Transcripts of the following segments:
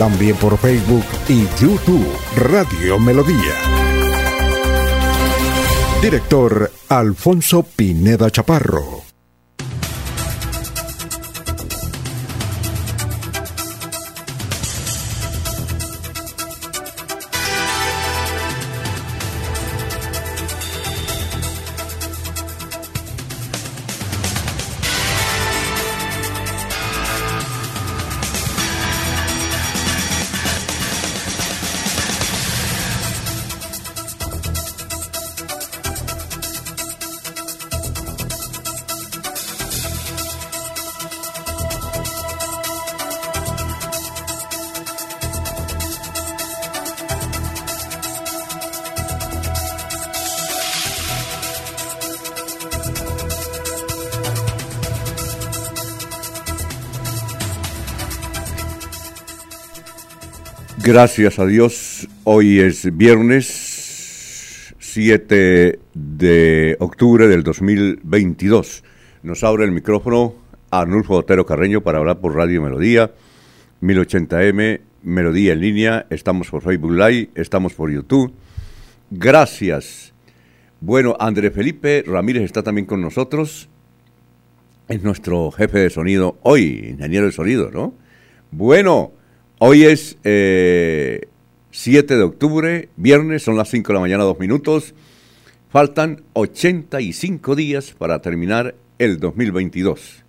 también por Facebook y YouTube Radio Melodía. Director Alfonso Pineda Chaparro. Gracias a Dios, hoy es viernes 7 de octubre del 2022. Nos abre el micrófono Arnulfo Otero Carreño para hablar por Radio Melodía, 1080M, Melodía en línea, estamos por Facebook Live, estamos por YouTube. Gracias. Bueno, André Felipe Ramírez está también con nosotros. Es nuestro jefe de sonido hoy, ingeniero de sonido, ¿no? Bueno, Hoy es 7 eh, de octubre, viernes, son las 5 de la mañana, dos minutos. Faltan 85 días para terminar el 2022.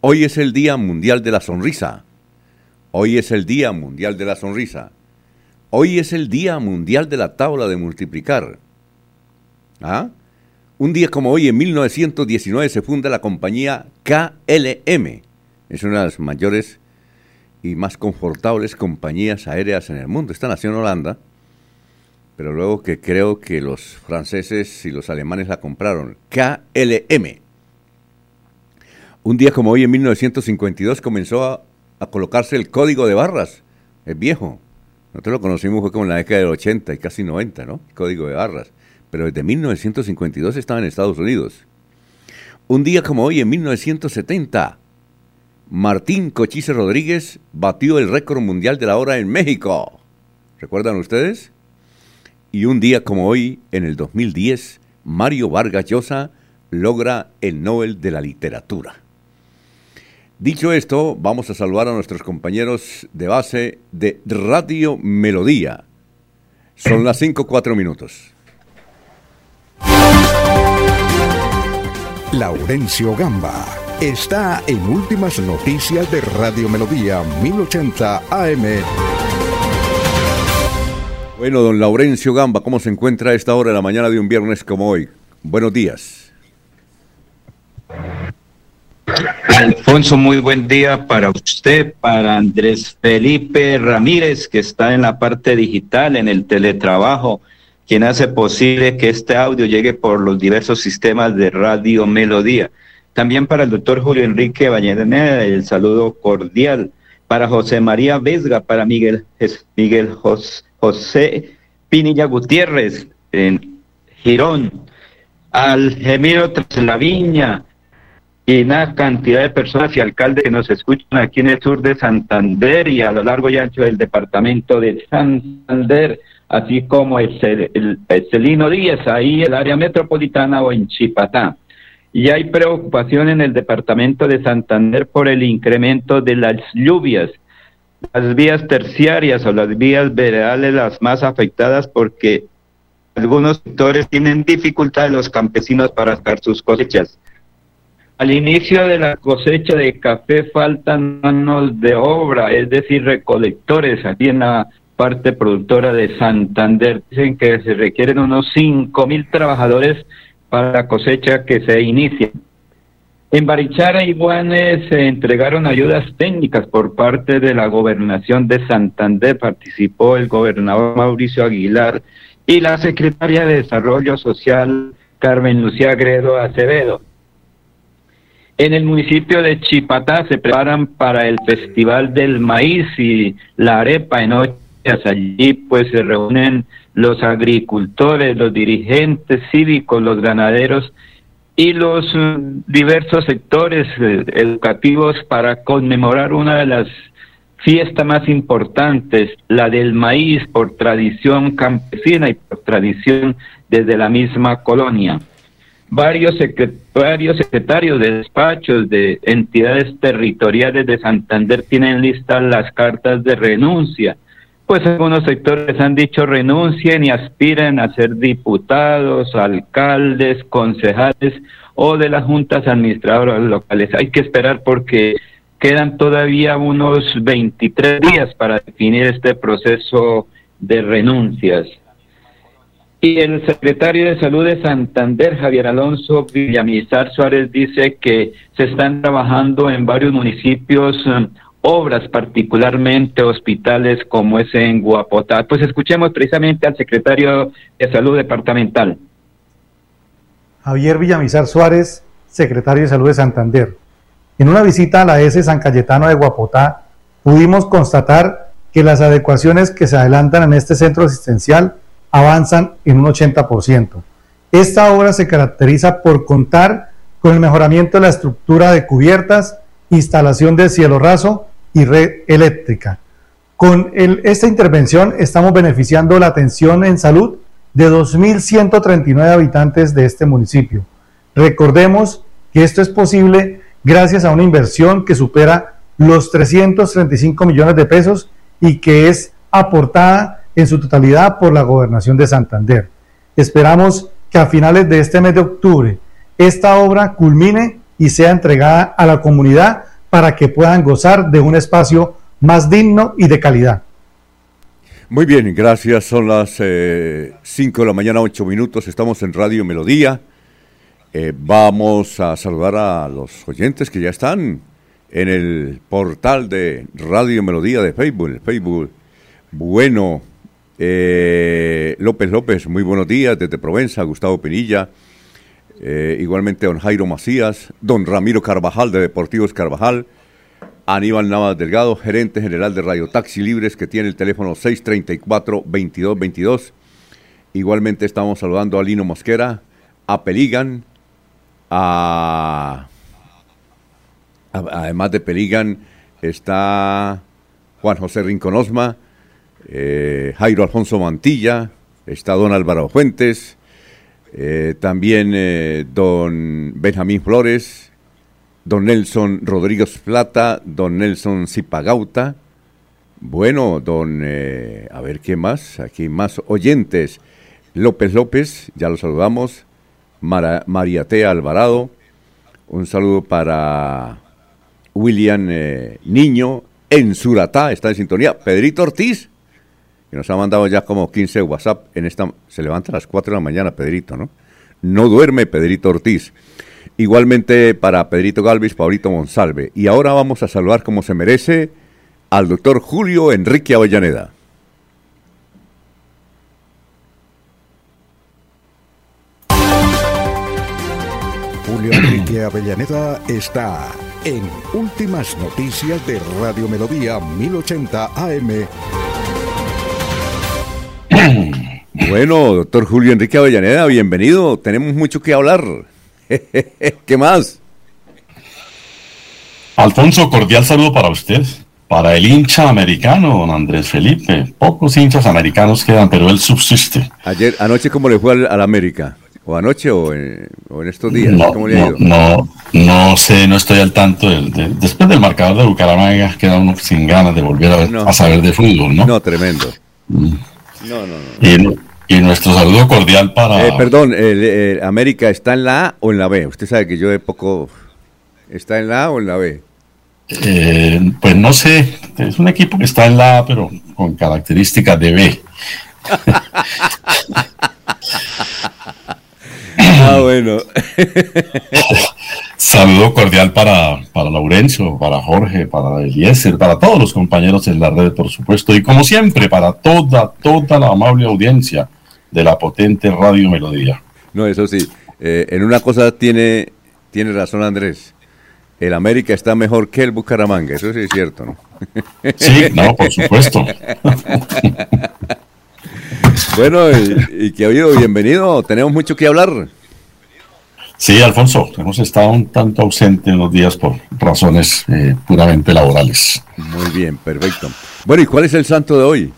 Hoy es el Día Mundial de la Sonrisa. Hoy es el Día Mundial de la Sonrisa. Hoy es el Día Mundial de la Tabla de Multiplicar. ¿Ah? Un día como hoy, en 1919, se funda la compañía KLM. Es una de las mayores y más confortables compañías aéreas en el mundo. Esta nació en Holanda, pero luego que creo que los franceses y los alemanes la compraron. KLM. Un día como hoy, en 1952, comenzó a, colocarse el código de barras. Es viejo. Nosotros lo conocimos fue como en la década del 80 y casi 90, ¿no? código de barras. Pero desde 1952 estaba en Estados Unidos. Un día como hoy, en 1970, Martín Cochise Rodríguez batió el récord mundial de la hora en México. ¿Recuerdan ustedes? Y un día como hoy, en el 2010, Mario Vargas Llosa logra el Nobel de la Literatura. Dicho esto, vamos a saludar a nuestros compañeros de base de Radio Melodía. Son las 5 4 minutos. Laurencio Gamba está en Últimas Noticias de Radio Melodía 1080 AM. Bueno, don Laurencio Gamba, ¿cómo se encuentra a esta hora de la mañana de un viernes como hoy? Buenos días. Alfonso, muy buen día para usted, para Andrés Felipe Ramírez, que está en la parte digital, en el teletrabajo, quien hace posible que este audio llegue por los diversos sistemas de Radio Melodía. También para el doctor Julio Enrique Bañeda, el saludo cordial. Para José María Vesga, para Miguel, Miguel José Pinilla Gutiérrez en Girón, al Gemiro Traslaviña y una cantidad de personas y alcaldes que nos escuchan aquí en el sur de Santander y a lo largo y ancho del departamento de Santander, así como el, el, Celino Díaz, ahí el área metropolitana o en Chipatá y hay preocupación en el departamento de Santander por el incremento de las lluvias. Las vías terciarias o las vías veredales las más afectadas porque algunos sectores tienen dificultades los campesinos para sacar sus cosechas. Al inicio de la cosecha de café faltan manos de obra, es decir, recolectores aquí en la parte productora de Santander. Dicen que se requieren unos cinco mil trabajadores para la cosecha que se inicia. En Barichara y Guanes se entregaron ayudas técnicas por parte de la gobernación de Santander. Participó el gobernador Mauricio Aguilar y la secretaria de Desarrollo Social Carmen Lucía Gredo Acevedo. En el municipio de Chipatá se preparan para el Festival del Maíz y la arepa en ocho Allí pues se reúnen los agricultores, los dirigentes cívicos, los ganaderos y los eh, diversos sectores eh, educativos para conmemorar una de las fiestas más importantes, la del maíz por tradición campesina y por tradición desde la misma colonia. Varios, varios secretarios de despachos de entidades territoriales de Santander tienen listas las cartas de renuncia pues algunos sectores han dicho renuncien y aspiren a ser diputados, alcaldes, concejales o de las juntas administradoras locales. Hay que esperar porque quedan todavía unos 23 días para definir este proceso de renuncias. Y el secretario de Salud de Santander, Javier Alonso Villamizar Suárez, dice que se están trabajando en varios municipios obras, particularmente hospitales como es en Guapotá. Pues escuchemos precisamente al secretario de Salud Departamental. Javier Villamizar Suárez, secretario de Salud de Santander. En una visita a la S San Cayetano de Guapotá, pudimos constatar que las adecuaciones que se adelantan en este centro asistencial avanzan en un 80%. Esta obra se caracteriza por contar con el mejoramiento de la estructura de cubiertas, instalación de cielo raso y red eléctrica. Con esta intervención estamos beneficiando la atención en salud de 2.139 habitantes de este municipio. Recordemos que esto es posible gracias a una inversión que supera los 335 millones de pesos y que es aportada en su totalidad por la gobernación de Santander. Esperamos que a finales de este mes de octubre esta obra culmine y sea entregada a la comunidad para que puedan gozar de un espacio más digno y de calidad. Muy bien, gracias. Son las 5 eh, de la mañana, 8 minutos. Estamos en Radio Melodía. Eh, vamos a saludar a los oyentes que ya están en el portal de Radio Melodía de Facebook. Facebook. Bueno, eh, López López, muy buenos días desde Provenza. Gustavo Pinilla. Eh, igualmente don Jairo Macías, don Ramiro Carvajal de Deportivos Carvajal, Aníbal Navas Delgado, gerente general de Radio Taxi Libres, que tiene el teléfono 634-2222. Igualmente estamos saludando a Lino Mosquera, a Peligan, a, además de Peligan está Juan José Rinconosma, eh, Jairo Alfonso Mantilla, está don Álvaro Fuentes, eh, también eh, don Benjamín Flores, don Nelson Rodríguez Plata, don Nelson Zipagauta. Bueno, don, eh, a ver qué más, aquí más oyentes. López López, ya lo saludamos. Mara, María Tea Alvarado. Un saludo para William Niño en Suratá, está en sintonía. Pedrito Ortiz, que nos ha mandado ya como 15 WhatsApp en esta... Se levanta a las 4 de la mañana, Pedrito, ¿no? No duerme Pedrito Ortiz. Igualmente para Pedrito Galvis, Paulito Monsalve. Y ahora vamos a saludar como se merece al doctor Julio Enrique Avellaneda. Julio Enrique Avellaneda está en Últimas Noticias de Radio Melodía 1080 AM. Bueno, doctor Julio Enrique Avellaneda, bienvenido. Tenemos mucho que hablar. ¿Qué más? Alfonso, cordial saludo para usted, para el hincha americano, don Andrés Felipe. Pocos hinchas americanos quedan, pero él subsiste. Ayer, anoche, ¿cómo le fue al, América? ¿O anoche o en, estos días? No, ¿Cómo le ha ido? no, no, sé, no estoy al tanto. después del marcador de Bucaramanga queda uno sin ganas de volver a, a saber de fútbol, ¿no? No, tremendo. Mm. No, no, no. Y, nuestro saludo cordial para... Eh, perdón, el, ¿América está en la A o en la B? Usted sabe que yo de poco... ¿Está en la A o en la B? Eh, pues no sé, es un equipo que está en la A, pero con características de B. ah, bueno. Saludo cordial para, para Laurencio, para Jorge, para Eliezer, para todos los compañeros en la red, por supuesto, y como siempre, para toda, toda la amable audiencia de la potente Radio Melodía. No, eso sí, eh, en una cosa tiene, tiene razón Andrés. El América está mejor que el Bucaramanga, eso sí es cierto, ¿no? Sí, no, por supuesto. bueno, y, y que oído, bienvenido, tenemos mucho que hablar. Sí, Alfonso, hemos estado un tanto ausente unos días por razones eh, puramente laborales. Muy bien, perfecto. Bueno, ¿y cuál es el santo de hoy?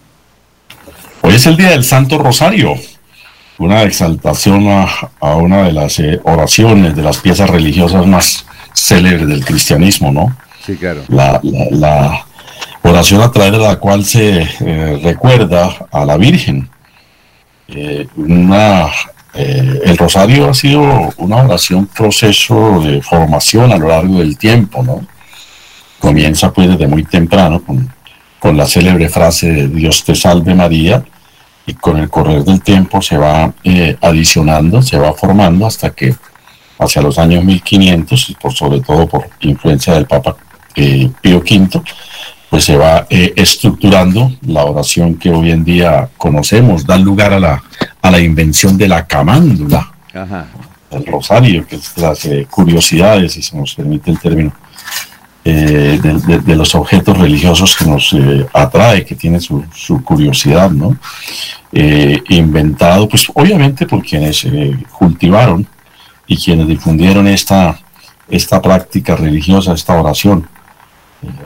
Hoy es el día del Santo Rosario, una exaltación a, una de las eh, oraciones, de las piezas religiosas más célebres del cristianismo, ¿no? Sí, claro. La, oración a través de la cual se eh, recuerda a la Virgen. una el rosario ha sido una oración, proceso de formación a lo largo del tiempo, ¿no? Comienza pues desde muy temprano con, con la célebre frase de Dios te salve María y con el correr del tiempo se va eh, adicionando, se va formando hasta que hacia los años 1500 y por sobre todo por influencia del Papa eh, Pío V, pues se va eh, estructurando la oración que hoy en día conocemos, da lugar a la, a la invención de la camándula, el rosario, que es las eh, curiosidades, si se nos permite el término, eh, de, los objetos religiosos que nos atrae, que tiene su, su curiosidad, ¿no? inventado, pues obviamente por quienes cultivaron y quienes difundieron esta, esta práctica religiosa, esta oración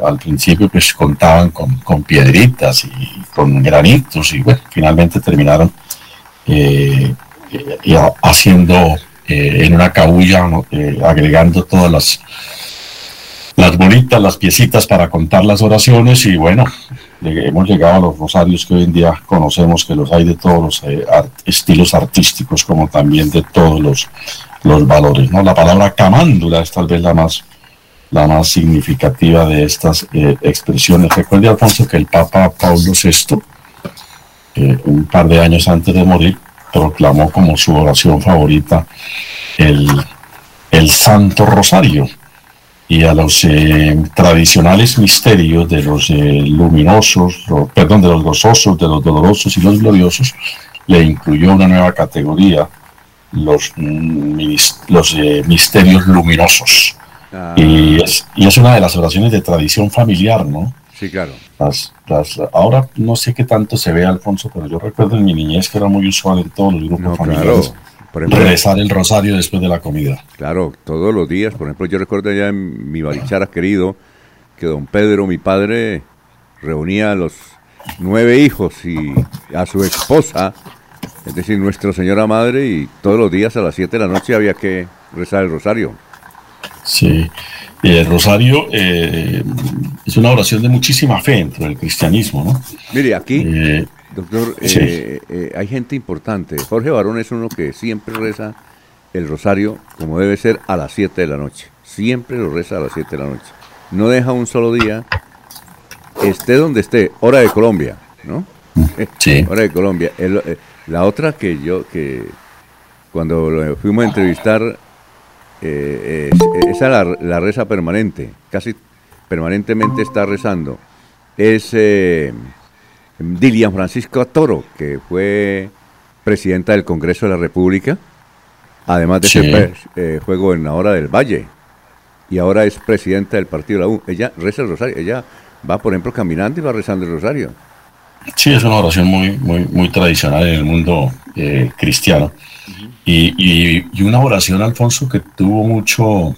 al principio pues contaban con, piedritas y con granitos y bueno, finalmente terminaron eh, haciendo eh, en una cabulla, eh, agregando todas las, las bolitas, las piecitas para contar las oraciones y bueno, hemos llegado a los rosarios que hoy en día conocemos que los hay de todos los estilos artísticos como también de todos los, los valores. ¿no? La palabra camándula es tal vez la más la más significativa de estas eh, expresiones. Recuerde, Alfonso, que el Papa Pablo VI, eh, un par de años antes de morir, proclamó como su oración favorita el, el Santo Rosario y a los eh, tradicionales misterios de los luminosos, perdón, de los gozosos, de los dolorosos y los gloriosos, le incluyó una nueva categoría, los, mm, los misterios luminosos Ah. Y, es, y es una de las oraciones de tradición familiar, ¿no? Sí, claro. Las, ahora no sé qué tanto se ve, Alfonso, pero yo recuerdo en mi niñez que era muy usual en todos los grupos familiares. regresar el rosario después de la comida. Claro, todos los días. Por ejemplo, yo recuerdo ya en mi barichara querido que don Pedro, mi padre, reunía a los nueve hijos y a su esposa, es decir, nuestra señora madre, y todos los días a las siete de la noche había que rezar el rosario. Sí, el rosario eh, es una oración de muchísima fe dentro del cristianismo, ¿no? Mire, aquí, eh, doctor, eh, hay gente importante. Jorge Barón es uno que siempre reza el rosario como debe ser a las 7 de la noche. Siempre lo reza a las 7 de la noche. No deja un solo día, esté donde esté, hora de Colombia, ¿no? Sí. hora de Colombia. la otra que yo, que cuando lo fuimos a entrevistar eh, esa la, la, reza permanente, casi permanentemente está rezando. Es eh, Dilian Francisco Toro, que fue presidenta del Congreso de la República, además de ser eh, fue gobernadora del Valle y ahora es presidenta del partido de la U. Ella reza el rosario, ella va, por ejemplo, caminando y va rezando el rosario. Sí, es una oración muy, muy, muy tradicional en el mundo eh, cristiano. Y, y, una oración, Alfonso, que tuvo mucho,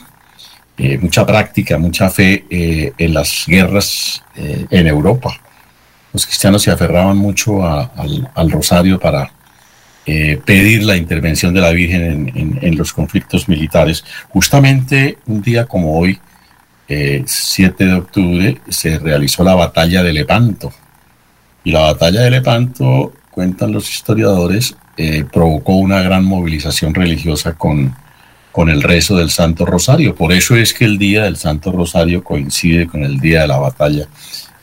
eh, mucha práctica, mucha fe eh, en las guerras eh, en Europa. Los cristianos se aferraban mucho al, rosario para pedir la intervención de la Virgen en, en, los conflictos militares. Justamente un día como hoy, 7 de octubre, se realizó la batalla de Lepanto. Y la batalla de Lepanto, cuentan los historiadores, eh, provocó una gran movilización religiosa con, con el rezo del Santo Rosario. Por eso es que el día del Santo Rosario coincide con el día de la batalla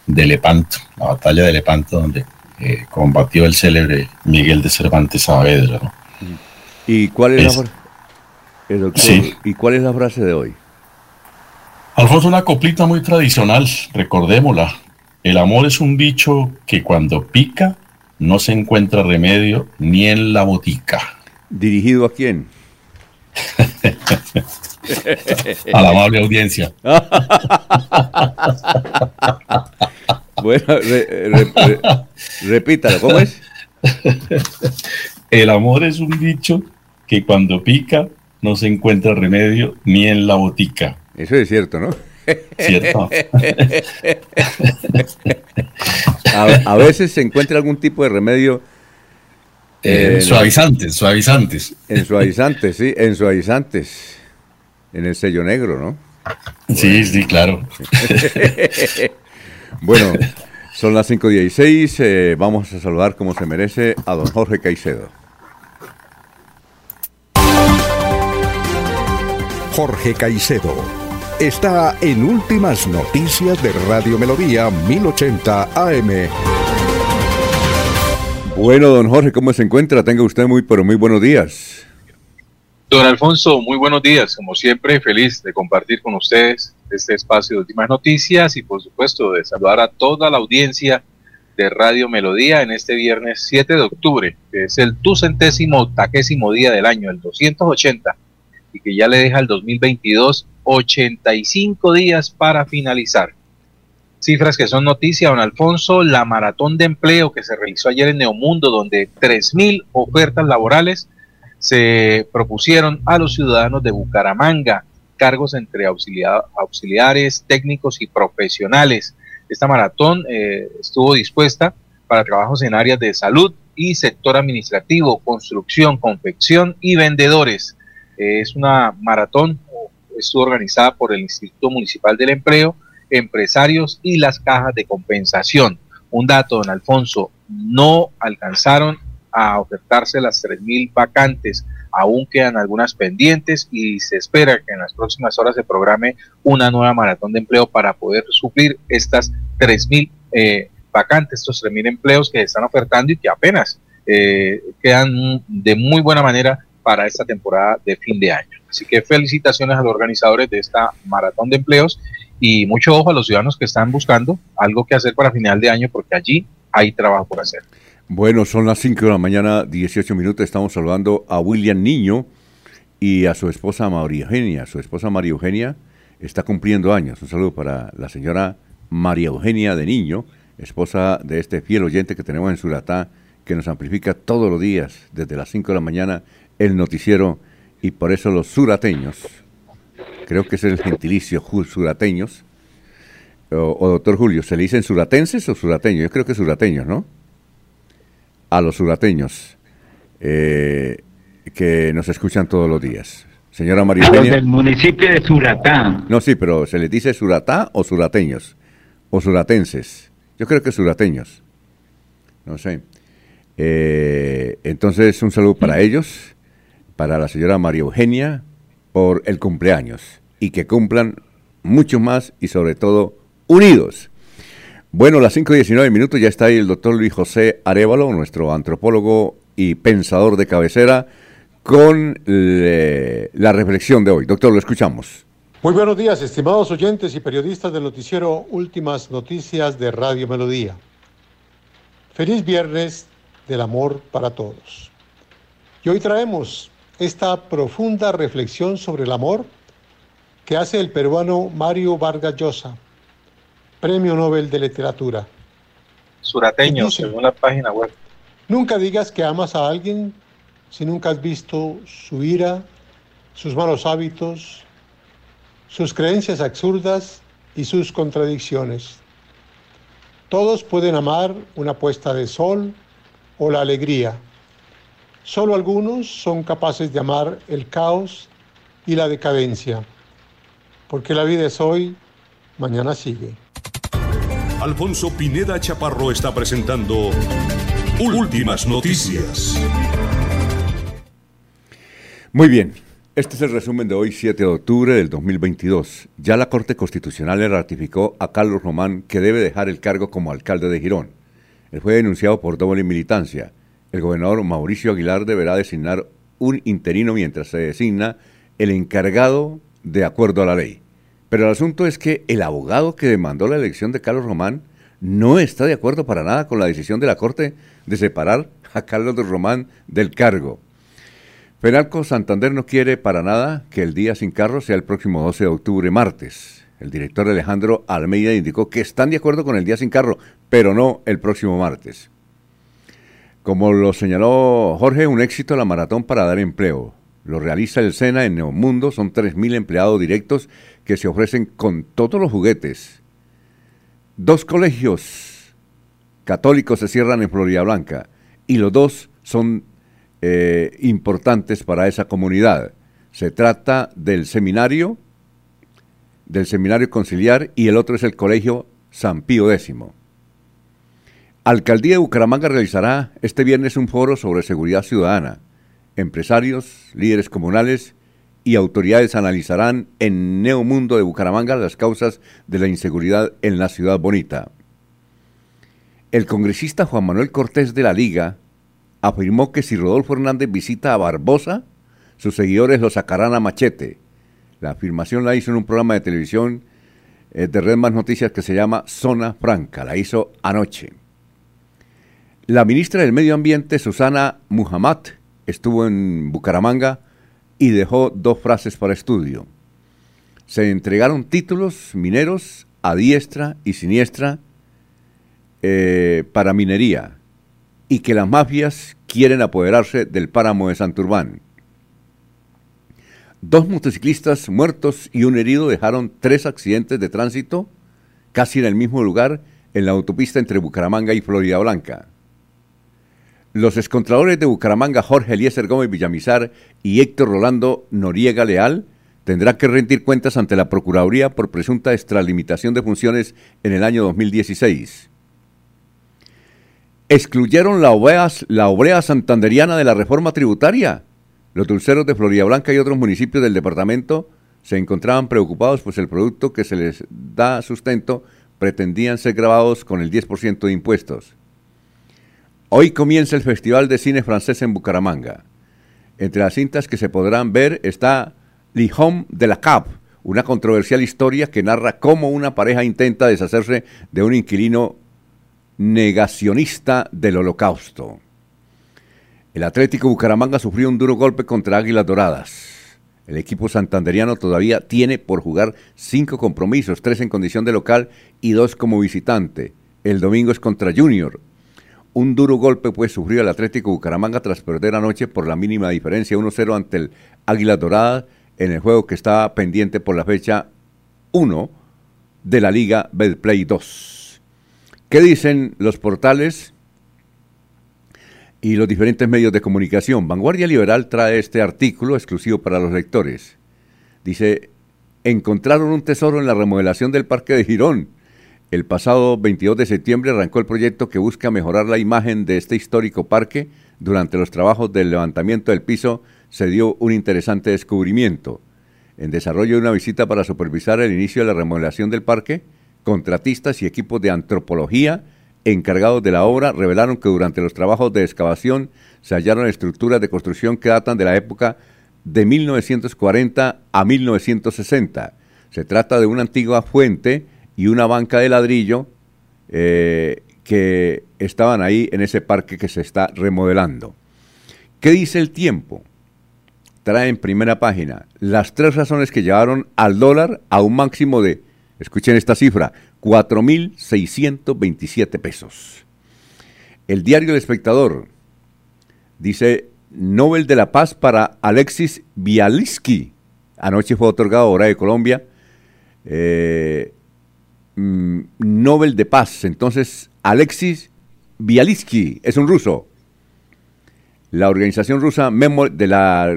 de Lepanto, la batalla de Lepanto donde eh, combatió el célebre Miguel de Cervantes Saavedra. ¿Y cuál es, la, ¿Y cuál es la frase de hoy? Alfonso, una coplita muy tradicional, recordémosla. El amor es un bicho que cuando pica no se encuentra remedio ni en la botica. ¿Dirigido a quién? a la amable audiencia. bueno, repítalo, ¿cómo es? El amor es un bicho que cuando pica no se encuentra remedio ni en la botica. Eso es cierto, ¿no? Cierto. a, veces se encuentra algún tipo de remedio. Eh, suavizantes, suavizantes. En suavizantes, sí, en suavizantes. En el sello negro, ¿no? Sí, sí, claro. bueno, son las 5.16. Eh, vamos a saludar como se merece a don Jorge Caicedo. Jorge Caicedo está en Últimas Noticias de Radio Melodía 1080 AM. Bueno, don Jorge, ¿cómo se encuentra? Tenga usted muy, pero muy buenos días. Don Alfonso, muy buenos días. Como siempre, feliz de compartir con ustedes este espacio de Últimas Noticias y, por supuesto, de saludar a toda la audiencia de Radio Melodía en este viernes 7 de octubre, que es el ducentésimo taquésimo día del año, el 280 y que ya le deja el 2022 85 días para finalizar. Cifras que son noticia, don Alfonso, la maratón de empleo que se realizó ayer en Neomundo, donde 3.000 ofertas laborales se propusieron a los ciudadanos de Bucaramanga, cargos entre auxiliares, técnicos y profesionales. Esta maratón eh, estuvo dispuesta para trabajos en áreas de salud y sector administrativo, construcción, confección y vendedores. Es una maratón, estuvo organizada por el Instituto Municipal del Empleo, empresarios y las cajas de compensación. Un dato, don Alfonso, no alcanzaron a ofertarse las 3.000 vacantes, aún quedan algunas pendientes y se espera que en las próximas horas se programe una nueva maratón de empleo para poder suplir estas 3.000 eh, vacantes, estos 3.000 empleos que se están ofertando y que apenas eh, quedan de muy buena manera para esta temporada de fin de año. Así que felicitaciones a los organizadores de esta maratón de empleos y mucho ojo a los ciudadanos que están buscando algo que hacer para final de año porque allí hay trabajo por hacer. Bueno, son las 5 de la mañana, 18 minutos. Estamos saludando a William Niño y a su esposa María Eugenia. Su esposa María Eugenia está cumpliendo años. Un saludo para la señora María Eugenia de Niño, esposa de este fiel oyente que tenemos en Suratá, que nos amplifica todos los días, desde las 5 de la mañana el noticiero y por eso los surateños, creo que es el gentilicio surateños, o, doctor Julio, ¿se le dicen suratenses o surateños? Yo creo que surateños, ¿no? A los surateños eh, que nos escuchan todos los días. Señora María Eugenia. del municipio de Suratá. No, sí, pero ¿se les dice suratá o surateños? O suratenses. Yo creo que surateños. No sé. Eh, entonces, un saludo para ellos para la señora María Eugenia por el cumpleaños y que cumplan mucho más y sobre todo unidos. Bueno, las 5.19 minutos ya está ahí el doctor Luis José Arevalo, nuestro antropólogo y pensador de cabecera, con la reflexión de hoy. Doctor, lo escuchamos. Muy buenos días, estimados oyentes y periodistas del noticiero Últimas Noticias de Radio Melodía. Feliz viernes del amor para todos. Y hoy traemos esta profunda reflexión sobre el amor que hace el peruano Mario Vargas Llosa, Premio Nobel de Literatura. Surateño, según la página web. Nunca digas que amas a alguien si nunca has visto su ira, sus malos hábitos, sus creencias absurdas y sus contradicciones. Todos pueden amar una puesta de sol o la alegría Solo algunos son capaces de amar el caos y la decadencia, porque la vida es hoy, mañana sigue. Alfonso Pineda Chaparro está presentando Últimas Noticias. Muy bien, este es el resumen de hoy, 7 de octubre del 2022. Ya la Corte Constitucional le ratificó a Carlos Román que debe dejar el cargo como alcalde de Girón. Él fue denunciado por doble militancia el gobernador Mauricio Aguilar deberá designar un interino mientras se designa el encargado de acuerdo a la ley. Pero el asunto es que el abogado que demandó la elección de Carlos Román no está de acuerdo para nada con la decisión de la Corte de separar a Carlos Román del cargo. Penalco Santander no quiere para nada que el día sin carro sea el próximo 12 de octubre, martes. El director Alejandro Almeida indicó que están de acuerdo con el día sin carro, pero no el próximo martes. Como lo señaló Jorge, un éxito la maratón para dar empleo. Lo realiza el SENA en Neomundo, son 3.000 empleados directos que se ofrecen con todos los juguetes. Dos colegios católicos se cierran en Florida Blanca y los dos son eh, importantes para esa comunidad. Se trata del seminario, del seminario conciliar y el otro es el colegio San Pío X. Alcaldía de Bucaramanga realizará este viernes un foro sobre seguridad ciudadana. Empresarios, líderes comunales y autoridades analizarán en Neomundo de Bucaramanga las causas de la inseguridad en la ciudad bonita. El congresista Juan Manuel Cortés de la Liga afirmó que si Rodolfo Hernández visita a Barbosa, sus seguidores lo sacarán a machete. La afirmación la hizo en un programa de televisión eh, de Red Más Noticias que se llama Zona Franca, la hizo anoche. La ministra del Medio Ambiente, Susana Muhammad, estuvo en Bucaramanga y dejó dos frases para estudio. Se entregaron títulos mineros a diestra y siniestra eh, para minería y que las mafias quieren apoderarse del páramo de Santurbán. Dos motociclistas muertos y un herido dejaron tres accidentes de tránsito casi en el mismo lugar en la autopista entre Bucaramanga y Florida Blanca. Los excontradores de Bucaramanga, Jorge Eliezer Gómez Villamizar y Héctor Rolando Noriega Leal, tendrán que rendir cuentas ante la Procuraduría por presunta extralimitación de funciones en el año 2016 excluyeron la obrea, la obrea santanderiana de la reforma tributaria. Los dulceros de Florida Blanca y otros municipios del departamento se encontraban preocupados pues el producto que se les da sustento pretendían ser grabados con el 10% de impuestos. Hoy comienza el Festival de Cine Francés en Bucaramanga. Entre las cintas que se podrán ver está L'Homme de la Cap, una controversial historia que narra cómo una pareja intenta deshacerse de un inquilino negacionista del holocausto. El Atlético Bucaramanga sufrió un duro golpe contra Águilas Doradas. El equipo santanderiano todavía tiene por jugar cinco compromisos, tres en condición de local y dos como visitante. El domingo es contra Junior. Un duro golpe pues sufrió el Atlético Bucaramanga tras perder anoche por la mínima diferencia 1-0 ante el Águilas Doradas en el juego que estaba pendiente por la fecha 1 de la Liga Betplay 2. ¿Qué dicen los portales y los diferentes medios de comunicación? Vanguardia Liberal trae este artículo exclusivo para los lectores. Dice, encontraron un tesoro en la remodelación del Parque de Girón. El pasado 22 de septiembre arrancó el proyecto que busca mejorar la imagen de este histórico parque. Durante los trabajos del levantamiento del piso se dio un interesante descubrimiento. En desarrollo de una visita para supervisar el inicio de la remodelación del parque, contratistas y equipos de antropología encargados de la obra revelaron que durante los trabajos de excavación se hallaron estructuras de construcción que datan de la época de 1940 a 1960. Se trata de una antigua fuente y una banca de ladrillo eh, que estaban ahí en ese parque que se está remodelando. ¿Qué dice el tiempo? Trae en primera página las tres razones que llevaron al dólar a un máximo de Escuchen esta cifra, 4.627 pesos. El diario El Espectador dice Nobel de la Paz para Alexis Bialiski. Anoche fue otorgado hora de Colombia. Eh, mm, Nobel de Paz. Entonces, Alexis Bialiski es un ruso. La organización rusa de la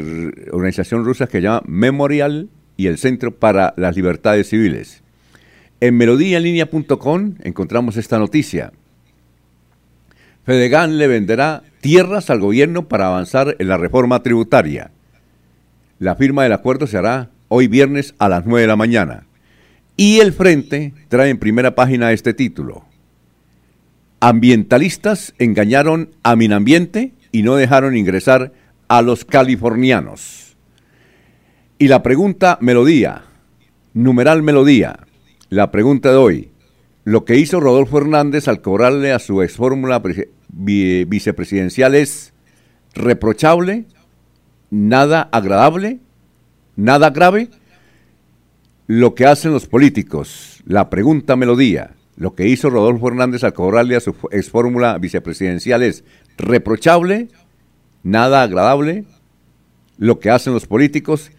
organización rusa que se llama Memorial y el Centro para las Libertades Civiles. En melodíaenlínea.com encontramos esta noticia. Fedegan le venderá tierras al gobierno para avanzar en la reforma tributaria. La firma del acuerdo se hará hoy viernes a las 9 de la mañana. Y el Frente trae en primera página este título. Ambientalistas engañaron a Minambiente y no dejaron ingresar a los californianos. Y la pregunta, Melodía, Numeral Melodía. La pregunta de hoy. Lo que hizo Rodolfo Hernández al cobrarle a su ex fórmula vicepresidencial es reprochable, nada agradable, nada grave. Lo que hacen los políticos. La pregunta melodía. Lo que hizo Rodolfo Hernández al cobrarle a su ex fórmula vicepresidencial es reprochable, nada agradable. Lo que hacen los políticos.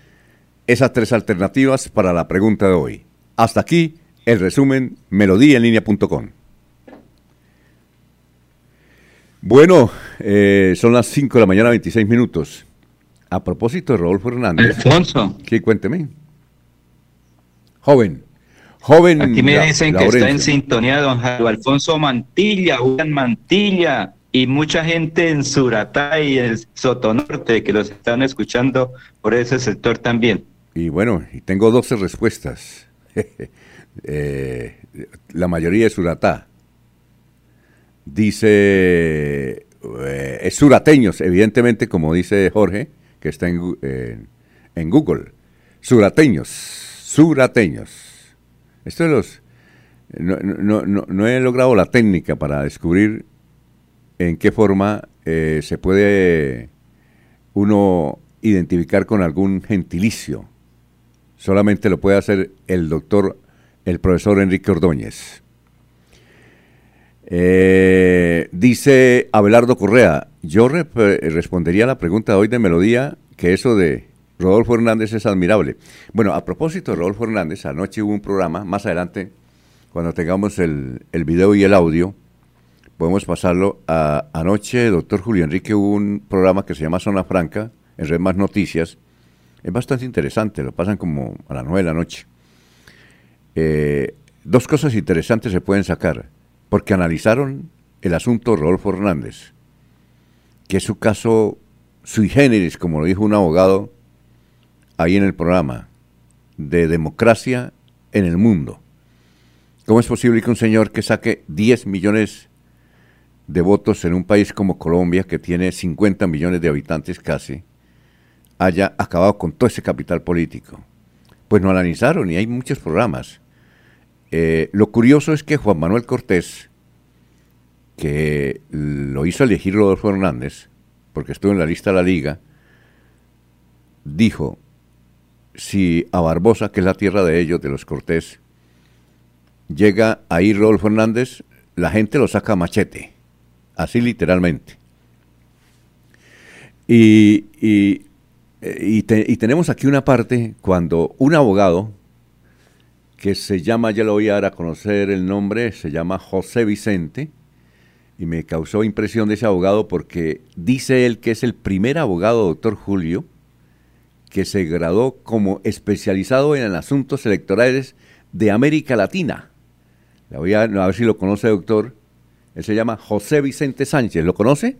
Esas tres alternativas para la pregunta de hoy. Hasta aquí el resumen melodíaenlínea.com. Bueno, eh, son las 5 de la mañana, 26 minutos. A propósito de Rodolfo Hernández. Alfonso. Sí, cuénteme. Joven. Joven. Aquí me dicen que está en sintonía don Alfonso Mantilla, Juan Mantilla y mucha gente en Suratá y en Sotonorte que los están escuchando por ese sector también. Y bueno, y tengo 12 respuestas. Eh, la mayoría es suratá. Dice, eh, es surateños, evidentemente, como dice Jorge, que está en, en Google. Surateños, surateños. Esto de los... No, no, no, no, he logrado la técnica para descubrir en qué forma eh, se puede uno identificar con algún gentilicio. Solamente lo puede hacer el doctor el profesor Enrique Ordóñez. Eh, dice Abelardo Correa, yo respondería a la pregunta de hoy de Melodía que eso de Rodolfo Hernández es admirable. Bueno, a propósito de Rodolfo Hernández, anoche hubo un programa, más adelante, cuando tengamos el, video y el audio, podemos pasarlo. A, anoche, doctor Julio Enrique, hubo un programa que se llama Zona Franca, en Red Más Noticias. Es bastante interesante, lo pasan como a las nueve de la noche. Eh, dos cosas interesantes se pueden sacar, porque analizaron el asunto Rodolfo Hernández, que es su caso sui generis, como lo dijo un abogado ahí en el programa, de democracia en el mundo. ¿Cómo es posible que un señor que saque 10 millones de votos en un país como Colombia, que tiene 50 millones de habitantes casi, haya acabado con todo ese capital político? Pues no analizaron y hay muchos programas. Eh, lo curioso es que Juan Manuel Cortés, que lo hizo elegir Rodolfo Hernández, porque estuvo en la lista de la liga, dijo, si a Barbosa, que es la tierra de ellos, de los Cortés, llega ahí Rodolfo Hernández, la gente lo saca a machete, así literalmente. Y, y y, tenemos aquí una parte cuando un abogado que se llama, ya lo voy a dar a conocer el nombre, se llama José Vicente, y me causó impresión de ese abogado porque dice él que es el primer abogado, doctor Julio, que se graduó como especializado en asuntos electorales de América Latina. Le voy a, a ver si lo conoce, doctor. Él se llama José Vicente Sánchez. ¿Lo conoce?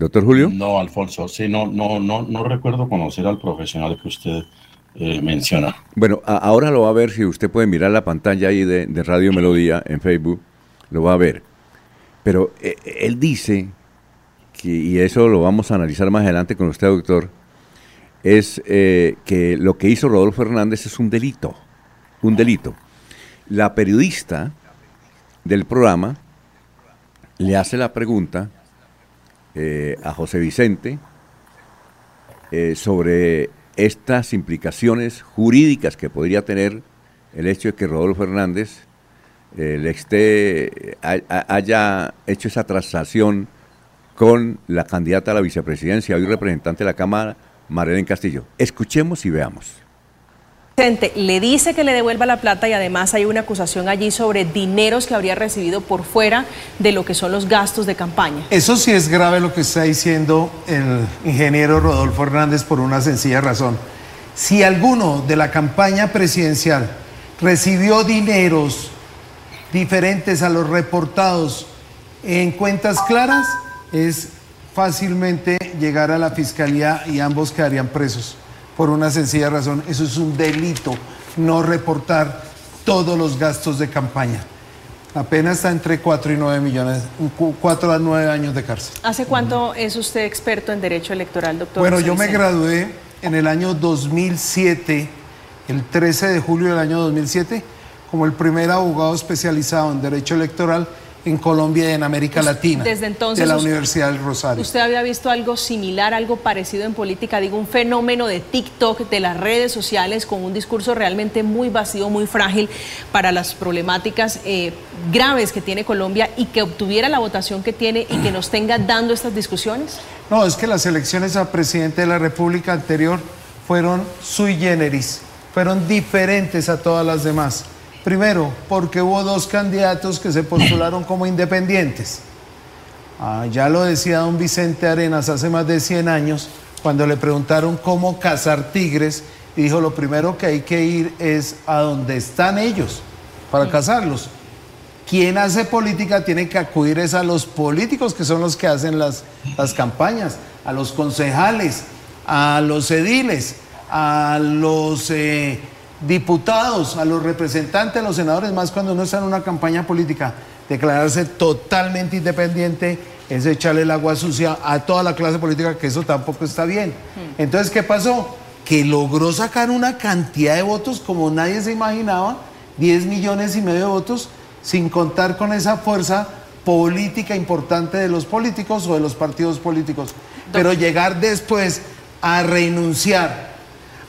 Doctor Julio. No, Alfonso, sí, no, no, no, no recuerdo conocer al profesional que usted eh, menciona. Bueno, ahora lo va a ver, si usted puede mirar la pantalla ahí de, Radio Melodía en Facebook, lo va a ver. Pero eh, él dice, y eso lo vamos a analizar más adelante con usted, doctor, es eh, que lo que hizo Rodolfo Hernández es un delito, un delito. La periodista del programa le hace la pregunta eh, a José Vicente eh, sobre estas implicaciones jurídicas que podría tener el hecho de que Rodolfo Hernández le esté, haya hecho esa transacción con la candidata a la vicepresidencia, hoy representante de la Cámara, Marilén Castillo. Escuchemos y veamos le dice que le devuelva la plata y además hay una acusación allí sobre dineros que habría recibido por fuera de lo que son los gastos de campaña. Eso sí es grave lo que está diciendo el ingeniero Rodolfo Hernández por una sencilla razón. Si alguno de la campaña presidencial recibió dineros diferentes a los reportados en cuentas claras, es fácilmente llegar a la fiscalía y ambos quedarían presos por una sencilla razón, eso es un delito, no reportar todos los gastos de campaña. La pena está entre 4 y 9 millones, 4 a 9 años de cárcel. ¿Hace cuánto es usted experto en derecho electoral, doctor? Bueno, yo me gradué en el año 2007 el 13 de julio del año 2007 como el primer abogado especializado en derecho electoral en Colombia y en América Latina. Desde entonces. De la Universidad del Rosario. ¿Usted había visto algo similar, algo parecido en política? Digo, un fenómeno de TikTok, de las redes sociales, con un discurso realmente muy vacío, muy frágil para las problemáticas eh, graves que tiene Colombia y que obtuviera la votación que tiene y que nos tenga dando estas discusiones? No, es que las elecciones a presidente de la República anterior fueron sui generis, fueron diferentes a todas las demás. Primero, porque hubo dos candidatos que se postularon como independientes. Ah, ya lo decía don Vicente Arenas hace más de 100 años, cuando le preguntaron cómo cazar tigres, y dijo, lo primero que hay que ir es a donde están ellos para cazarlos. Quien hace política tiene que acudir es a los políticos, que son los que hacen las, las campañas, a los concejales, a los ediles, a los... Eh, diputados, a los representantes, a los senadores, más cuando uno está en una campaña política, declararse totalmente independiente es echarle el agua sucia a toda la clase política, que eso tampoco está bien. Hmm. Entonces, ¿qué pasó? Que logró sacar una cantidad de votos como nadie se imaginaba, 10 millones y medio de votos, sin contar con esa fuerza política importante de los políticos o de los partidos políticos. Pero llegar después a renunciar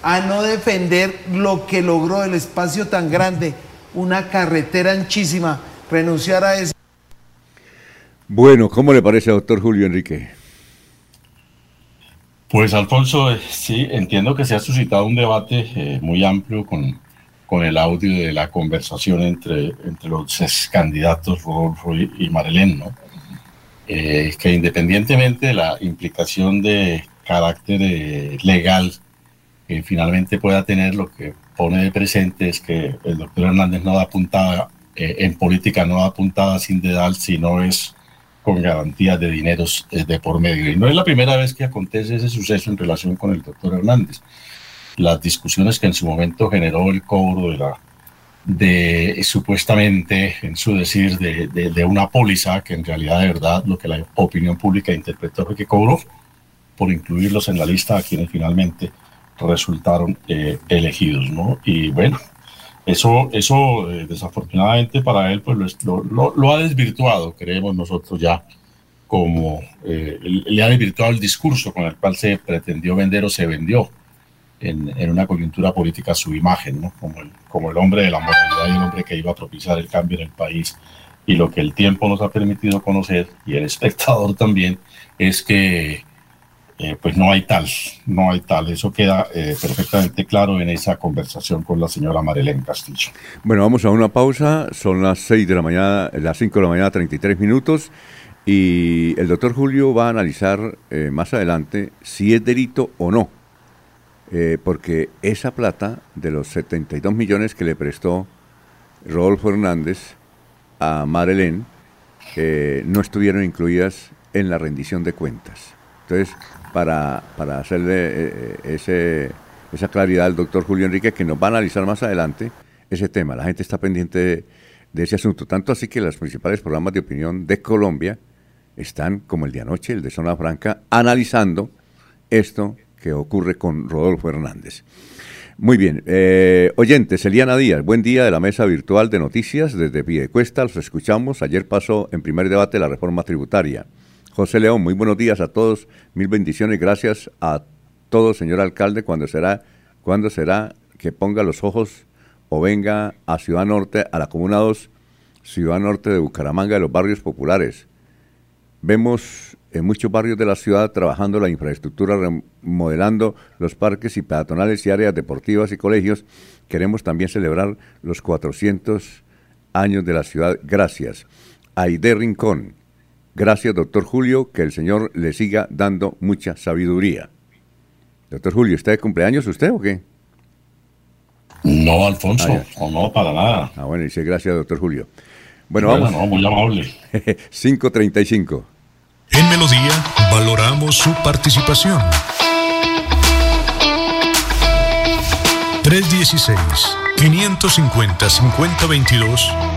a no defender lo que logró el espacio tan grande, una carretera anchísima, renunciar a eso. Bueno, ¿cómo le parece, doctor Julio Enrique? Pues Alfonso, eh, sí, entiendo que se ha suscitado un debate eh, muy amplio con, con el audio de la conversación entre, entre los candidatos Rodolfo y, Marilén, ¿no? Eh, que independientemente de la implicación de carácter legal finalmente pueda tener, lo que pone de presente es que el doctor Hernández no da puntada, eh, en política no da puntada sin dedal, sino es con garantías de dineros eh, de por medio. Y no es la primera vez que acontece ese suceso en relación con el doctor Hernández. Las discusiones que en su momento generó el cobro de la de supuestamente, en su decir, de, de, de, una póliza que en realidad de verdad lo que la opinión pública interpretó fue que cobró por incluirlos en la lista a quienes finalmente resultaron eh, elegidos, ¿no? Y bueno, eso, eso eh, desafortunadamente para él pues lo, lo, ha desvirtuado, creemos nosotros ya, como eh, le ha desvirtuado el discurso con el cual se pretendió vender o se vendió en, en una coyuntura política su imagen, ¿no? Como el, como el hombre de la moralidad y el hombre que iba a propiciar el cambio en el país. Y lo que el tiempo nos ha permitido conocer, y el espectador también, es que eh, pues no hay tal, no hay tal. Eso queda eh, perfectamente claro en esa conversación con la señora Marilén Castillo. Bueno, vamos a una pausa. Son las 6 de la mañana, las 5 de la mañana, 33 minutos. Y el doctor Julio va a analizar eh, más adelante si es delito o no. porque esa plata de los 72 millones que le prestó Rodolfo Hernández a Marilén no estuvieron incluidas en la rendición de cuentas. Entonces, para, para hacerle eh, eh, ese, esa claridad al doctor Julio Enrique, que nos va a analizar más adelante ese tema. La gente está pendiente de, ese asunto, tanto así que los principales programas de opinión de Colombia están, como el de anoche, el de Zona Franca, analizando esto que ocurre con Rodolfo Hernández. Muy bien. Eh, oyentes, Eliana Díaz, buen día de la mesa virtual de noticias desde Piedecuesta. Los escuchamos. Ayer pasó en primer debate la reforma tributaria. José León, muy buenos días a todos, mil bendiciones, gracias a todos, señor alcalde, cuando será, cuando será que ponga los ojos o venga a Ciudad Norte, a la Comuna 2, Ciudad Norte de Bucaramanga, de los barrios populares. Vemos en muchos barrios de la ciudad trabajando la infraestructura, remodelando los parques y peatonales y áreas deportivas y colegios. Queremos también celebrar los 400 años de la ciudad. Gracias. Aide Rincón, Gracias, doctor Julio, que el Señor le siga dando mucha sabiduría. Doctor Julio, ¿está de cumpleaños usted o qué? No, Alfonso, ah, no, para nada. Ah, bueno, dice gracias, doctor Julio. Bueno, vamos. No, muy amable. 535. En Melodía valoramos su participación. 316 550 5022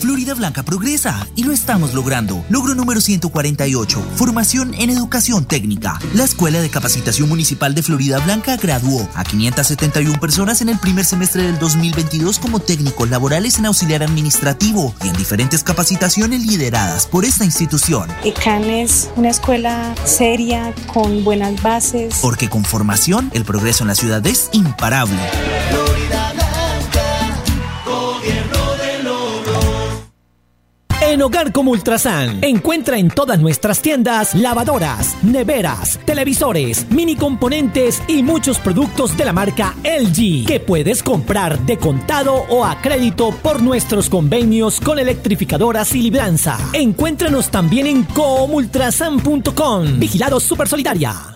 Florida Blanca progresa y lo estamos logrando. Logro número 148, formación en educación técnica. La Escuela de Capacitación Municipal de Florida Blanca graduó a 571 personas en el primer semestre del 2022 como técnicos laborales en auxiliar administrativo y en diferentes capacitaciones lideradas por esta institución. ECAN es una escuela seria, con buenas bases. Porque con formación, el progreso en la ciudad es imparable. En Hogar como Ultrasan, encuentra en todas nuestras tiendas lavadoras, neveras, televisores, mini componentes y muchos productos de la marca LG que puedes comprar de contado o a crédito por nuestros convenios con electrificadoras y libranza. Encuéntranos también en comultrasan.com. Vigilado Super Solidaria.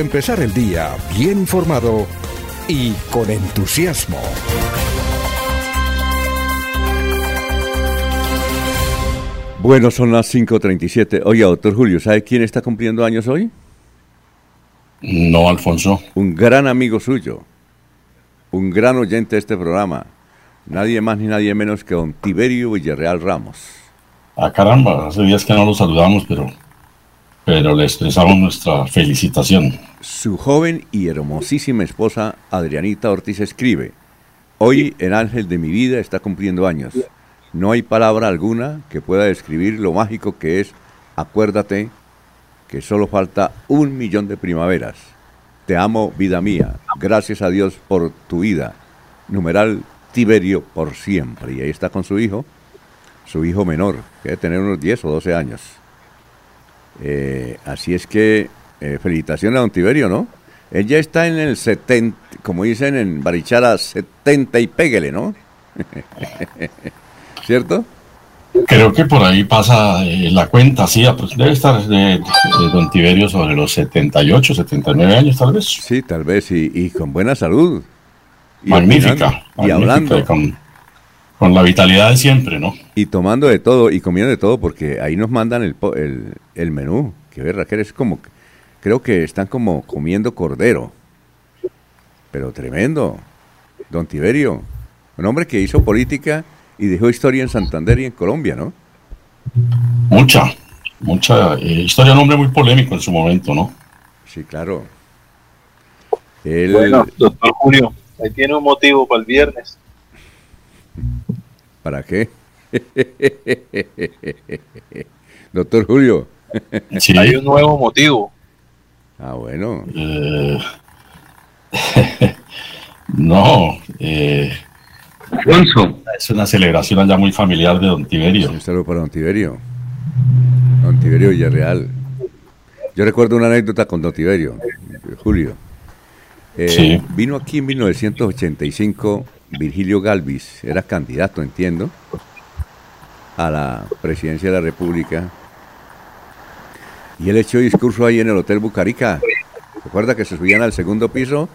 Empezar el día bien informado y con entusiasmo. Bueno, son las 5.37. Oye, doctor Julio, ¿sabe quién está cumpliendo años hoy? No, Alfonso. Un gran amigo suyo, un gran oyente de este programa. Nadie más ni nadie menos que don Tiberio Villarreal Ramos. Ah, caramba, hace días que no lo saludamos, pero, pero le expresamos nuestra felicitación. Su joven y hermosísima esposa Adrianita Ortiz escribe, hoy el ángel de mi vida está cumpliendo años. No hay palabra alguna que pueda describir lo mágico que es. Acuérdate que solo falta un millón de primaveras. Te amo, vida mía. Gracias a Dios por tu vida. Numeral Tiberio por siempre. Y ahí está con su hijo, su hijo menor, que debe tener unos 10 o 12 años. Eh, así es que eh, felicitaciones a don Tiberio, ¿no? Él ya está en el 70, como dicen en Barichara, 70 y péguele, ¿no? ¿Cierto? Creo que por ahí pasa eh, la cuenta, sí, debe estar de, de don Tiberio sobre los 78, 79 años tal vez. Sí, tal vez, y, y con buena salud. Y magnífica. opinando, Y hablando. Con, con la vitalidad de siempre, ¿no? Y tomando de todo y comiendo de todo, porque ahí nos mandan el, po- el, el menú. Que ver, Raquel, es como, creo que están como comiendo cordero. Pero tremendo. Don Tiberio, un hombre que hizo política y dejó historia en Santander y en Colombia, ¿no? Mucha, mucha eh, historia, un hombre muy polémico en su momento, ¿no? Sí, claro. Bueno, doctor Julio, ahí tiene un motivo para el viernes. ¿Para qué? Doctor Julio. Sí. Hay un nuevo motivo. Ah, bueno. Eh, no, eh, es una celebración allá muy familiar de don Tiberio. Un saludo para don Tiberio. Don Tiberio Villarreal. Yo recuerdo una anécdota con don Tiberio, Julio. Eh, Sí. Vino aquí en 1985 Virgilio Galvis, era candidato, entiendo, a la presidencia de la República. Y él echó discurso ahí en el Hotel Bucarica. Recuerda que se subían al segundo piso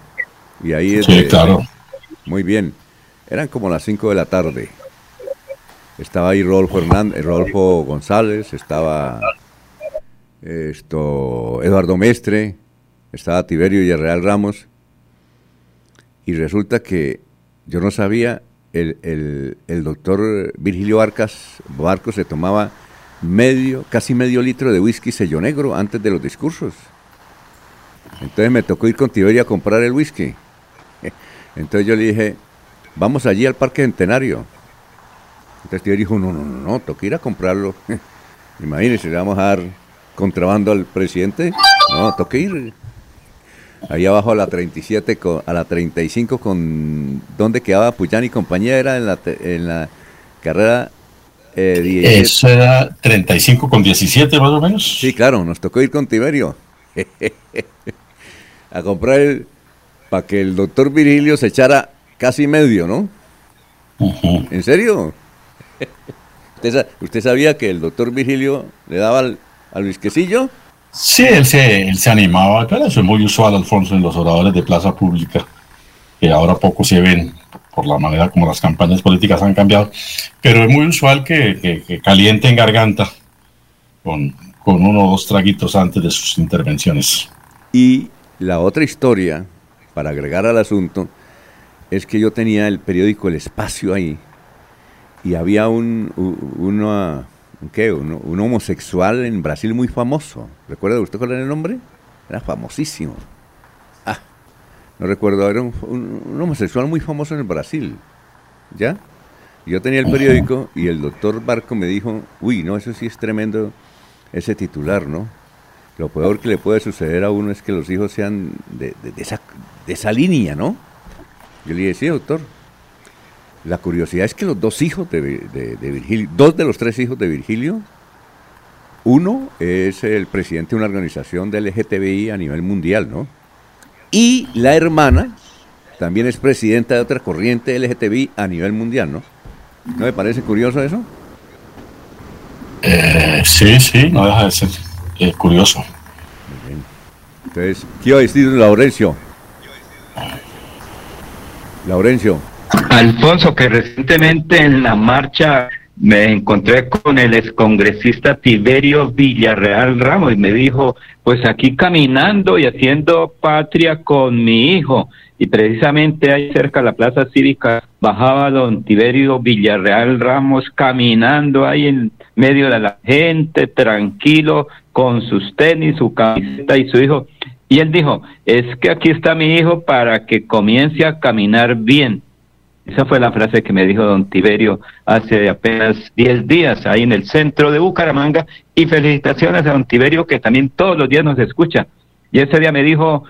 y ahí es Sí, de- claro. Muy bien. Eran como las 5 de la tarde. Estaba ahí Rodolfo, Hernández, Rodolfo González, estaba esto, Eduardo Mestre, estaba Tiberio Villarreal Ramos. Y resulta que yo no sabía, el, el- doctor Virgilio Arcas Barco se tomaba medio, casi medio litro de whisky sello negro antes de los discursos. Entonces me tocó ir con Tiberio a comprar el whisky. Entonces yo le dije, vamos allí al Parque Centenario. Entonces Tiberio dijo, no, no, no, no, toca ir a comprarlo. Imagínense, le vamos a dar contrabando al presidente. No, toca ir. Ahí abajo a la 37, con, a la 35 con... ¿Dónde quedaba Puyán y compañía? Era en la, en la carrera eh, Eso era 35 con 17 más o menos. Sí, claro, nos tocó ir con Tiberio a comprar el, para que el doctor Virgilio se echara casi medio, ¿no? ¿En serio? ¿Usted, sabía que el doctor Virgilio le daba al, al Quesillo? Sí, él se, él se animaba. Claro, eso es muy usual, Alfonso, en los oradores de plaza pública, que ahora poco se ven por la manera como las campañas políticas han cambiado, pero es muy usual que, que, calienten garganta con, con uno o dos traguitos antes de sus intervenciones. Y la otra historia, para agregar al asunto, es que yo tenía el periódico El Espacio ahí y había un, uno, ¿qué? un homosexual en Brasil muy famoso. ¿Recuerda usted cuál era el nombre? Era famosísimo no recuerdo, era un, homosexual muy famoso en el Brasil, ¿ya? Yo tenía el periódico y el doctor Barco me dijo, uy, no, eso sí es tremendo, ese titular, ¿no? Lo peor que le puede suceder a uno es que los hijos sean de, esa, de esa línea, ¿no? Yo le dije, sí, doctor. La curiosidad es que los dos hijos de, de, Virgilio, dos de los tres hijos de Virgilio, uno es el presidente de una organización de LGTBI a nivel mundial, ¿no? Y la hermana también es presidenta de otra corriente LGTBI a nivel mundial, ¿no? ¿No me parece curioso eso? Eh, sí, sí, no deja de ser eh, curioso. Muy bien. Entonces, ¿qué iba a decir Laurencio? Laurencio. Alfonso, que recientemente en la marcha me encontré con el excongresista Tiberio Villarreal Ramos y me dijo, pues aquí caminando y haciendo patria con mi hijo. Y precisamente ahí cerca de la Plaza Cívica bajaba don Tiberio Villarreal Ramos caminando ahí en medio de la gente, tranquilo, con sus tenis, su camiseta y su hijo. Y él dijo, es que aquí está mi hijo para que comience a caminar bien. Esa fue la frase que me dijo don Tiberio hace apenas 10 días ahí en el centro de Bucaramanga y felicitaciones a don Tiberio que también todos los días nos escucha. Y ese día me dijo,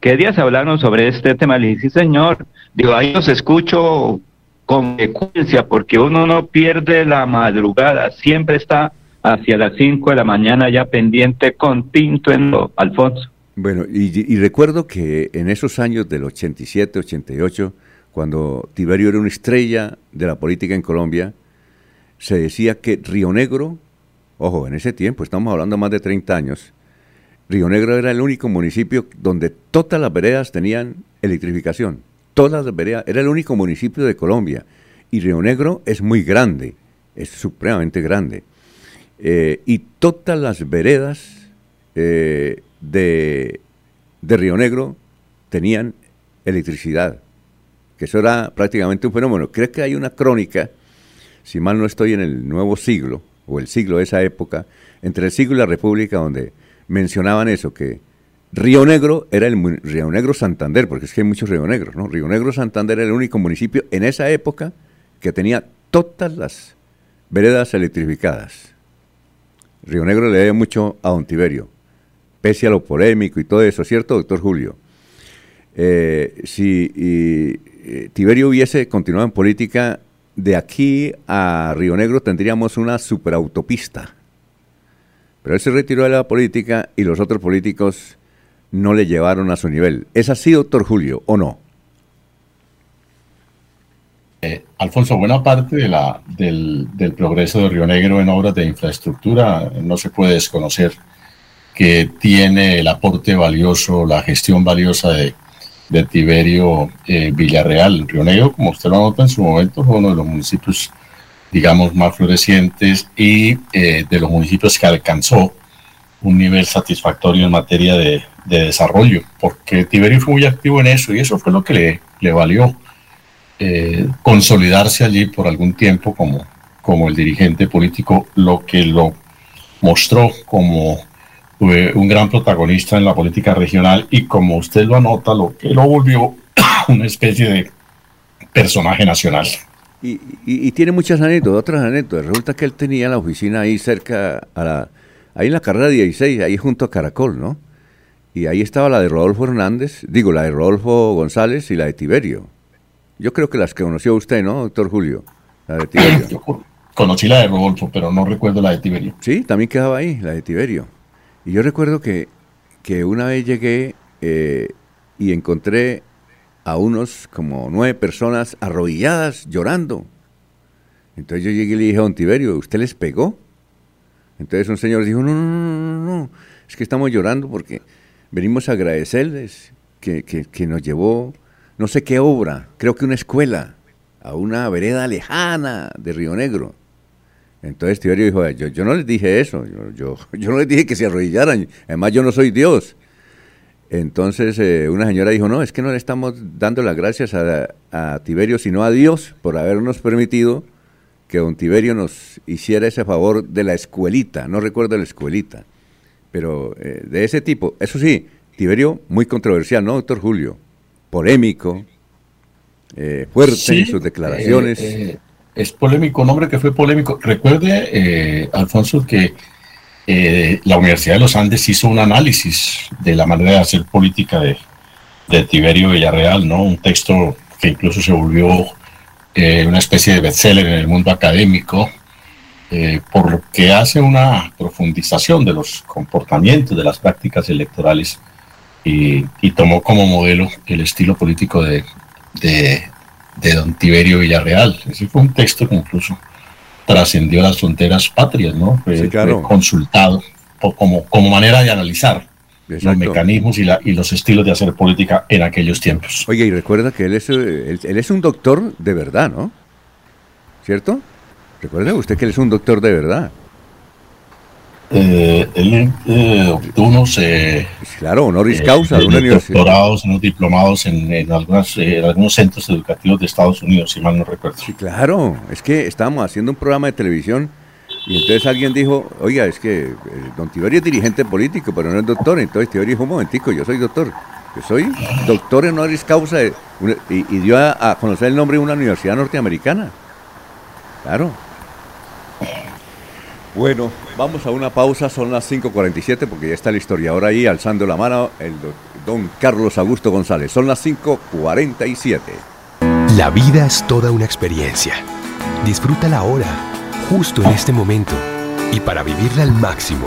¿qué días hablaron sobre este tema? Le dije, sí señor, digo, ahí los escucho con frecuencia porque uno no pierde la madrugada, siempre está hacia las 5 de la mañana ya pendiente con tinto en lo, Alfonso. Bueno, y, y recuerdo que en esos años del 87, 88, cuando Tiberio era una estrella de la política en Colombia, se decía que Río Negro, ojo, en ese tiempo, estamos hablando más de 30 años, Río Negro era el único municipio donde todas las veredas tenían electrificación. Todas las veredas, era el único municipio de Colombia. Y Río Negro es muy grande, es supremamente grande. Eh, y todas las veredas eh, de, de Río Negro tenían electricidad que eso era prácticamente un fenómeno. Creo que hay una crónica, si mal no estoy en el nuevo siglo, o el siglo de esa época, entre el siglo y la República, donde mencionaban eso, que Río Negro era el Río Negro Santander, porque es que hay muchos Río Negros, ¿no? Río Negro Santander era el único municipio en esa época que tenía todas las veredas electrificadas. Río Negro le debe mucho a Don Tiberio, pese a lo polémico y todo eso, ¿cierto, doctor Julio? Eh, si eh, Tiberio hubiese continuado en política, de aquí a Río Negro tendríamos una superautopista. Pero él se retiró de la política y los otros políticos no le llevaron a su nivel. ¿Es así, doctor Julio, o no? Eh, Alfonso, buena parte de la, del, del, progreso de Río Negro en obras de infraestructura no se puede desconocer que tiene el aporte valioso, la gestión valiosa de de Tiberio eh, Villarreal. Río Negro, como usted lo nota en su momento, fue uno de los municipios, digamos, más florecientes y eh, de los municipios que alcanzó un nivel satisfactorio en materia de, desarrollo, porque Tiberio fue muy activo en eso y eso fue lo que le, le valió eh, consolidarse allí por algún tiempo como, como el dirigente político, lo que lo mostró como un gran protagonista en la política regional y como usted lo anota, lo que lo volvió una especie de personaje nacional. Y, tiene muchas anécdotas, otras anécdotas. Resulta que él tenía la oficina ahí cerca, a la, ahí en la carrera 16, ahí junto a Caracol, ¿no? y ahí estaba la de Rodolfo Hernández, digo, la de Rodolfo González y la de Tiberio. Yo creo que las que conoció usted, ¿no, doctor Julio? La de Tiberio. Conocí la de Rodolfo, pero no recuerdo la de Tiberio. Sí, también quedaba ahí, la de Tiberio. Y yo recuerdo que, que una vez llegué eh, y encontré a unos como nueve personas arrodilladas llorando. Entonces yo llegué y le dije a don Tiberio, ¿usted les pegó? Entonces un señor dijo, no, no, no, no, no, es que estamos llorando porque venimos a agradecerles que, que, nos llevó no sé qué obra, creo que una escuela, a una vereda lejana de Río Negro. Entonces Tiberio dijo, yo, yo no les dije eso, yo, yo, yo, no les dije que se arrodillaran, además yo no soy Dios. Entonces eh, una señora dijo, no, es que no le estamos dando las gracias a, a Tiberio, sino a Dios por habernos permitido que don Tiberio nos hiciera ese favor de la escuelita, no recuerdo la escuelita, pero eh, de ese tipo. Eso sí, Tiberio muy controversial, ¿no, doctor Julio? Polémico, eh, fuerte en sus declaraciones. Eh, es polémico, un hombre que fue polémico. Recuerde, Alfonso, que la Universidad de los Andes hizo un análisis de la manera de hacer política de, Tiberio Villarreal, ¿no? Un texto que incluso se volvió eh, una especie de bestseller en el mundo académico, eh, porque hace una profundización de los comportamientos, de las prácticas electorales y, tomó como modelo el estilo político de, de, don Tiberio Villarreal. Ese fue un texto que incluso trascendió las fronteras patrias, ¿no? Fue, consultado como, como manera de analizar los mecanismos y, la, y los estilos de hacer política en aquellos tiempos. Oye, y recuerda que él es, él, es un doctor de verdad, ¿no? ¿Cierto? Recuerda usted que él es un doctor de verdad. Eh, él eh, obtuvo unos eh, claro honoris causa de una universidad doctorados unos diplomados en, en, algunas, en algunos centros educativos de Estados Unidos si mal no recuerdo sí claro es que estábamos haciendo un programa de televisión y entonces alguien dijo, oiga, es que eh, don Tiberio es dirigente político, pero no es doctor. Entonces Tiberio dijo, un momentico, yo soy doctor. Yo soy doctor en honoris causa y, dio a, conocer el nombre de una universidad norteamericana. Claro. Bueno, vamos a una pausa, son las 5.47 porque ya está el historiador ahí alzando la mano, el don Carlos Augusto González. Son las 5.47. La vida es toda una experiencia. Disfrútala ahora justo en este momento. Y para vivirla al máximo,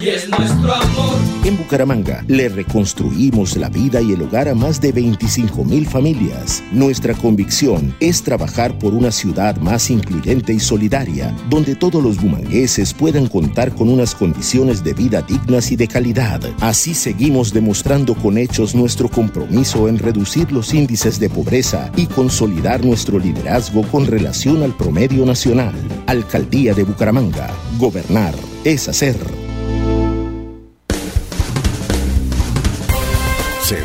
es nuestro amor. En Bucaramanga le reconstruimos la vida y el hogar a más de 25 mil familias. Nuestra convicción es trabajar por una ciudad más incluyente y solidaria, donde todos los bumangueses puedan contar con unas condiciones de vida dignas y de calidad. Así seguimos demostrando con hechos nuestro compromiso en reducir los índices de pobreza y consolidar nuestro liderazgo con relación al promedio nacional. Alcaldía de Bucaramanga. Gobernar es hacer.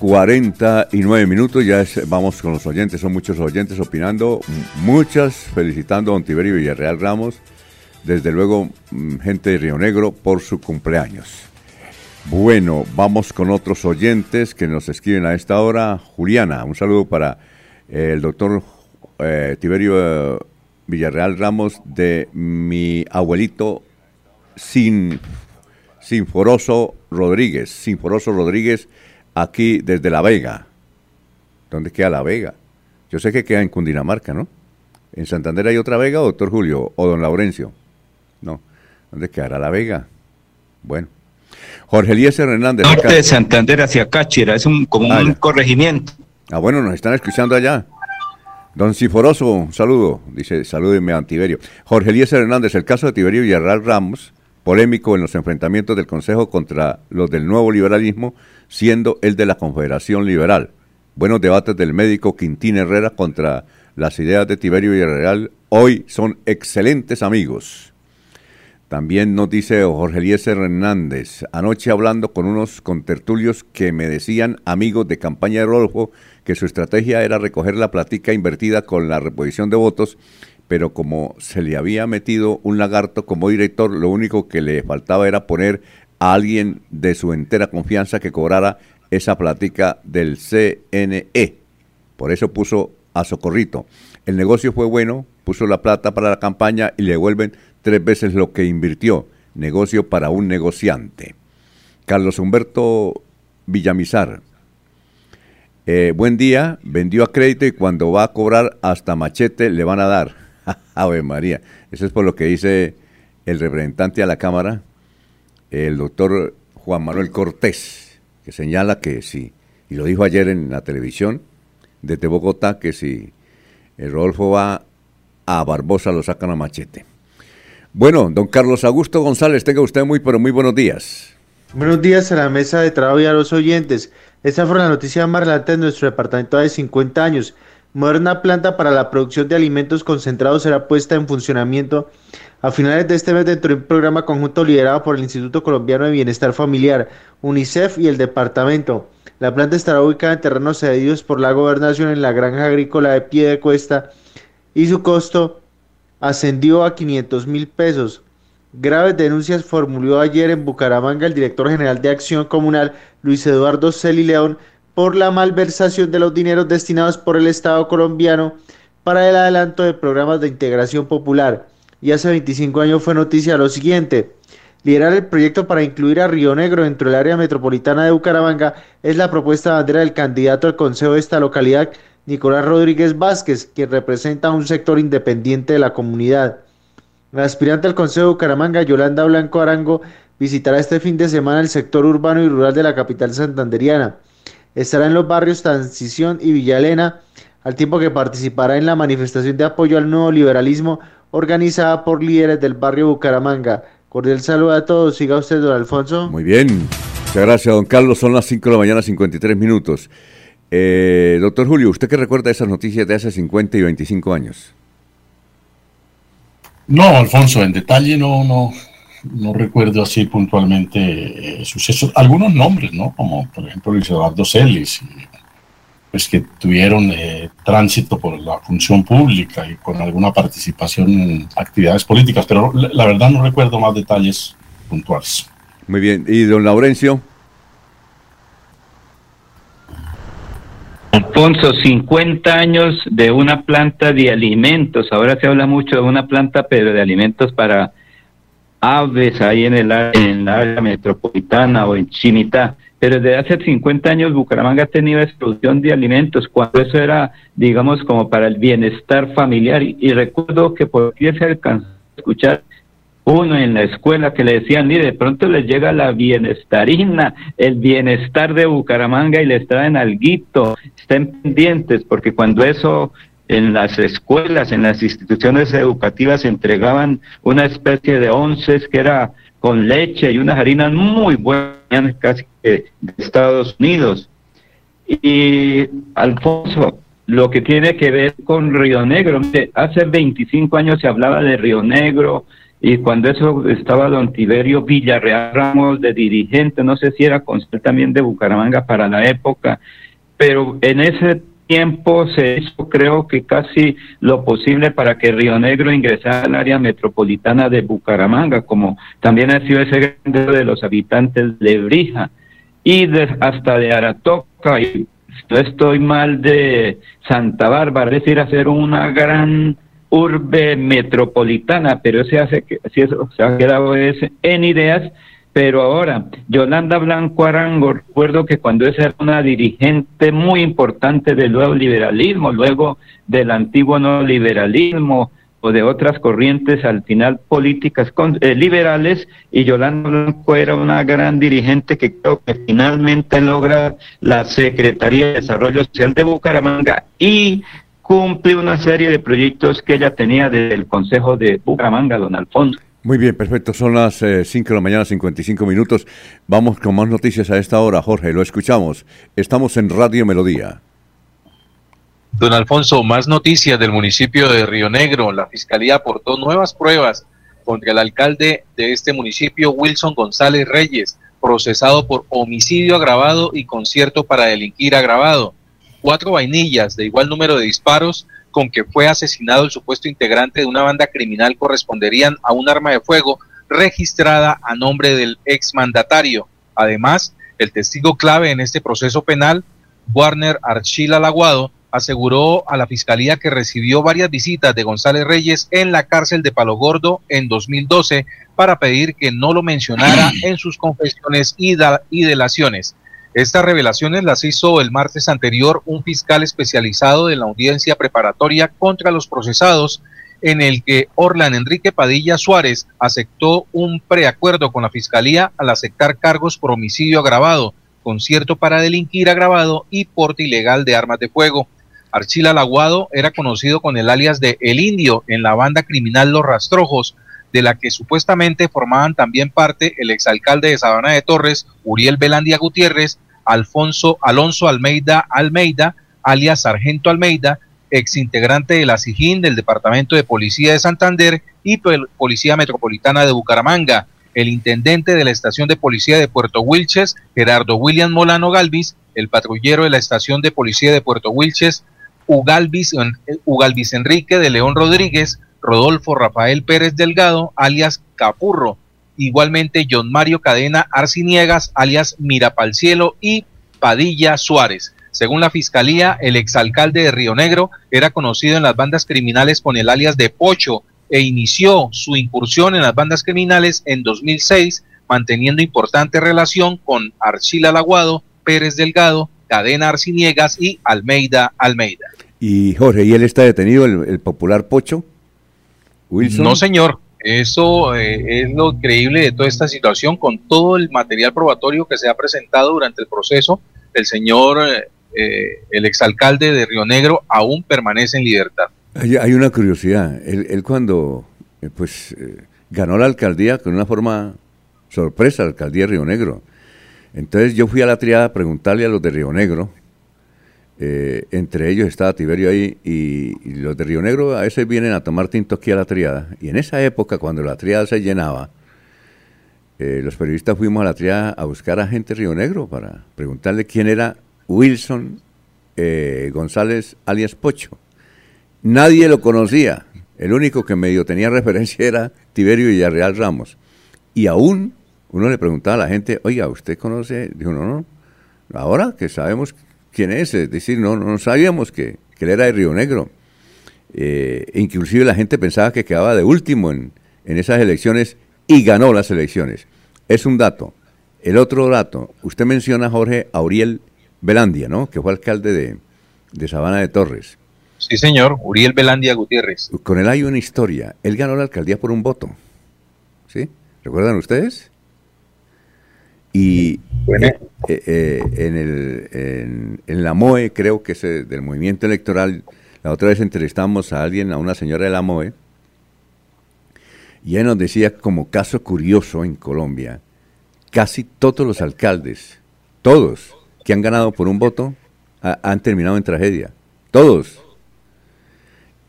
49 minutos, ya vamos con los oyentes, son muchos oyentes opinando, muchas felicitando a don Tiberio Villarreal Ramos, desde luego mm, gente de Río Negro por su cumpleaños. Bueno, vamos con otros oyentes que nos escriben a esta hora. Juliana, un saludo para eh, el doctor eh, Tiberio eh, Villarreal Ramos de mi abuelito Sin, Sinforoso Rodríguez, Sinforoso Rodríguez, aquí desde La Vega. ¿Dónde queda La Vega? Yo sé que queda en Cundinamarca, ¿no? ¿En Santander hay otra Vega, doctor Julio? ¿O don Laurencio? No. ¿Dónde quedará La Vega? Bueno. Jorge Eliezer Hernández. Norte de Santander hacia Cáchira, es un, como un corregimiento. Ah, bueno, nos están escuchando allá. Don Ciforoso, un saludo. Dice, salúdeme a Tiberio. Jorge Eliezer Hernández, el caso de Tiberio Villarreal Ramos polémico en los enfrentamientos del Consejo contra los del nuevo liberalismo, siendo el de la Confederación Liberal. Buenos debates del médico Quintín Herrera contra las ideas de Tiberio Villarreal hoy son excelentes amigos. También nos dice Jorge Eliezer Hernández, anoche hablando con unos contertulios que me decían, amigos de campaña de Rodolfo, que su estrategia era recoger la platica invertida con la reposición de votos, pero como se le había metido un lagarto como director, lo único que le faltaba era poner a alguien de su entera confianza que cobrara esa platica del CNE. Por eso puso a Socorrito. El negocio fue bueno, puso la plata para la campaña y le devuelven tres veces lo que invirtió. Negocio para un negociante. Carlos Humberto Villamizar. Eh, buen día, vendió a crédito y cuando va a cobrar hasta machete le van a dar. Ave María. Eso es por lo que dice el representante a la Cámara, el doctor Juan Manuel Cortés, que señala que si, y lo dijo ayer en la televisión desde Bogotá, que si el Rodolfo va a Barbosa lo sacan a machete. Bueno, don Carlos Augusto González, tenga usted muy, pero muy buenos días. Buenos días a la mesa de trabajo y a los oyentes. Esta fue la noticia más relevante de nuestro departamento de 50 años. Moderna planta para la producción de alimentos concentrados será puesta en funcionamiento a finales de este mes dentro de un programa conjunto liderado por el Instituto Colombiano de Bienestar Familiar, UNICEF y el departamento. La planta estará ubicada en terrenos cedidos por la gobernación en la granja agrícola de pie de cuesta y su costo ascendió a 500 mil pesos. Graves denuncias formuló ayer en Bucaramanga el director general de Acción Comunal, Luis Eduardo Celi León, por la malversación de los dineros destinados por el Estado colombiano para el adelanto de programas de integración popular. Y hace 25 años fue noticia lo siguiente. Liderar el proyecto para incluir a Río Negro dentro del área metropolitana de Bucaramanga es la propuesta de bandera del candidato al consejo de esta localidad, Nicolás Rodríguez Vázquez, quien representa a un sector independiente de la comunidad. La aspirante al Consejo de Bucaramanga, Yolanda Blanco Arango, visitará este fin de semana el sector urbano y rural de la capital santanderiana. Estará en los barrios Transición y Villalena, al tiempo que participará en la manifestación de apoyo al nuevo liberalismo organizada por líderes del barrio Bucaramanga. Cordial saludo a todos. Siga usted, don Alfonso. Muy bien. Muchas gracias, don Carlos. Son las 5 de la mañana, 53 minutos. Eh, doctor Julio, ¿usted qué recuerda de esas noticias de hace 50 y 25 años? No, Alfonso, en detalle no, no, no recuerdo así puntualmente eh, sucesos. Algunos nombres, ¿no? Como por ejemplo Luis Eduardo Celis, pues que tuvieron eh, tránsito por la función pública y con alguna participación en actividades políticas, pero la, la verdad no recuerdo más detalles puntuales. Muy bien. ¿Y don Laurencio? Alfonso, 50 años de una planta de alimentos. Ahora se habla mucho de una planta, pero de alimentos para aves ahí en el en la área metropolitana o en Chinita. Pero desde hace 50 años Bucaramanga ha tenido producción de alimentos, cuando eso era, digamos, como para el bienestar familiar. Y, recuerdo que por aquí se alcanzó a escuchar uno en la escuela que le decían, y de pronto les llega la bienestarina, el bienestar de Bucaramanga y les traen alguito, estén pendientes, porque cuando eso en las escuelas, en las instituciones educativas entregaban una especie de onces que era con leche y unas harinas muy buenas, casi de Estados Unidos. Y Alfonso, lo que tiene que ver con Río Negro, hace 25 años se hablaba de Río Negro, y cuando eso estaba don Tiberio Villarreal Ramos de dirigente, no sé si era consejero también de Bucaramanga para la época, pero en ese tiempo se hizo creo que casi lo posible para que Río Negro ingresara al área metropolitana de Bucaramanga, como también ha sido ese grande de los habitantes de Brija y de, hasta de Aratoca. Y no estoy mal de Santa Bárbara, es decir, hacer una gran urbe metropolitana, pero ese hace que si eso se ha quedado ese, en ideas, pero ahora Yolanda Blanco Arango, recuerdo que cuando esa era una dirigente muy importante del nuevo liberalismo, luego del antiguo no liberalismo o de otras corrientes al final políticas con, eh, liberales y Yolanda Blanco era una gran dirigente que creo que finalmente logra la Secretaría de Desarrollo Social de Bucaramanga y cumple una serie de proyectos que ella tenía desde el Consejo de Bucaramanga, don Alfonso. Muy bien, perfecto. Son las 5 eh, de la mañana, 55 minutos. Vamos con más noticias a esta hora, Jorge. Lo escuchamos. Estamos en Radio Melodía. Don Alfonso, más noticias del municipio de Río Negro. La fiscalía aportó nuevas pruebas contra el alcalde de este municipio, Wilson González Reyes, procesado por homicidio agravado y concierto para delinquir agravado. Cuatro vainillas de igual número de disparos con que fue asesinado el supuesto integrante de una banda criminal corresponderían a un arma de fuego registrada a nombre del exmandatario. Además, el testigo clave en este proceso penal, Warner Archila Laguado, aseguró a la fiscalía que recibió varias visitas de González Reyes en la cárcel de Palo Gordo en 2012 para pedir que no lo mencionara en sus confesiones y, delaciones. Estas revelaciones las hizo el martes anterior un fiscal especializado de la audiencia preparatoria contra los procesados, en el que Orlan Enrique Padilla Suárez aceptó un preacuerdo con la fiscalía al aceptar cargos por homicidio agravado, concierto para delinquir agravado y porte ilegal de armas de fuego. Archila Laguado era conocido con el alias de El Indio en la banda criminal Los Rastrojos, de la que supuestamente formaban también parte el exalcalde de Sabana de Torres, Uriel Belandia Gutiérrez, Alfonso Alonso Almeida Almeida, alias Sargento Almeida, exintegrante de la SIGIN del Departamento de Policía de Santander y Policía Metropolitana de Bucaramanga, el intendente de la estación de policía de Puerto Wilches, Gerardo William Molano Galvis, el patrullero de la estación de policía de Puerto Wilches, Ugalvis, Ugalvis Enrique de León Rodríguez, Rodolfo Rafael Pérez Delgado, alias Capurro, igualmente John Mario Cadena Arciniegas, alias Mirapalcielo y Padilla Suárez. Según la fiscalía, el exalcalde de Río Negro era conocido en las bandas criminales con el alias de Pocho e inició su incursión en las bandas criminales en 2006, manteniendo importante relación con Archila Laguado, Pérez Delgado, Cadena Arciniegas y Almeida Almeida. Y Jorge, ¿y él está detenido, el, popular Pocho? Wilson. No, señor. Eso eh, es lo increíble de toda esta situación, con todo el material probatorio que se ha presentado durante el proceso. El señor, eh, eh, el exalcalde de Río Negro, aún permanece en libertad. Hay, una curiosidad. Él, cuando pues ganó la alcaldía con una forma sorpresa, la alcaldía de Río Negro. Entonces yo fui a la triada a preguntarle a los de Río Negro, eh, entre ellos estaba Tiberio ahí, y, los de Río Negro a veces vienen a tomar tinto aquí a la triada, y en esa época cuando la triada se llenaba, eh, los periodistas fuimos a la triada a buscar a gente de Río Negro para preguntarle quién era Wilson eh, González alias Pocho. Nadie lo conocía, el único que medio tenía referencia era Tiberio Villarreal Ramos, y aún uno le preguntaba a la gente, oiga, ¿usted conoce? Dijo, no, no, ahora que sabemos quién es, es decir, no, no sabíamos que, él era de Río Negro. Eh, inclusive la gente pensaba que quedaba de último en, esas elecciones y ganó las elecciones. Es un dato. El otro dato, usted menciona, Jorge, Auriel Belandia, ¿no? Que fue alcalde de, de Sabana de Torres. Sí, señor, Uriel Belandia Gutiérrez. Con él hay una historia. Él ganó la alcaldía por un voto. ¿Sí? ¿Recuerdan ustedes? Y eh, eh, en, el, en, la MOE, creo que es del movimiento electoral, la otra vez entrevistamos a alguien, a una señora de la MOE, y ella nos decía como caso curioso en Colombia, casi todos los alcaldes, todos que han ganado por un voto, han terminado en tragedia. Todos.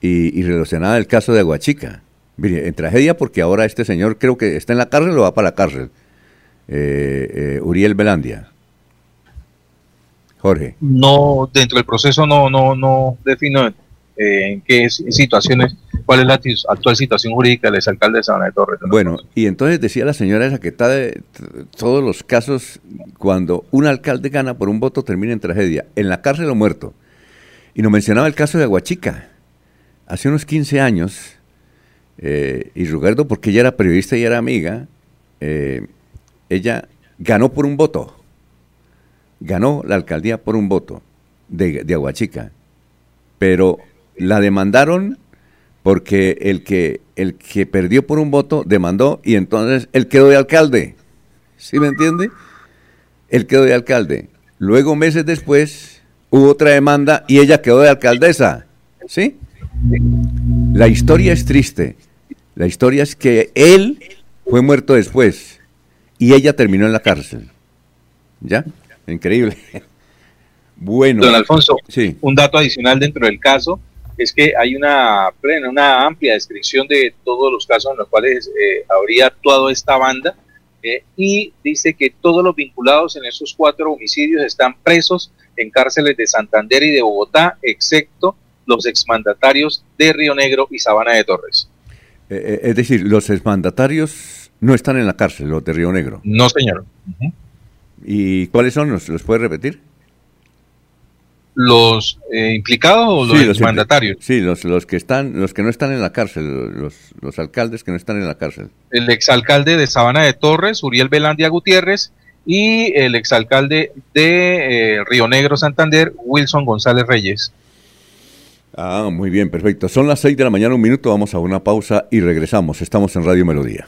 Y, y relacionada el caso de Aguachica. Mire, en tragedia porque ahora este señor creo que está en la cárcel o va para la cárcel eh, eh, Uriel Belandia? Jorge. No, dentro del proceso no, no, no defino eh, en qué situaciones, cuál es la actual situación jurídica del exalcalde de Sabana de Torres. Bueno, y entonces decía la señora esa que está de todos los casos, cuando un alcalde gana por un voto termina en tragedia, en la cárcel o muerto. Y nos mencionaba el caso de Aguachica, hace unos 15 años, y Rugardo, porque ella era periodista y era amiga, eh, ella ganó por un voto, ganó la alcaldía por un voto de, Aguachica, pero la demandaron porque el que, el que perdió por un voto demandó y entonces él quedó de alcalde. ¿Sí me entiende? Él quedó de alcalde. Luego, meses después, hubo otra demanda y ella quedó de alcaldesa. ¿Sí? La historia es triste. La historia es que él fue muerto después y ella terminó en la cárcel. ¿Ya? Increíble. Bueno. Don Alfonso, sí. un dato adicional dentro del caso es que hay una, una amplia descripción de todos los casos en los cuales eh, habría actuado esta banda eh, y dice que todos los vinculados en esos cuatro homicidios están presos en cárceles de Santander y de Bogotá, excepto los exmandatarios de Río Negro y Sabana de Torres. Eh, es decir, los exmandatarios no están en la cárcel, los de Río Negro. No, señor. ¿Y cuáles son? ¿Los, los puede repetir? ¿Los eh, implicados o los mandatarios? Sí, los, los, que están, los que no están en la cárcel, los, los alcaldes que no están en la cárcel. El exalcalde de Sabana de Torres, Uriel Belandia Gutiérrez, y el exalcalde de eh, Río Negro, Santander, Wilson González Reyes. Ah, muy bien, perfecto. Son las seis de la mañana, un minuto, vamos a una pausa y regresamos. Estamos en Radio Melodía.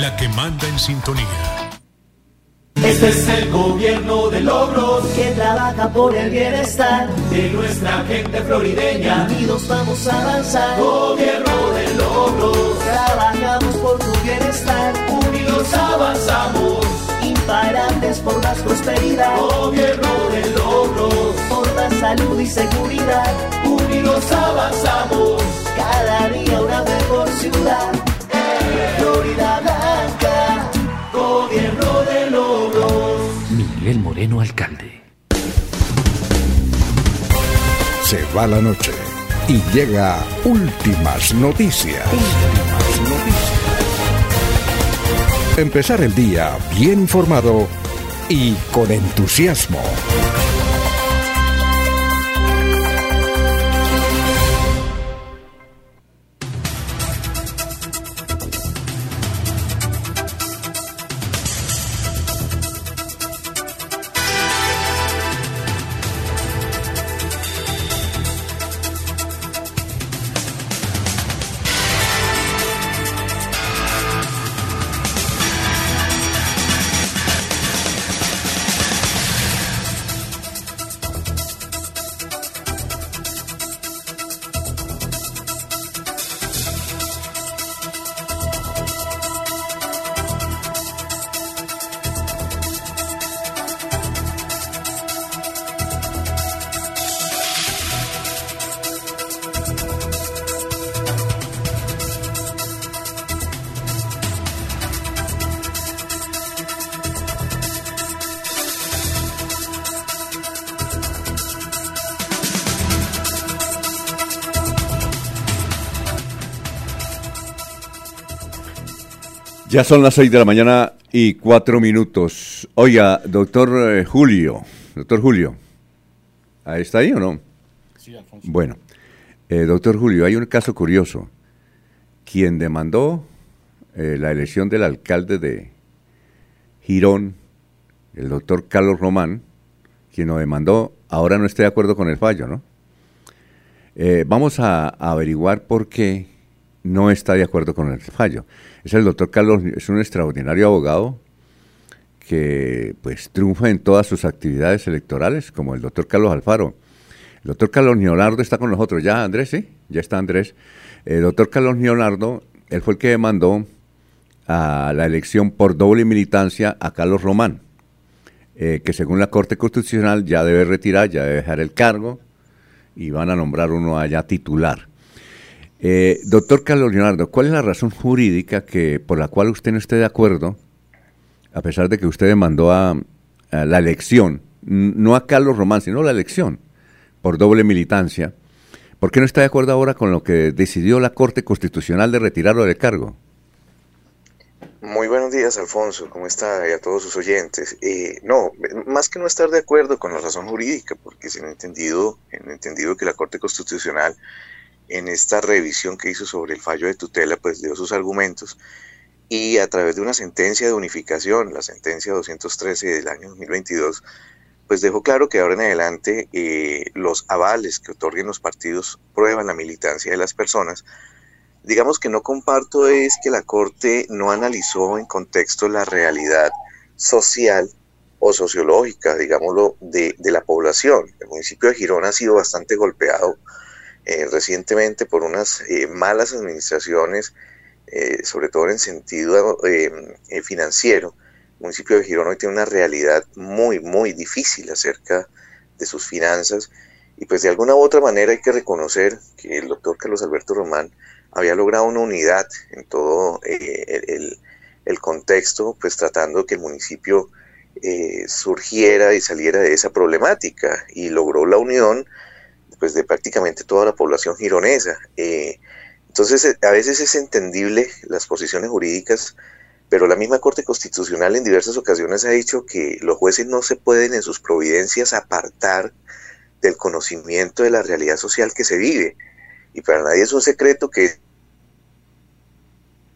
la que manda en sintonía. Este es el gobierno de logros que trabaja por el bienestar de nuestra gente florideña. Unidos vamos a avanzar. Gobierno de logros. Trabajamos por tu bienestar. Unidos avanzamos. Imparables por más prosperidad. Gobierno de logros. Por la salud y seguridad. Unidos avanzamos. Cada día una mejor ciudad. Florida Blanca. Gobierno de logros. Miguel Moreno, alcalde. Se va la noche y llega últimas noticias. Últimas noticias. Empezar el día bien informado y con entusiasmo. Ya son las seis de la mañana y cuatro minutos. Oiga, doctor eh, Julio, doctor Julio, ¿ahí ¿está ahí o no? Sí, Alfonso. Bueno, eh, doctor Julio, hay un caso curioso. Quien demandó eh, la elección del alcalde de Girón, el doctor Carlos Román, quien lo demandó, ahora no está de acuerdo con el fallo, ¿no? vamos a averiguar por qué no está de acuerdo con el fallo. Es el doctor Carlos, es un extraordinario abogado que pues triunfa en todas sus actividades electorales, como el doctor Carlos Alfaro. El doctor Carlos Leonardo está con nosotros. ¿Ya, Andrés? Sí, ya está Andrés. El doctor Carlos Leonardo, él fue el que demandó a la elección por doble militancia a Carlos Román, eh, que según la Corte Constitucional ya debe retirar, ya debe dejar el cargo, y van a nombrar uno allá titular. Eh, doctor Carlos Leonardo, ¿cuál es la razón jurídica que por la cual usted no esté de acuerdo, a pesar de que usted demandó a, la elección, no a Carlos Román, sino la elección por doble militancia? ¿Por qué no está de acuerdo ahora con lo que decidió la Corte Constitucional de retirarlo del cargo? Muy buenos días, Alfonso. ¿Cómo está? Y a todos sus oyentes. Eh, no, más que no estar de acuerdo con la razón jurídica, porque se han entendido, han entendido que la Corte Constitucional en esta revisión que hizo sobre el fallo de tutela, pues dio sus argumentos y a través de una sentencia de unificación, la sentencia 213 del año 2022, pues dejó claro que ahora en adelante eh, los avales que otorguen los partidos prueban la militancia de las personas. Digamos que no comparto es que la Corte no analizó en contexto la realidad social o sociológica, digámoslo, de, de la población. El municipio de Girón ha sido bastante golpeado eh, recientemente por unas eh, malas administraciones, eh, sobre todo en sentido financiero. El municipio de Girón hoy tiene una realidad muy, muy difícil acerca de sus finanzas y pues de alguna u otra manera hay que reconocer que el doctor Carlos Alberto Román había logrado una unidad en todo el, el, contexto, pues tratando que el municipio surgiera y saliera de esa problemática y logró la unión pues de prácticamente toda la población gironesa. Eh, entonces, eh, a veces es entendible las posiciones jurídicas, pero la misma Corte Constitucional en diversas ocasiones ha dicho que los jueces no se pueden en sus providencias apartar del conocimiento de la realidad social que se vive. Y para nadie es un secreto que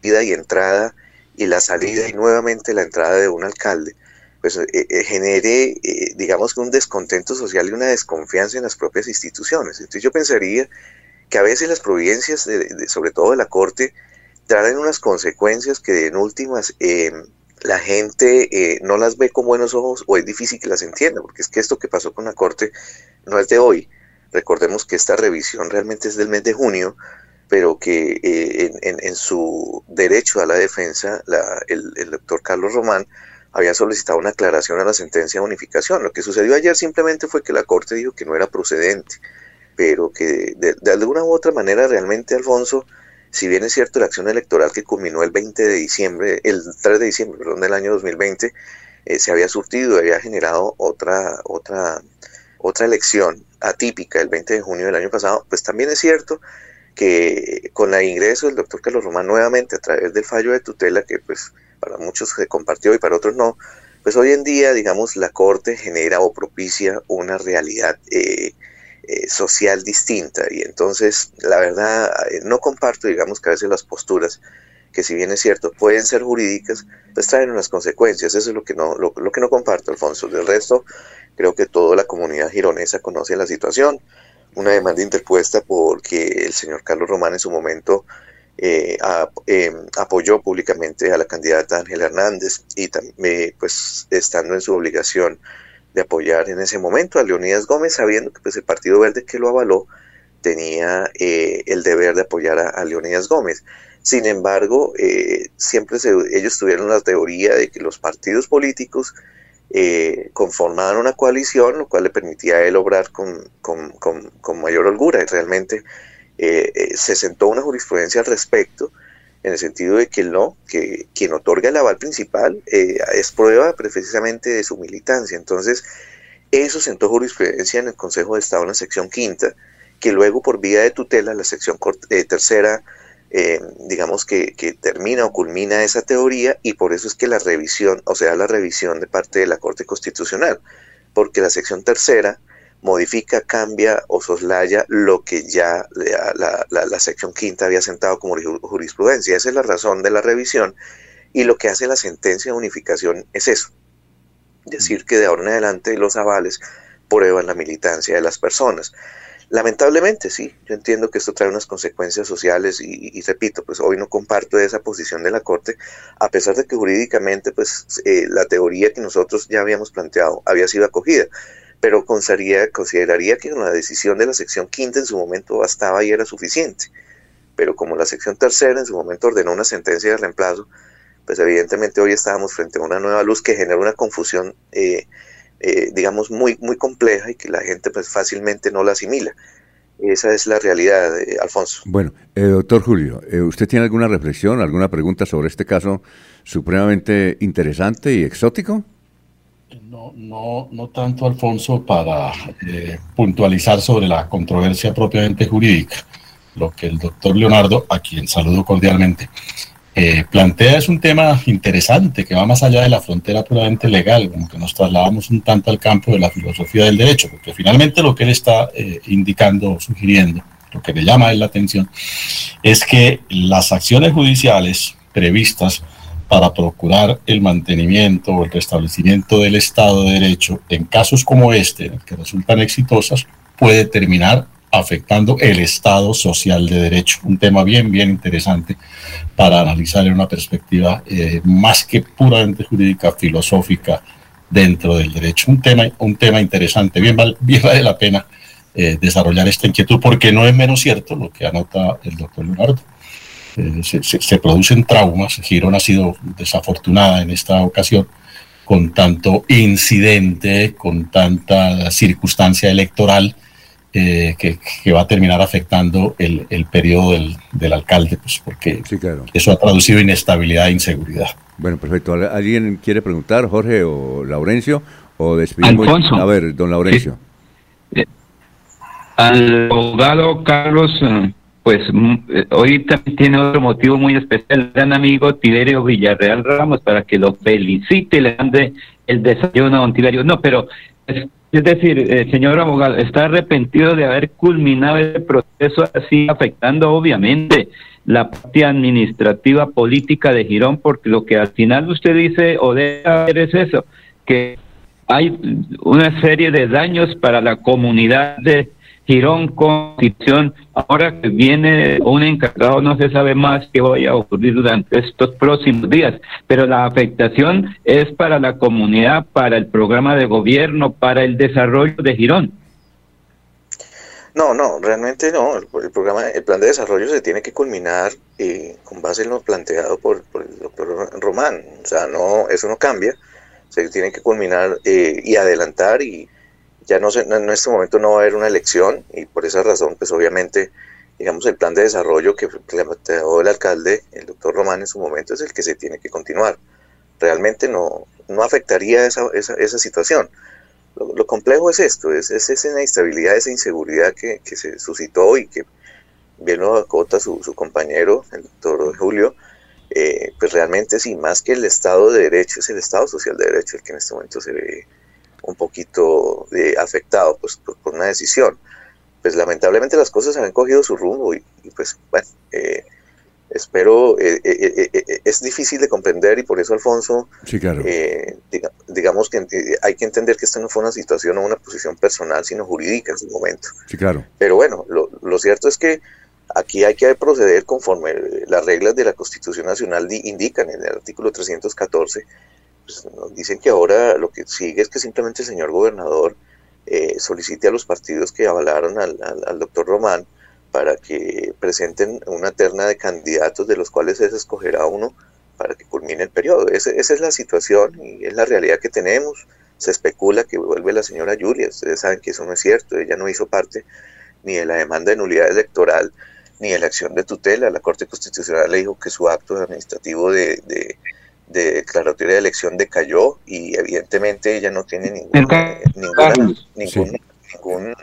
vida y entrada y la salida y nuevamente la entrada de un alcalde pues eh, eh, genere, eh, digamos un descontento social y una desconfianza en las propias instituciones. Entonces yo pensaría que a veces las providencias, de, sobre todo de la Corte, traen unas consecuencias que en últimas la gente no las ve con buenos ojos o es difícil que las entienda, porque es que esto que pasó con la Corte no es de hoy. Recordemos que esta revisión realmente es del mes de junio, pero que en, su derecho a la defensa, el, el doctor Carlos Román había solicitado una aclaración a la sentencia de unificación. Lo que sucedió ayer simplemente fue que la Corte dijo que no era procedente, pero que de, alguna u otra manera realmente, Alfonso, si bien es cierto la acción electoral que culminó el 20 de diciembre, el 3 de diciembre, perdón, del año 2020, eh, se había surtido, había generado otra, otra, otra elección atípica el 20 de junio del año pasado, pues también es cierto que con el ingreso del doctor Carlos Román nuevamente a través del fallo de tutela que pues para muchos se compartió y para otros no, pues hoy en día, digamos, la Corte genera o propicia una realidad eh, eh, social distinta y entonces, la verdad, eh, no comparto, digamos, que a veces las posturas que si bien es cierto, pueden ser jurídicas, pues traen unas consecuencias. Eso es lo que no, lo, lo que no comparto, Alfonso. Del resto, creo que toda la comunidad gironesa conoce la situación. Una demanda interpuesta porque el señor Carlos Román en su momento eh, em, apoyó públicamente a la candidata Ángela Hernández y también, eh, pues estando en su obligación de apoyar en ese momento a Leonidas Gómez, sabiendo que pues, el Partido Verde que lo avaló tenía eh, el deber de apoyar a, Leonidas Gómez. Sin embargo, siempre ellos tuvieron la teoría de que los partidos políticos conformaban una coalición, lo cual le permitía a él obrar con, con, con, con mayor holgura. Y realmente eh, eh, se sentó una jurisprudencia al respecto, en el sentido de que no, que quien otorga el aval principal eh, es prueba precisamente de su militancia. Entonces, eso sentó jurisprudencia en el Consejo de Estado en la sección quinta, que luego por vía de tutela la sección tercera, digamos que, que, termina o culmina esa teoría y por eso es que la revisión, o sea, la revisión de parte de la Corte Constitucional, porque la sección tercera modifica, cambia o soslaya lo que ya la, la, sección quinta había sentado como jurisprudencia. Esa es la razón de la revisión y lo que hace la sentencia de unificación es eso, decir que de ahora en adelante los avales prueban la militancia de las personas. Lamentablemente, sí, yo entiendo que esto trae unas consecuencias sociales y, repito, pues hoy no comparto esa posición de la Corte, a pesar de que jurídicamente, pues eh, la teoría que nosotros ya habíamos planteado había sido acogida pero consideraría, que la decisión de la sección quinta en su momento bastaba y era suficiente. Pero como la sección tercera en su momento ordenó una sentencia de reemplazo, pues evidentemente hoy estábamos frente a una nueva luz que genera una confusión, eh, eh, digamos, muy, muy compleja y que la gente pues fácilmente no la asimila. Esa es la realidad, eh, Alfonso. Bueno, eh, doctor Julio, eh, ¿usted tiene alguna reflexión, alguna pregunta sobre este caso supremamente interesante y exótico? No, no, no tanto, Alfonso, para puntualizar sobre la controversia propiamente jurídica. Lo que el doctor Leonardo, a quien saludo cordialmente, eh, plantea es un tema interesante que va más allá de la frontera puramente legal, como que nos trasladamos un tanto al campo de la filosofía del derecho, porque finalmente lo que él está eh, indicando, sugiriendo, lo que le llama a él la atención, es que las acciones judiciales previstas para procurar el mantenimiento o el restablecimiento del Estado de Derecho en casos como este, que resultan exitosas, puede terminar afectando el Estado social de derecho. Un tema bien, bien interesante para analizar en una perspectiva eh, más que puramente jurídica, filosófica dentro del derecho. Un tema, un tema interesante, bien, bien vale la pena eh, desarrollar esta inquietud porque no es menos cierto lo que anota el doctor Leonardo. Eh, se, se, producen traumas, Girón ha sido desafortunada en esta ocasión con tanto incidente, con tanta circunstancia electoral, eh, que, va a terminar afectando el, el periodo del, del, alcalde, pues porque eso ha traducido inestabilidad e inseguridad. Bueno, perfecto. ¿Alguien quiere preguntar, Jorge o Laurencio? ¿O despedimos? A ver, don Laurencio. Eh, al abogado Carlos, eh, pues hoy también tiene otro motivo muy especial, gran amigo Tiberio Villarreal Ramos, para que lo felicite le mande el desayuno a don Tiberio. No, pero es decir, eh, señor abogado, está arrepentido de haber culminado el proceso así, afectando obviamente la parte administrativa política de Girón, porque lo que al final usted dice o debe hacer es eso, que hay una serie de daños para la comunidad de Girón Constitución. Ahora que viene un encargado, no se sabe más qué vaya a ocurrir durante estos próximos días, pero la afectación es para la comunidad, para el programa de gobierno, para el desarrollo de Girón. No, no, realmente no. El, programa, el plan de desarrollo se tiene que culminar eh, con base en lo planteado por, el doctor Román. O sea, no, eso no cambia. Se tiene que culminar eh, y adelantar y ya no en este momento no va a haber una elección y por esa razón, pues obviamente, digamos, el plan de desarrollo que planteó el alcalde, el doctor Román en su momento, es el que se tiene que continuar. Realmente no, no afectaría esa, esa, esa situación. Lo, complejo es esto, es, es, esa inestabilidad, esa inseguridad que, que, se suscitó y que bien lo acota su, su compañero, el doctor Julio, eh, pues realmente sí, más que el Estado de Derecho, es el Estado Social de Derecho el que en este momento se ve un poquito de afectado pues, por, una decisión. Pues lamentablemente las cosas han cogido su rumbo y, pues bueno, eh, espero, eh, eh, es difícil de comprender y por eso Alfonso, digamos que hay que entender que esta no fue una situación o una posición personal, sino jurídica en su momento. Sí, claro. Pero bueno, lo, lo cierto es que aquí hay que proceder conforme las reglas de la Constitución Nacional indican en el artículo 314 pues, nos dicen que ahora lo que sigue es que simplemente el señor gobernador eh, solicite a los partidos que avalaron al, doctor Román para que presenten una terna de candidatos de los cuales se escogerá uno para que culmine el periodo. esa es la situación y es la realidad que tenemos. Se especula que vuelve la señora Julia. Ustedes saben que eso no es cierto. Ella no hizo parte ni de la demanda de nulidad electoral ni de la acción de tutela. La Corte Constitucional le dijo que su acto administrativo de declaratoria de elección decayó y evidentemente ella no tiene ningún, ningún,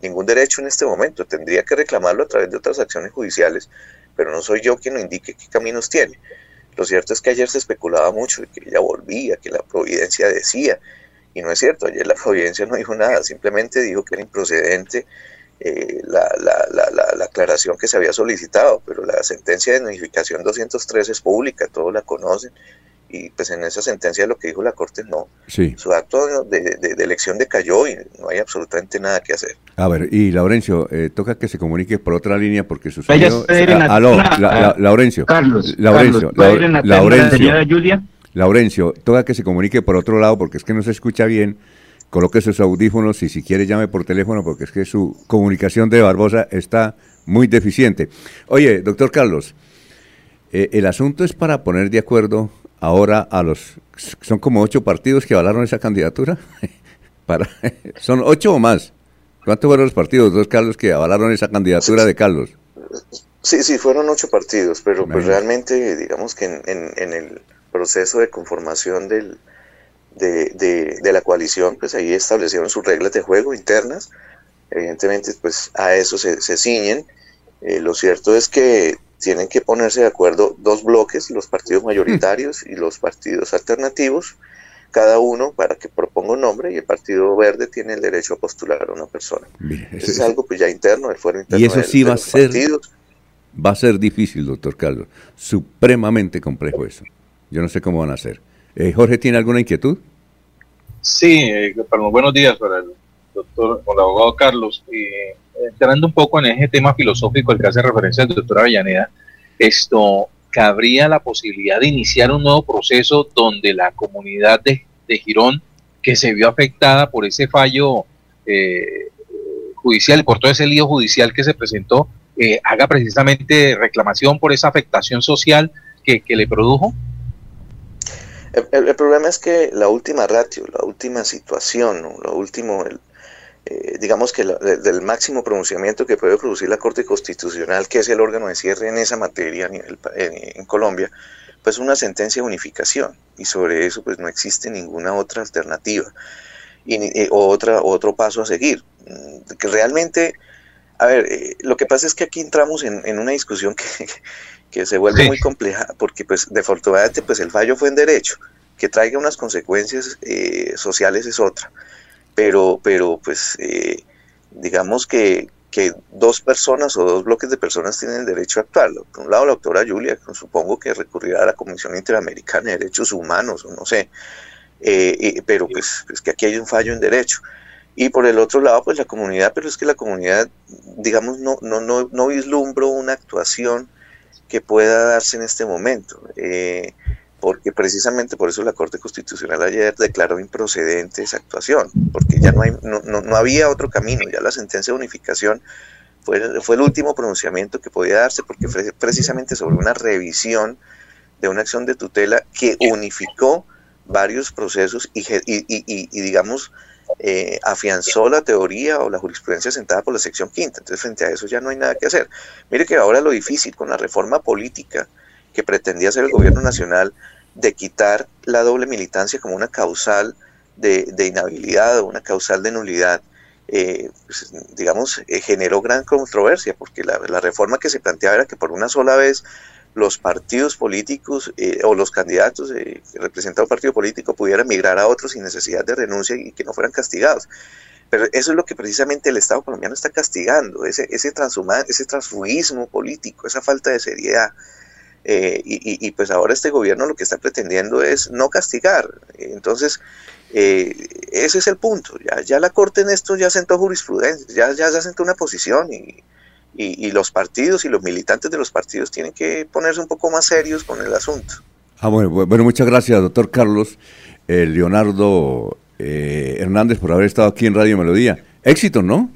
ningún, derecho en este momento. Tendría que reclamarlo a través de otras acciones judiciales, pero no soy yo quien lo indique qué caminos tiene. Lo cierto es que ayer se especulaba mucho de que ella volvía, que la providencia decía, y no es cierto, ayer la providencia no dijo nada, simplemente dijo que era improcedente eh, la, la, la, la, aclaración que se había solicitado, pero la sentencia de notificación 203 es pública, todos la conocen, y pues en esa sentencia lo que dijo la Corte no. Su acto de, de, elección decayó y no hay absolutamente nada que hacer. A ver, y Laurencio, eh, toca que se comunique por otra línea porque su aló, Laurencio. Carlos, Laurencio, Laurencio, Julia? Laurencio, toca que se comunique por otro lado porque es que no se escucha bien. Coloque sus audífonos y si quiere llame por teléfono porque es que su comunicación de Barbosa está muy deficiente. Oye, doctor Carlos, eh, el asunto es para poner de acuerdo ahora a los, son como ocho partidos que avalaron esa candidatura. Para, son ocho o más. ¿Cuántos fueron los partidos, dos Carlos, que avalaron esa candidatura de Carlos? Sí, sí, fueron ocho partidos, pero pues realmente, digamos que en, el proceso de conformación del, de, la coalición, pues ahí establecieron sus reglas de juego internas. Evidentemente, pues a eso se, se ciñen. Eh, lo cierto es que tienen que ponerse de acuerdo dos bloques, los partidos mayoritarios y los partidos alternativos, cada uno para que proponga un nombre y el Partido Verde tiene el derecho a postular a una persona. eso es algo pues ya interno, el fuero interno. Y eso sí va a ser va a ser difícil, doctor Carlos, supremamente complejo eso. Yo no sé cómo van a hacer. Eh, Jorge, ¿tiene alguna inquietud? Sí, eh, para los buenos días para el doctor, o el abogado Carlos. Eh, entrando un poco en ese tema filosófico al que hace referencia el doctor Avellaneda, esto, ¿cabría la posibilidad de iniciar un nuevo proceso donde la comunidad de, Girón, que se vio afectada por ese fallo eh, judicial, por todo ese lío judicial que se presentó, eh, haga precisamente reclamación por esa afectación social que, le produjo? El, problema es que la última ratio, la última situación, lo último, el, eh, digamos que del máximo pronunciamiento que puede producir la Corte Constitucional, que es el órgano de cierre en esa materia en, Colombia, pues una sentencia de unificación y sobre eso pues no existe ninguna otra alternativa y, eh, o otra, otro paso a seguir. Mm, que realmente, a ver, eh, lo que pasa es que aquí entramos en, una discusión que, que se vuelve muy compleja porque pues desafortunadamente pues el fallo fue en derecho, que traiga unas consecuencias sociales es otra pero, pero pues eh, digamos que, que, dos personas o dos bloques de personas tienen el derecho a actuar. Por un lado, la doctora Julia, supongo que recurrirá a la Comisión Interamericana de Derechos Humanos, o no sé, eh, pero pues, pues, que aquí hay un fallo en derecho. Y por el otro lado, pues la comunidad, pero es que la comunidad, digamos, no, no, no, no vislumbro una actuación que pueda darse en este momento. Eh, porque precisamente por eso la Corte Constitucional ayer declaró improcedente esa actuación, porque ya no, hay, no, no, había otro camino, ya la sentencia de unificación fue, fue el último pronunciamiento que podía darse, porque precisamente sobre una revisión de una acción de tutela que unificó varios procesos y, y, y, digamos, eh, afianzó la teoría o la jurisprudencia sentada por la sección quinta. Entonces, frente a eso ya no hay nada que hacer. Mire que ahora lo difícil con la reforma política que pretendía hacer el gobierno nacional de quitar la doble militancia como una causal de, inhabilidad o una causal de nulidad, eh, pues, digamos, eh, generó gran controversia, porque la, reforma que se planteaba era que por una sola vez los partidos políticos eh, o los candidatos que representaban un partido político pudieran migrar a otros sin necesidad de renuncia y que no fueran castigados. Pero eso es lo que precisamente el Estado colombiano está castigando, ese, ese, ese transfugismo político, esa falta de seriedad. Eh, y, pues ahora este gobierno lo que está pretendiendo es no castigar. Entonces, eh, ese es el punto. Ya, ya la Corte en esto ya sentó jurisprudencia, ya, ya, ya sentó una posición y, y, los partidos y los militantes de los partidos tienen que ponerse un poco más serios con el asunto. Ah, bueno, bueno muchas gracias, doctor Carlos eh, Leonardo Hernández, por haber estado aquí en Radio Melodía. Éxito, ¿no?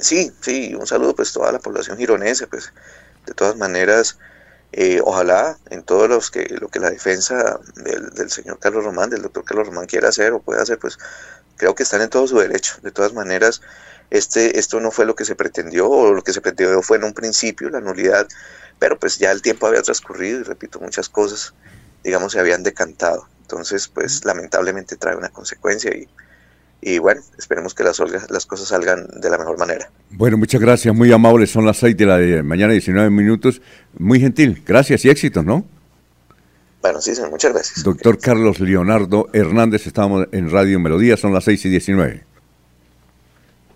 Sí, sí, un saludo pues a toda la población gironesa, pues de todas maneras, eh, ojalá en todos los que lo que la defensa del, señor Carlos Román, del doctor Carlos Román quiera hacer o pueda hacer, pues creo que están en todo su derecho. De todas maneras, este, esto no fue lo que se pretendió, o lo que se pretendió fue en un principio la nulidad, pero pues ya el tiempo había transcurrido y repito, muchas cosas, digamos, se habían decantado. Entonces, pues lamentablemente trae una consecuencia y, y bueno, esperemos que las, las cosas salgan de la mejor manera. Bueno, muchas gracias, muy amables, son las 6 de la mañana, 19 minutos, muy gentil, gracias y éxitos, ¿no? Bueno, sí, muchas gracias. Doctor Carlos Leonardo Hernández, estamos en Radio Melodía, son las 6 y 19.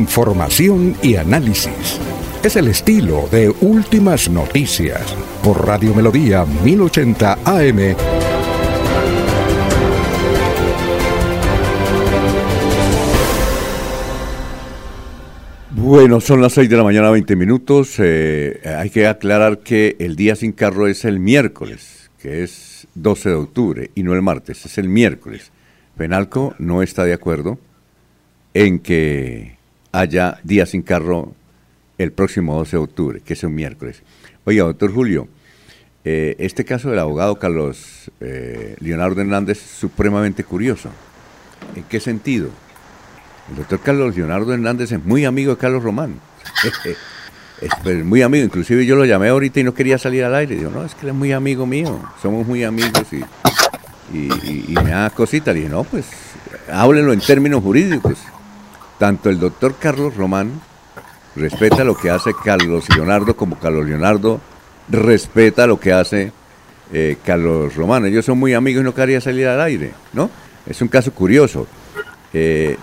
Información y análisis. Es el estilo de Últimas Noticias por Radio Melodía 1080 AM. Bueno, son las 6 de la mañana, 20 minutos. Eh, hay que aclarar que el día sin carro es el miércoles, que es 12 de octubre, y no el martes, es el miércoles. Penalco no está de acuerdo en que haya día sin carro el próximo 12 de octubre, que es un miércoles. Oiga, doctor Julio, eh, este caso del abogado Carlos eh, Leonardo Hernández es supremamente curioso. ¿En qué sentido? El doctor Carlos Leonardo Hernández es muy amigo de Carlos Román. es pues, muy amigo, inclusive yo lo llamé ahorita y no quería salir al aire. Digo, no, es que él es muy amigo mío, somos muy amigos y, me da cosita. Le dije, no, pues háblenlo en términos jurídicos. Tanto el doctor Carlos Román respeta lo que hace Carlos Leonardo como Carlos Leonardo respeta lo que hace eh, Carlos Román. Ellos son muy amigos y no quería salir al aire, ¿no? Es un caso curioso.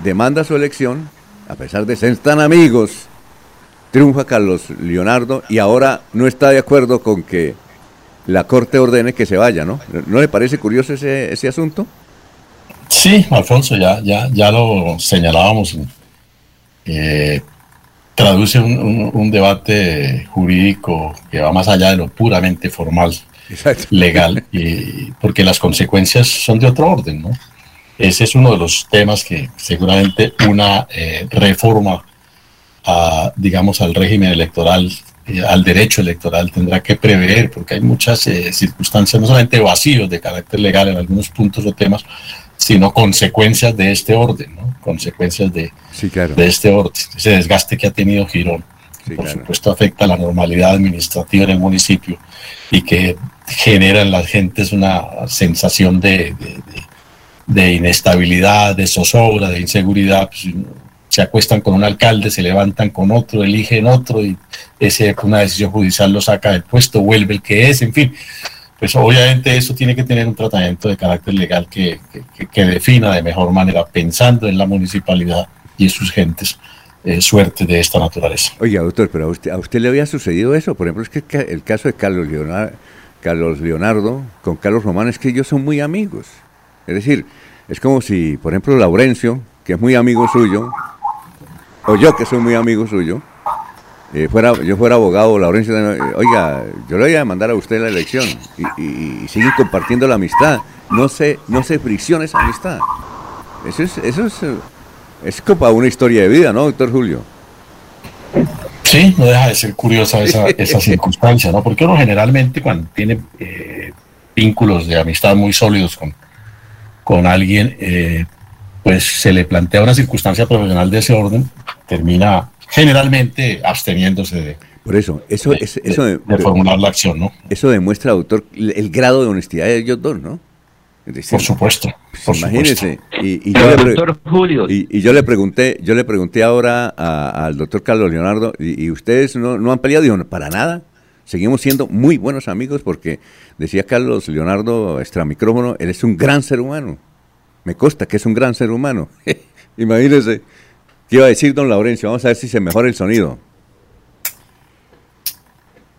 Demanda su elección, a pesar de ser tan amigos, triunfa Carlos Leonardo y ahora no está de acuerdo con que la Corte ordene que se vaya, ¿no? ¿No le parece curioso ese, ese asunto? Sí, Alfonso, ya, ya, ya lo señalábamos. Eh, traduce un, debate jurídico que va más allá de lo puramente formal, legal, y, porque las consecuencias son de otro orden, ¿no? Ese es uno de los temas que seguramente una eh, reforma, digamos, al régimen electoral, eh, al derecho electoral tendrá que prever, porque hay muchas eh, circunstancias, no solamente vacíos de carácter legal en algunos puntos o temas, sino consecuencias de este orden, ¿no? consecuencias de, de este orden, ese desgaste que ha tenido Girón. por supuesto afecta a la normalidad administrativa en el municipio y que genera en las gentes una sensación de de inestabilidad, de zozobra, de inseguridad, pues, se acuestan con un alcalde, se levantan con otro, eligen otro y ese una decisión judicial lo saca del puesto, vuelve el que es, en fin. Pues obviamente eso tiene que tener un tratamiento de carácter legal que, que, defina de mejor manera, pensando en la municipalidad y sus gentes, eh, suerte de esta naturaleza. Oiga, doctor, pero a usted, a usted le había sucedido eso. Por ejemplo, es que el caso de Carlos Leonardo, Carlos Leonardo con Carlos Román es que ellos son muy amigos. Es decir, es como si, por ejemplo, Laurencio, que es muy amigo suyo, o yo que soy muy amigo suyo, eh, fuera, yo fuera abogado, Laurencio, oiga, yo le voy a mandar a usted la elección y, siguen compartiendo la amistad. No se, no se fricciona esa amistad. Eso es, eso es, es como una historia de vida, ¿no, doctor Julio? Sí, no deja de ser curiosa esa, esa circunstancia, ¿no? Porque uno generalmente cuando tiene eh, vínculos de amistad muy sólidos con, con alguien, eh, pues se le plantea una circunstancia profesional de ese orden, termina generalmente absteniéndose de, por eso, eso, eso de, formular la acción, ¿no? Eso demuestra, doctor, el grado de honestidad de ellos dos, ¿no? por supuesto. Pues imagínese. Y, yo le y, yo le pregunté, yo le pregunté ahora al doctor Carlos Leonardo, y, ustedes no, no han peleado, dijo, para nada. Seguimos siendo muy buenos amigos porque decía Carlos Leonardo extra micrófono, él es un gran ser humano. Me consta que es un gran ser humano. Imagínese. ¿Qué iba a decir don Laurencio? Vamos a ver si se mejora el sonido.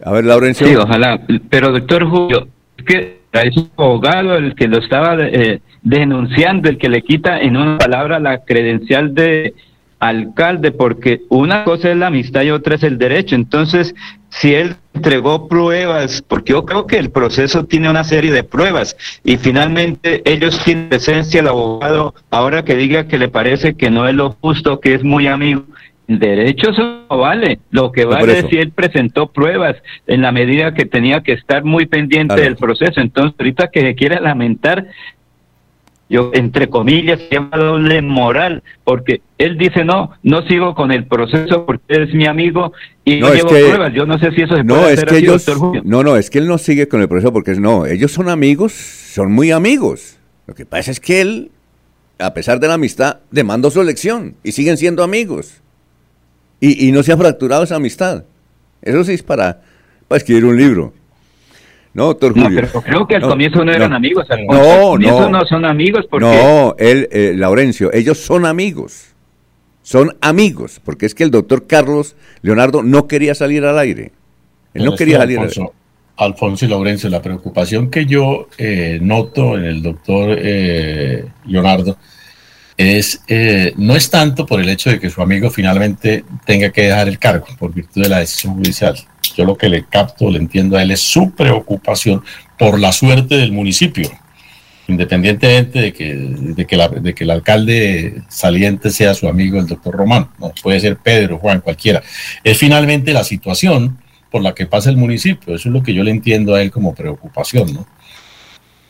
A ver, Laurencio. Sí, ojalá. Pero doctor Julio, es que es un abogado el que lo estaba eh, denunciando, el que le quita en una palabra la credencial de alcalde, porque una cosa es la amistad y otra es el derecho. Entonces, si él entregó pruebas, porque yo creo que el proceso tiene una serie de pruebas y finalmente ellos tienen presencia, el abogado, ahora que diga que le parece que no es lo justo, que es muy amigo, derecho eso no vale. Lo que vale es si él presentó pruebas en la medida que tenía que estar muy pendiente del proceso. Entonces, ahorita que se quiere lamentar, yo entre comillas se llama doble moral porque él dice no no sigo con el proceso porque es mi amigo y no, llevo pruebas yo no sé si eso se no, puede es que ellos, no no es que él no sigue con el proceso porque no ellos son amigos son muy amigos. Lo que pasa es que él a pesar de la amistad demandó su elección y siguen siendo amigos. Y, y no se ha fracturado esa amistad. Eso sí es para, para escribir un libro no, doctor Julio. pero creo que al comienzo no eran amigos. no, no. no son amigos porque... No, él, eh, Laurencio, ellos son amigos. son amigos, porque es que el doctor Carlos Leonardo no quería salir al aire. Él no quería salir al aire. Alfonso y Laurencio, la preocupación que yo eh, noto en el doctor eh, Leonardo es eh, no es tanto por el hecho de que su amigo finalmente tenga que dejar el cargo por virtud de la decisión judicial. Yo lo que le capto, le entiendo a él es su preocupación por la suerte del municipio, independientemente de que, de que, el alcalde saliente sea su amigo el doctor Román, no puede ser Pedro, Juan, cualquiera. Es finalmente la situación por la que pasa el municipio, eso es lo que yo le entiendo a él como preocupación, ¿no?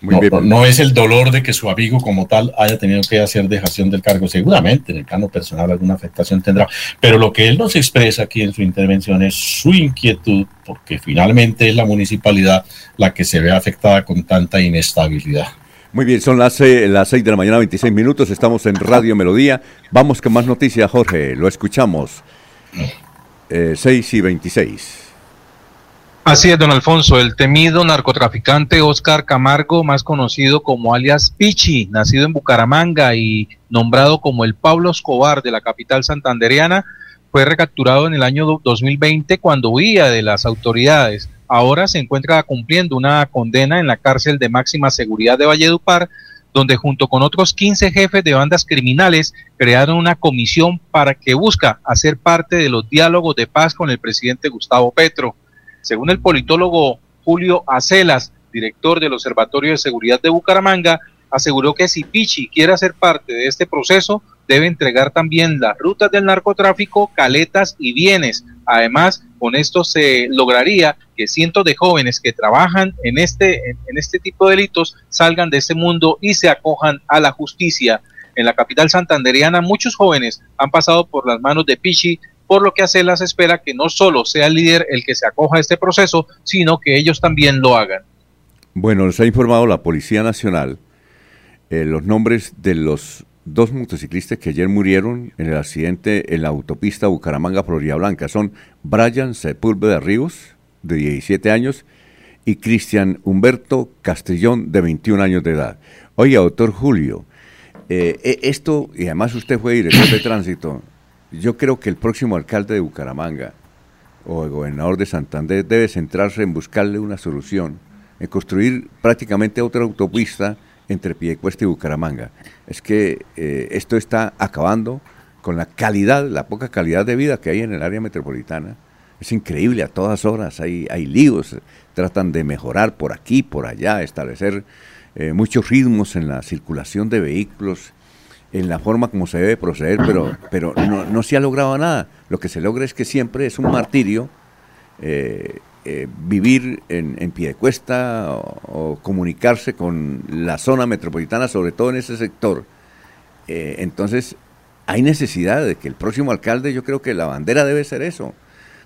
No, es el dolor de que su amigo como tal haya tenido que hacer dejación del cargo. Seguramente en el plano personal alguna afectación tendrá. Pero lo que él nos expresa aquí en su intervención es su inquietud porque finalmente es la municipalidad la que se ve afectada con tanta inestabilidad. Muy bien, son las, las 6 de la mañana, 26 minutos. Estamos en Radio Melodía. Vamos con más noticias, Jorge. Lo escuchamos. Eh, 6 y 26. Así es, don Alfonso, el temido narcotraficante Oscar Camargo, más conocido como alias Pichi, nacido en Bucaramanga y nombrado como el Pablo Escobar de la capital santandereana, fue recapturado en el año 2020 cuando huía de las autoridades. Ahora se encuentra cumpliendo una condena en la cárcel de máxima seguridad de Valledupar, donde junto con otros 15 jefes de bandas criminales crearon una comisión para que busca hacer parte de los diálogos de paz con el presidente Gustavo Petro. Según el politólogo Julio Acelas, director del Observatorio de Seguridad de Bucaramanga, aseguró que si Pichi quiere hacer parte de este proceso, debe entregar también las rutas del narcotráfico, caletas y bienes. Además, con esto se lograría que cientos de jóvenes que trabajan en este, en este tipo de delitos salgan de ese mundo y se acojan a la justicia. En la capital santanderiana, muchos jóvenes han pasado por las manos de Pichi por lo que Acelas espera que no solo sea el líder el que se acoja a este proceso, sino que ellos también lo hagan. Bueno, nos ha informado la Policía Nacional eh, los nombres de los dos motociclistas que ayer murieron en el accidente en la autopista Bucaramanga-Florida Blanca. Son Brian Sepúlveda Ríos, de 17 años, y Cristian Humberto Castellón, de 21 años de edad. Oye, doctor Julio, eh, eh, esto, y además usted fue director de tránsito, yo creo que el próximo alcalde de Bucaramanga o el gobernador de Santander debe centrarse en buscarle una solución, en construir prácticamente otra autopista entre Piedecuesta y Bucaramanga. Es que eh, esto está acabando con la calidad, la poca calidad de vida que hay en el área metropolitana. Es increíble, a todas horas hay, hay líos, tratan de mejorar por aquí, por allá, establecer eh, muchos ritmos en la circulación de vehículos en la forma como se debe proceder, pero, pero no, no, se ha logrado nada. Lo que se logra es que siempre es un martirio eh, eh, vivir en, en pie de cuesta o, comunicarse con la zona metropolitana, sobre todo en ese sector. Eh, entonces, hay necesidad de que el próximo alcalde, yo creo que la bandera debe ser eso,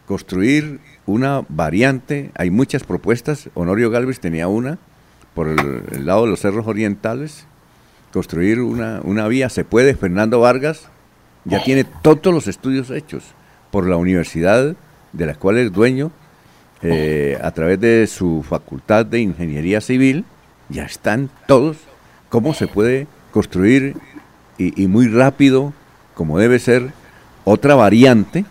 construir una variante. Hay muchas propuestas, Honorio Galvez tenía una por el lado de los cerros orientales, construir una, una vía. Se puede, Fernando Vargas ya tiene todos los estudios hechos por la universidad de la cual es dueño, eh, a través de su facultad de ingeniería civil, ya están todos cómo se puede construir y, muy rápido, como debe ser, otra variante,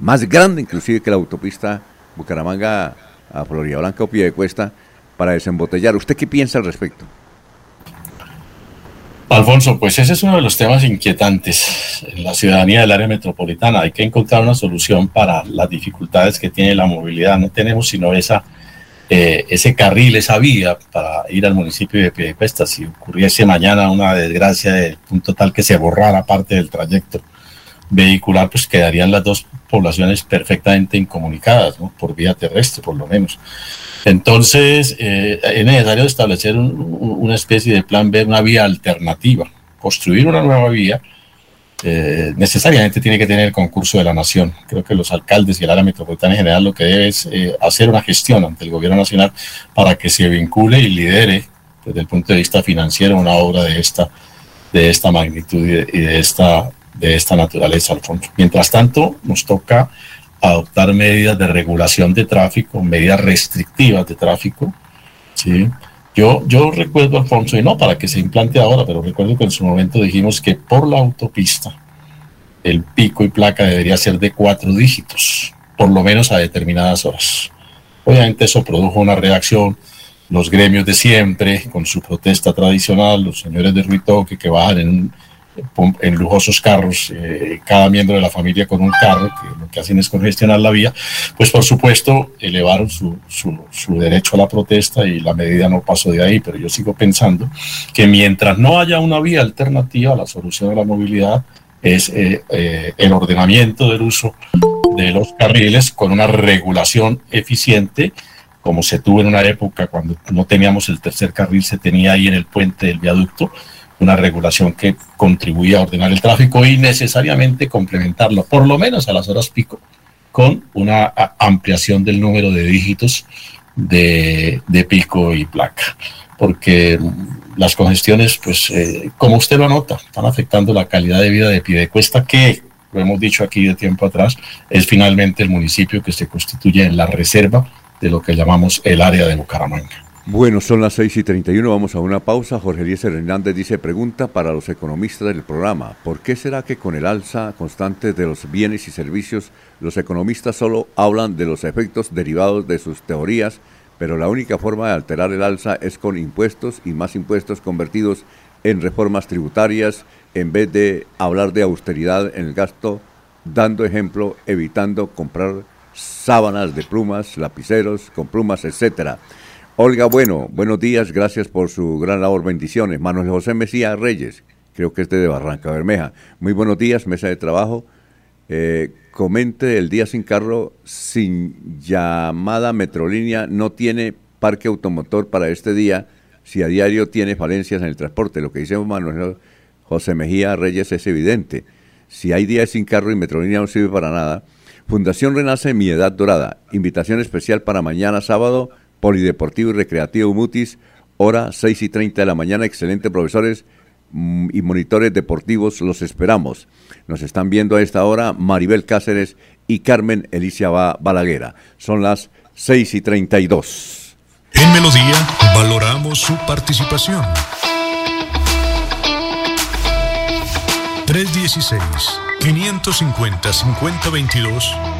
más grande inclusive que la autopista Bucaramanga a Florida Blanca o Piedecuesta, para desembotellar. ¿Usted qué piensa al respecto? Alfonso, pues ese es uno de los temas inquietantes en la ciudadanía del área metropolitana. Hay que encontrar una solución para las dificultades que tiene la movilidad. No tenemos sino esa, eh, ese carril, esa vía para ir al municipio de Piedecuesta. Si ocurriese mañana una desgracia de punto tal que se borrara parte del trayecto vehicular, pues quedarían las dos poblaciones perfectamente incomunicadas, por vía terrestre por lo menos. Entonces, eh, es necesario establecer una especie de plan B, una vía alternativa. Construir una nueva vía eh, necesariamente tiene que tener el concurso de la nación. Creo que los alcaldes y el área metropolitana en general lo que debe es eh, hacer una gestión ante el gobierno nacional para que se vincule y lidere desde el punto de vista financiero una obra de esta, de esta magnitud y de, esta, de esta naturaleza, Alfonso. Mientras tanto, nos toca adoptar medidas de regulación de tráfico, medidas restrictivas de tráfico. ¿sí? Yo, yo recuerdo, Alfonso, y no para que se implante ahora, pero recuerdo que en su momento dijimos que por la autopista el pico y placa debería ser de cuatro dígitos, por lo menos a determinadas horas. Obviamente eso produjo una reacción, los gremios de siempre, con su protesta tradicional, los señores de Ruitoque que bajan en, en lujosos carros, eh, cada miembro de la familia con un carro, que lo que hacen es congestionar la vía, pues por supuesto elevaron su, su, derecho a la protesta y la medida no pasó de ahí, pero yo sigo pensando que mientras no haya una vía alternativa la solución de la movilidad, es eh, eh, el ordenamiento del uso de los carriles con una regulación eficiente, como se tuvo en una época cuando no teníamos el tercer carril, se tenía ahí en el puente del viaducto, una regulación que contribuía a ordenar el tráfico y necesariamente complementarlo, por lo menos a las horas pico, con una ampliación del número de dígitos de, pico y placa, porque las congestiones, pues eh, como usted lo nota, están afectando la calidad de vida de Piedecuesta, que, lo hemos dicho aquí de tiempo atrás, es finalmente el municipio que se constituye en la reserva de lo que llamamos el área de Bucaramanga. Bueno, son las 6 y 31, vamos a una pausa. Jorge Eliezer Hernández dice, pregunta para los economistas del programa, ¿por qué será que con el alza constante de los bienes y servicios, los economistas solo hablan de los efectos derivados de sus teorías pero la única forma de alterar el alza es con impuestos y más impuestos convertidos en reformas tributarias en vez de hablar de austeridad en el gasto, dando ejemplo, evitando comprar sábanas de plumas, lapiceros con plumas, etcétera. Olga, bueno, buenos días, gracias por su gran labor, bendiciones. Manuel José Mesía Reyes, creo que este de Barranca Bermeja. Muy buenos días, mesa de trabajo. Eh, comente el día sin carro sin llamada Metrolínea no tiene parque automotor para este día si a diario tiene falencias en el transporte. Lo que dice Manuel José Mejía Reyes es evidente. Si hay días sin carro y Metrolínea no sirve para nada. Fundación Renace Mi Edad Dorada. Invitación especial para mañana sábado, Polideportivo y Recreativo Mutis, hora 6 y 30 de la mañana. Excelentes profesores mm, y monitores deportivos, los esperamos. Nos están viendo a esta hora Maribel Cáceres y Carmen Elicia Balaguera. Son las 6 y 32. En Melodía valoramos su participación. 316-550-5022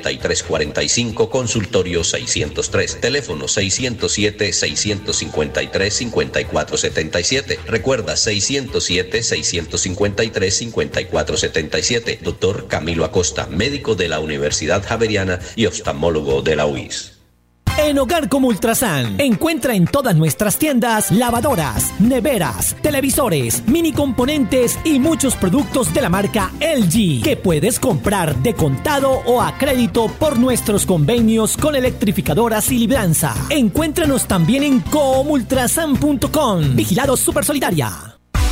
3345, consultorio 603, teléfono 607-653-5477. Recuerda 607-653-5477. Doctor Camilo Acosta, médico de la Universidad Javeriana y oftalmólogo de la UIS. En Hogar como Ultrasan, encuentra en todas nuestras tiendas lavadoras, neveras, televisores, mini componentes y muchos productos de la marca LG que puedes comprar de contado o a crédito por nuestros convenios con electrificadoras y libranza. Encuéntranos también en comultrasan.com. Vigilado Super Solidaria.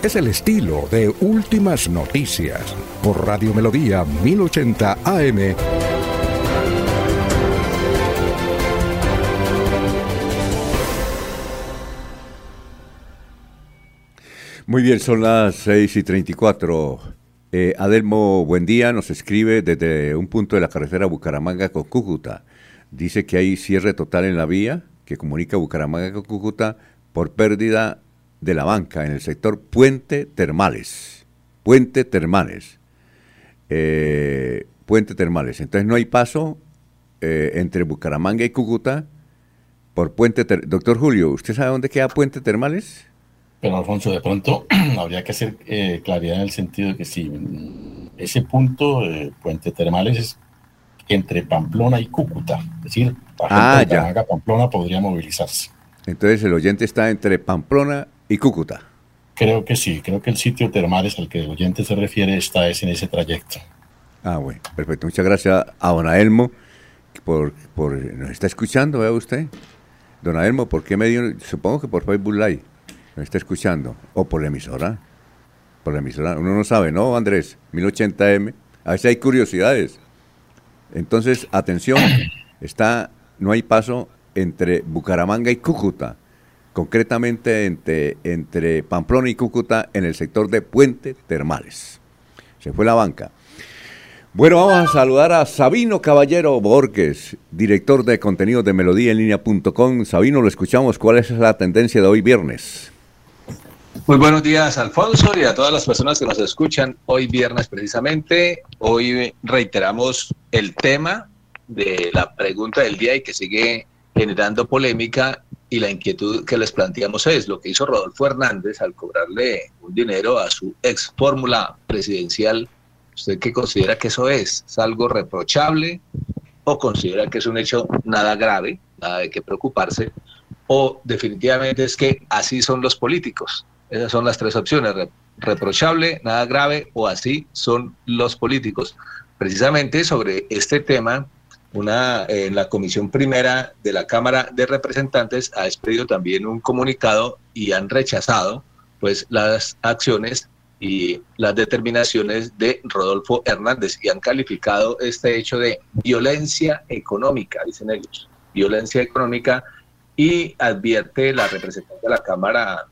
Es el estilo de Últimas Noticias por Radio Melodía 1080 AM. Muy bien, son las 6 y 34. Eh, Adelmo, buen día, nos escribe desde un punto de la carretera Bucaramanga con Cúcuta. Dice que hay cierre total en la vía que comunica Bucaramanga con Cúcuta por pérdida de la banca en el sector Puente Termales. Puente Termales. Eh, Puente Termales. Entonces no hay paso eh, entre Bucaramanga y Cúcuta por Puente Termales. Doctor Julio, ¿usted sabe dónde queda Puente Termales? Pero Alfonso, de pronto habría que hacer eh, claridad en el sentido de que si ese punto, Puente Termales, es entre Pamplona y Cúcuta. Es decir, la gente ah, Pamplona podría movilizarse. Entonces el oyente está entre Pamplona y Cúcuta. Creo que sí, creo que el sitio termales al que el oyente se refiere está es en ese trayecto. Ah, bueno, perfecto. Muchas gracias a don Aelmo por, por nos está escuchando, vea usted. Don Aelmo, ¿por qué medio? Supongo que por Facebook Live nos está escuchando. O por la emisora. Por la emisora. Uno no sabe, ¿no, Andrés? 1080M. A veces hay curiosidades. Entonces, atención, está, no hay paso entre Bucaramanga y Cúcuta, concretamente entre, entre Pamplona y Cúcuta en el sector de Puente Termales. Se fue la banca. Bueno, vamos a saludar a Sabino Caballero Borges, director de contenidos de Melodía en línea.com. Sabino, lo escuchamos. ¿Cuál es la tendencia de hoy viernes? Muy buenos días, Alfonso, y a todas las personas que nos escuchan hoy viernes precisamente. Hoy reiteramos el tema de la pregunta del día y que sigue generando polémica y la inquietud que les planteamos es lo que hizo Rodolfo Hernández al cobrarle un dinero a su ex fórmula presidencial. ¿Usted qué considera que eso es? ¿Es algo reprochable o considera que es un hecho nada grave, nada de qué preocuparse? ¿O definitivamente es que así son los políticos? Esas son las tres opciones, reprochable, nada grave o así son los políticos. Precisamente sobre este tema, una, en la comisión primera de la Cámara de Representantes ha expedido también un comunicado y han rechazado pues las acciones y las determinaciones de Rodolfo Hernández y han calificado este hecho de violencia económica, dicen ellos, violencia económica y advierte la representante de la Cámara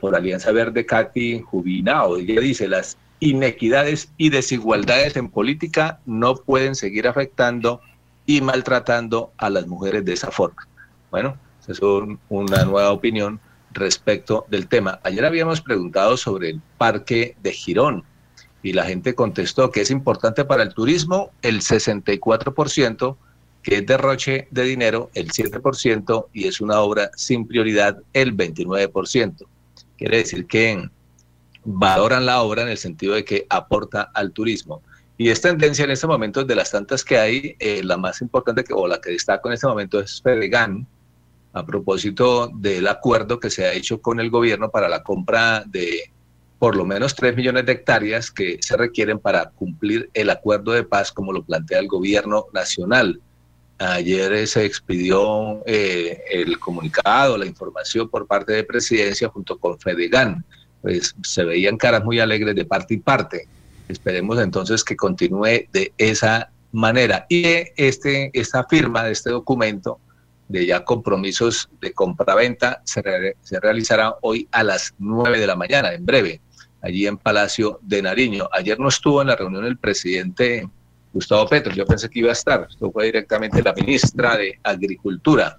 por Alianza Verde, Katy Jubinao. Ella dice, las inequidades y desigualdades en política no pueden seguir afectando y maltratando a las mujeres de esa forma. Bueno, esa es una nueva opinión respecto del tema. Ayer habíamos preguntado sobre el parque de Girón y la gente contestó que es importante para el turismo el 64%, que es derroche de dinero el 7% y es una obra sin prioridad el 29%. Quiere decir que valoran la obra en el sentido de que aporta al turismo. Y es tendencia en este momento, de las tantas que hay, eh, la más importante que, o la que destaca en este momento es Fedegan, a propósito del acuerdo que se ha hecho con el gobierno para la compra de por lo menos 3 millones de hectáreas que se requieren para cumplir el acuerdo de paz como lo plantea el gobierno nacional. Ayer se expidió eh, el comunicado, la información por parte de presidencia junto con Fedegan. Pues se veían caras muy alegres de parte y parte. Esperemos entonces que continúe de esa manera. Y este, esta firma de este documento de ya compromisos de compra-venta se, se realizará hoy a las 9 de la mañana, en breve, allí en Palacio de Nariño. Ayer no estuvo en la reunión el presidente Gustavo Petro. Yo pensé que iba a estar. Esto fue directamente la ministra de Agricultura.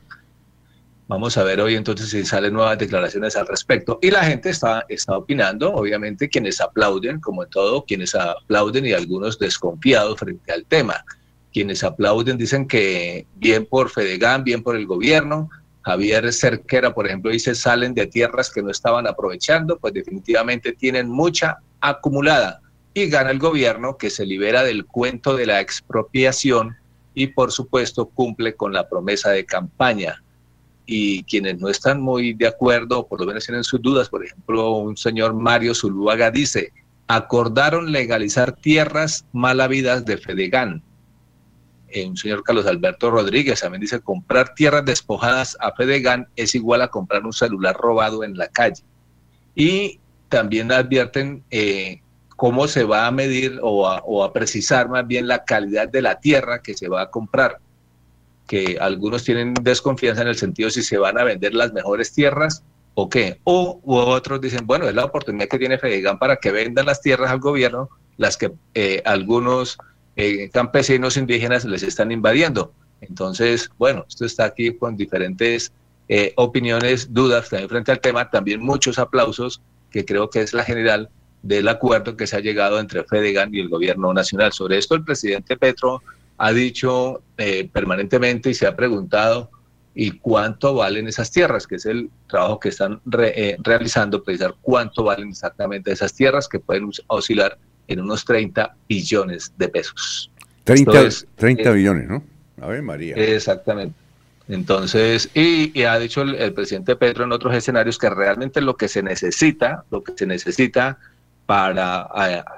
Vamos a ver hoy entonces si salen nuevas declaraciones al respecto. Y la gente está, está opinando, obviamente, quienes aplauden, como todo, quienes aplauden y algunos desconfiados frente al tema. Quienes aplauden dicen que bien por Fedegan, bien por el gobierno. Javier Cerquera, por ejemplo, dice salen de tierras que no estaban aprovechando, pues definitivamente tienen mucha acumulada y gana el gobierno que se libera del cuento de la expropiación y por supuesto cumple con la promesa de campaña. Y quienes no están muy de acuerdo, por lo menos tienen sus dudas, por ejemplo, un señor Mario Zuluaga dice, acordaron legalizar tierras malavidas de Fedegan. Eh, un señor Carlos Alberto Rodríguez también dice, comprar tierras despojadas a Fedegan es igual a comprar un celular robado en la calle. Y también advierten eh, cómo se va a medir o a, precisar más bien la calidad de la tierra que se va a comprar. Que algunos tienen desconfianza en el sentido si se van a vender las mejores tierras o qué. O otros dicen, bueno, es la oportunidad que tiene Fedegan para que vendan las tierras al gobierno, las que eh, algunos eh, campesinos indígenas les están invadiendo. Entonces, bueno, esto está aquí con diferentes eh, opiniones, dudas también frente al tema, también muchos aplausos, que creo que es la general del acuerdo que se ha llegado entre Fedegan y el gobierno nacional. Sobre esto el presidente Petro ha dicho eh, permanentemente y se ha preguntado y cuánto valen esas tierras, que es el trabajo que están eh, realizando, precisar cuánto valen exactamente esas tierras que pueden oscilar en unos 30 billones de pesos. 30, 30 billones, ¿no? A ver, María. Exactamente. Entonces, y, ha dicho el, presidente Petro en otros escenarios que realmente lo que se necesita, lo que se necesita para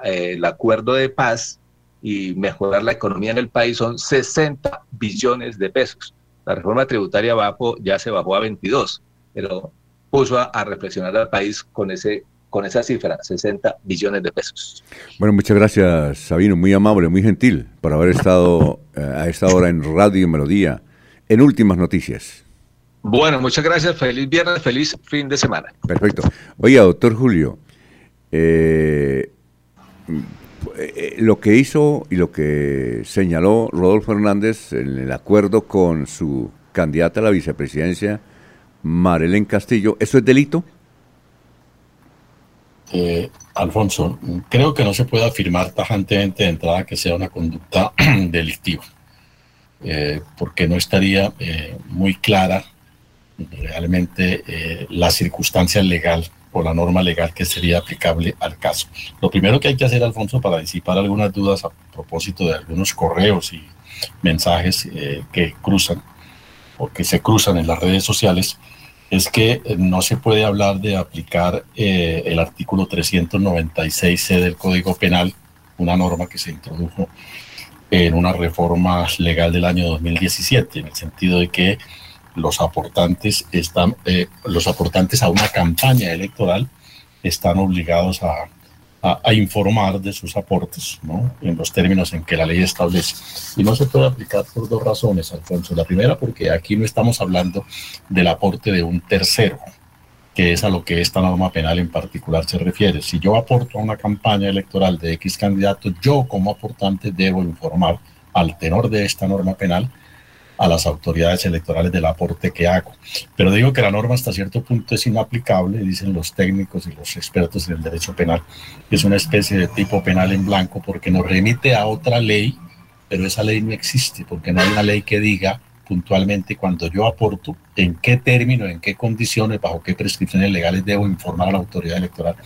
el acuerdo de paz y mejorar la economía en el país son 60 billones de pesos. La reforma tributaria ya se bajó a 22, pero puso a, reflexionar al país con ese con esa cifra, 60 billones de pesos. Bueno, muchas gracias, Sabino, muy amable, muy gentil por haber estado eh, a esta hora en Radio Melodía, en Últimas Noticias. Bueno, muchas gracias, feliz viernes, feliz fin de semana. Perfecto. Oye, doctor Julio, eh, eh, lo que hizo y lo que señaló Rodolfo Hernández en el acuerdo con su candidata a la vicepresidencia, Marelén Castillo, ¿eso es delito? Eh, Alfonso, creo que no se puede afirmar tajantemente de entrada que sea una conducta delictiva, porque no estaría muy clara realmente la circunstancia legal o la norma legal que sería aplicable al caso. Lo primero que hay que hacer, Alfonso, para disipar algunas dudas a propósito de algunos correos y mensajes eh, que cruzan o que se cruzan en las redes sociales, es que eh, no se puede hablar de aplicar eh, el artículo 396C del Código Penal, una norma que se introdujo en una reforma legal del año 2017, en el sentido de que los aportantes están, eh, los aportantes a una campaña electoral están obligados a, a, informar de sus aportes, ¿no? En los términos en que la ley establece. Y no se puede aplicar por dos razones, Alfonso. La primera, porque aquí no estamos hablando del aporte de un tercero, que es a lo que esta norma penal en particular se refiere. Si yo aporto a una campaña electoral de X candidato, yo como aportante debo informar al tenor de esta norma penal a las autoridades electorales del aporte que hago. Pero digo que la norma hasta cierto punto es inaplicable, dicen los técnicos y los expertos en el derecho penal, es una especie de tipo penal en blanco porque nos remite a otra ley, pero esa ley no existe porque no hay una ley que diga puntualmente cuando yo aporto, en qué término, en qué condiciones, bajo qué prescripciones legales debo informar a la autoridad electoral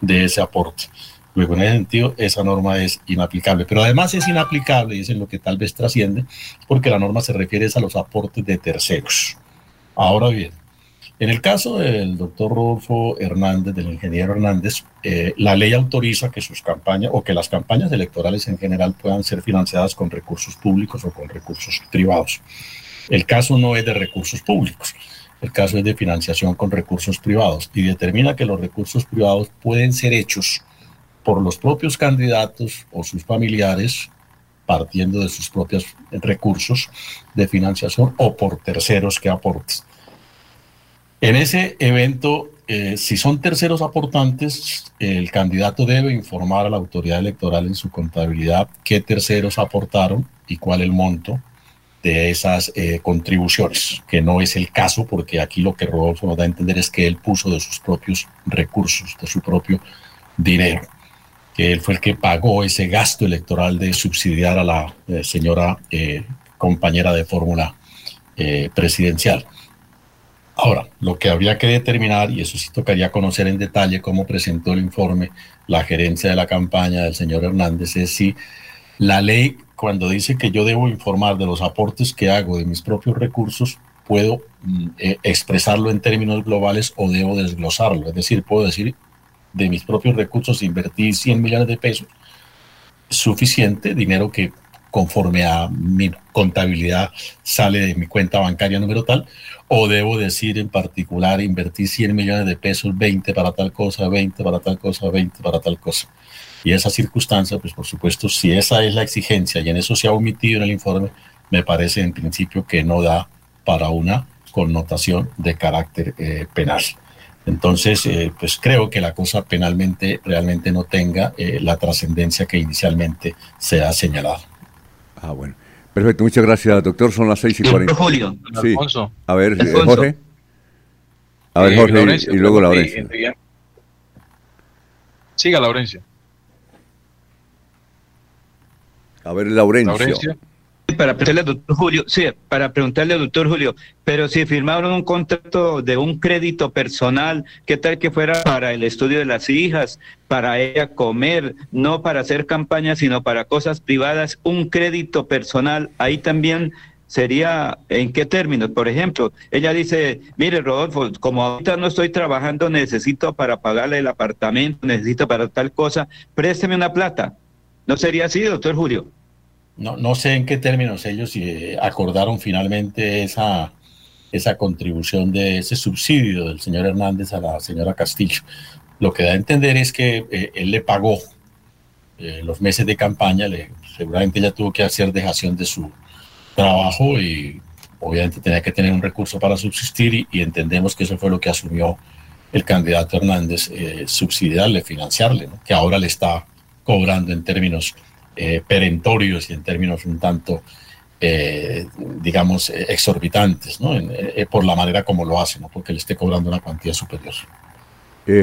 de ese aporte. Luego, en ese sentido, esa norma es inaplicable. Pero además es inaplicable, y es en lo que tal vez trasciende, porque la norma se refiere a los aportes de terceros. Ahora bien, en el caso del doctor Rodolfo Hernández, del ingeniero Hernández, eh, la ley autoriza que sus campañas o que las campañas electorales en general puedan ser financiadas con recursos públicos o con recursos privados. El caso no es de recursos públicos, el caso es de financiación con recursos privados y determina que los recursos privados pueden ser hechos por los propios candidatos o sus familiares, partiendo de sus propios recursos de financiación o por terceros que aporten. En ese evento, eh, si son terceros aportantes, el candidato debe informar a la autoridad electoral en su contabilidad qué terceros aportaron y cuál el monto de esas eh, contribuciones, que no es el caso porque aquí lo que Rodolfo nos da a entender es que él puso de sus propios recursos, de su propio dinero que él fue el que pagó ese gasto electoral de subsidiar a la eh, señora eh, compañera de fórmula eh, presidencial. Ahora, lo que habría que determinar, y eso sí tocaría conocer en detalle cómo presentó el informe la gerencia de la campaña del señor Hernández, es si la ley, cuando dice que yo debo informar de los aportes que hago de mis propios recursos, puedo mm, expresarlo en términos globales o debo desglosarlo. Es decir, puedo decir de mis propios recursos invertí 100 millones de pesos, suficiente dinero que conforme a mi contabilidad sale de mi cuenta bancaria número tal, o debo decir en particular invertí 100 millones de pesos, 20 para tal cosa, 20 para tal cosa, 20 para tal cosa. Y esa circunstancia, pues por supuesto, si esa es la exigencia y en eso se ha omitido en el informe, me parece en principio que no da para una connotación de carácter eh, penal. Entonces, eh, pues creo que la cosa penalmente realmente no tenga eh, la trascendencia que inicialmente se ha señalado. Ah, bueno. Perfecto, muchas gracias, doctor. Son las seis y cuarenta. Julio. Sí. A ver, Jorge. A ver, Jorge, y luego Laurencio. Siga, Laurencio. A ver, Laurencio. Para preguntarle al doctor Julio, sí, para preguntarle doctor Julio, pero si firmaron un contrato de un crédito personal, ¿qué tal que fuera para el estudio de las hijas, para ella comer, no para hacer campaña, sino para cosas privadas, un crédito personal, ahí también sería en qué términos. Por ejemplo, ella dice, mire Rodolfo, como ahorita no estoy trabajando, necesito para pagarle el apartamento, necesito para tal cosa, présteme una plata. ¿No sería así, doctor Julio? No, no sé en qué términos ellos eh, acordaron finalmente esa, esa contribución de ese subsidio del señor Hernández a la señora Castillo. Lo que da a entender es que eh, él le pagó eh, los meses de campaña, le, seguramente ella tuvo que hacer dejación de su trabajo y obviamente tenía que tener un recurso para subsistir y, entendemos que eso fue lo que asumió el candidato Hernández, subsidiarle, financiarle, que ahora le está cobrando en términos eh, perentorios y en términos un tanto, eh, digamos, eh, exorbitantes, ¿no? por la manera como lo hace, ¿no? porque le esté cobrando una cuantía superior.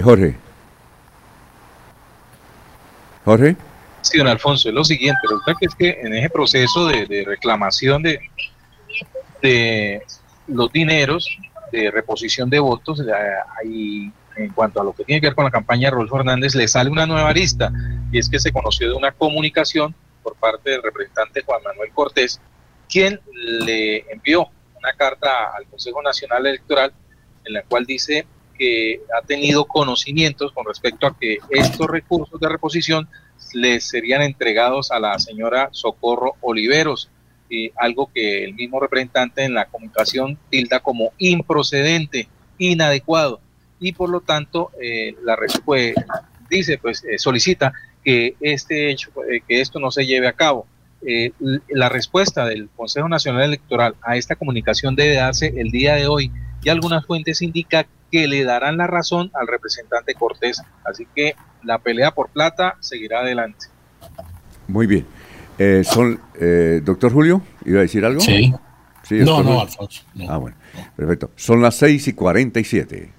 Jorge. Jorge. Sí, don Alfonso, es lo siguiente, resulta que es que en ese proceso de, de reclamación de, de los dineros, de reposición de votos, hay en cuanto a lo que tiene que ver con la campaña de Rodolfo Hernández, le sale una nueva arista, y es que se conoció de una comunicación por parte del representante Juan Manuel Cortés, quien le envió una carta al Consejo Nacional Electoral en la cual dice que ha tenido conocimientos con respecto a que estos recursos de reposición les serían entregados a la señora Socorro Oliveros, y algo que el mismo representante en la comunicación tilda como improcedente, inadecuado y por lo tanto eh, la pues, dice, pues eh, solicita que este hecho, eh, que esto no se lleve a cabo. la respuesta del Consejo Nacional Electoral a esta comunicación debe darse el día de hoy y algunas fuentes indican que le darán la razón al representante Cortés. Así que la pelea por plata seguirá adelante. Muy bien. son, doctor Julio, ¿iba a decir algo? Sí. no, no, Alfonso. Ah, bueno. Perfecto. Son las 6 y 47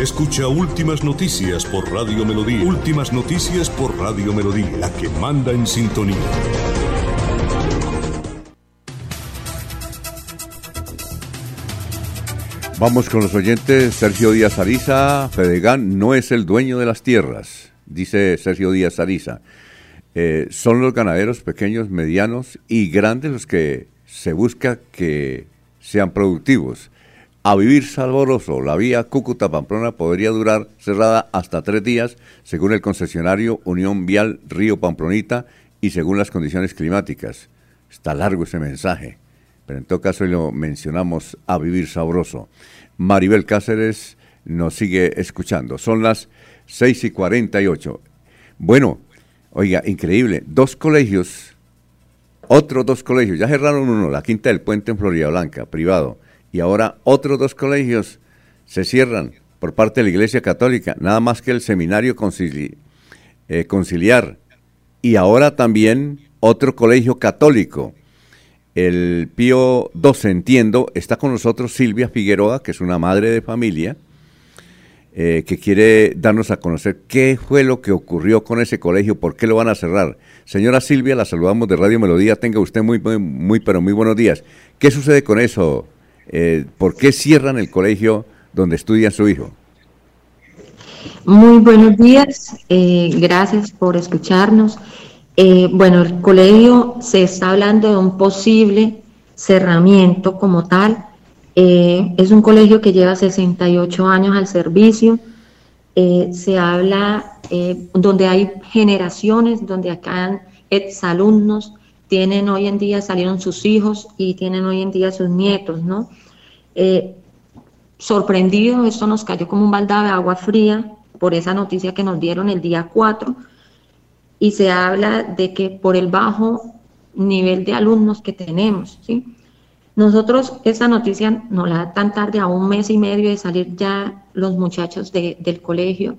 Escucha Últimas Noticias por Radio Melodía. Últimas Noticias por Radio Melodía, la que manda en sintonía. Vamos con los oyentes. Sergio Díaz Ariza, Fedegán no es el dueño de las tierras, dice Sergio Díaz Ariza. Eh, son los ganaderos pequeños, medianos y grandes los que se busca que sean productivos a vivir saboroso. La vía Cúcuta-Pamplona podría durar cerrada hasta tres días, según el concesionario Unión Vial Río Pamplonita y según las condiciones climáticas. Está largo ese mensaje, pero en todo caso lo mencionamos a vivir sabroso. Maribel Cáceres nos sigue escuchando. Son las 6 y 48. Bueno, oiga, increíble. Dos colegios, otros dos colegios, ya cerraron uno, la Quinta del Puente en Florida Blanca, privado y ahora otros dos colegios se cierran por parte de la Iglesia Católica, nada más que el Seminario eh, Conciliar y ahora también otro colegio católico. El Pío XII, entiendo, está con nosotros Silvia Figueroa, que es una madre de familia, eh, que quiere darnos a conocer qué fue lo que ocurrió con ese colegio, por qué lo van a cerrar. Señora Silvia, la saludamos de Radio Melodía, tenga usted muy, muy pero muy buenos días. ¿Qué sucede con eso, eh, ¿por qué cierran el colegio donde estudia su hijo? Muy buenos días, eh, gracias por escucharnos. Eh, bueno, el colegio se está hablando de un posible cerramiento como tal. es un colegio que lleva 68 años al servicio. se habla donde hay generaciones, donde acá exalumnos tienen hoy en día, salieron sus hijos y tienen hoy en día sus nietos, ¿no? Eh, sorprendidos, esto nos cayó como un baldado de agua fría por esa noticia que nos dieron el día 4 y se habla de que por el bajo nivel de alumnos que tenemos, ¿sí? Nosotros esa noticia nos la da tan tarde, a un mes y medio de salir ya los muchachos del colegio,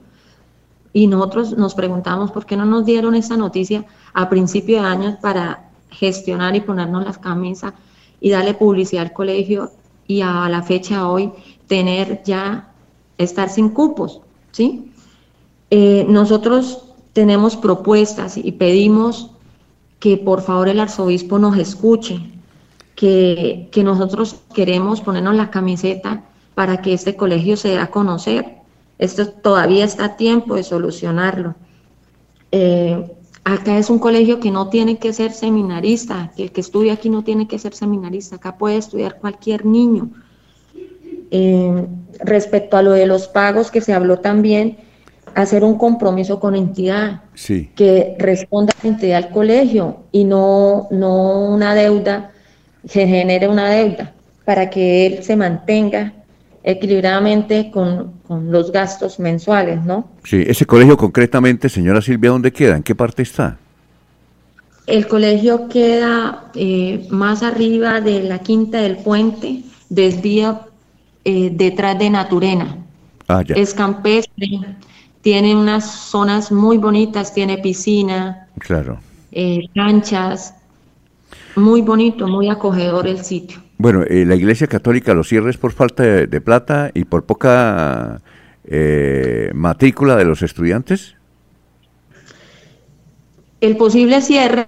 y nosotros nos preguntamos por qué no nos dieron esa noticia a principio de año para gestionar y ponernos las camisas y darle publicidad al colegio y a la fecha hoy tener ya, estar sin cupos, ¿sí? Eh, nosotros tenemos propuestas y pedimos que por favor el arzobispo nos escuche, que, que nosotros queremos ponernos la camiseta para que este colegio se dé a conocer esto todavía está a tiempo de solucionarlo. Eh, acá es un colegio que no tiene que ser seminarista, que el que estudia aquí no tiene que ser seminarista, acá puede estudiar cualquier niño. Eh, respecto a lo de los pagos que se habló también, hacer un compromiso con entidad que responda a la entidad al colegio y no, no una deuda, se genere una deuda para que él se mantenga equilibradamente con, los gastos mensuales, ¿no? Sí, ese colegio concretamente, señora Silvia, ¿dónde queda? ¿En qué parte está? El colegio queda eh, más arriba de la Quinta del Puente, desvía eh, detrás de Naturena. Ah, ya. Es campestre, tiene unas zonas muy bonitas, tiene piscina, claro. Eh, canchas, muy bonito, muy acogedor el sitio. Bueno, eh, la Iglesia Católica lo cierra es por falta de, plata y por poca eh, matrícula de los estudiantes. El posible cierre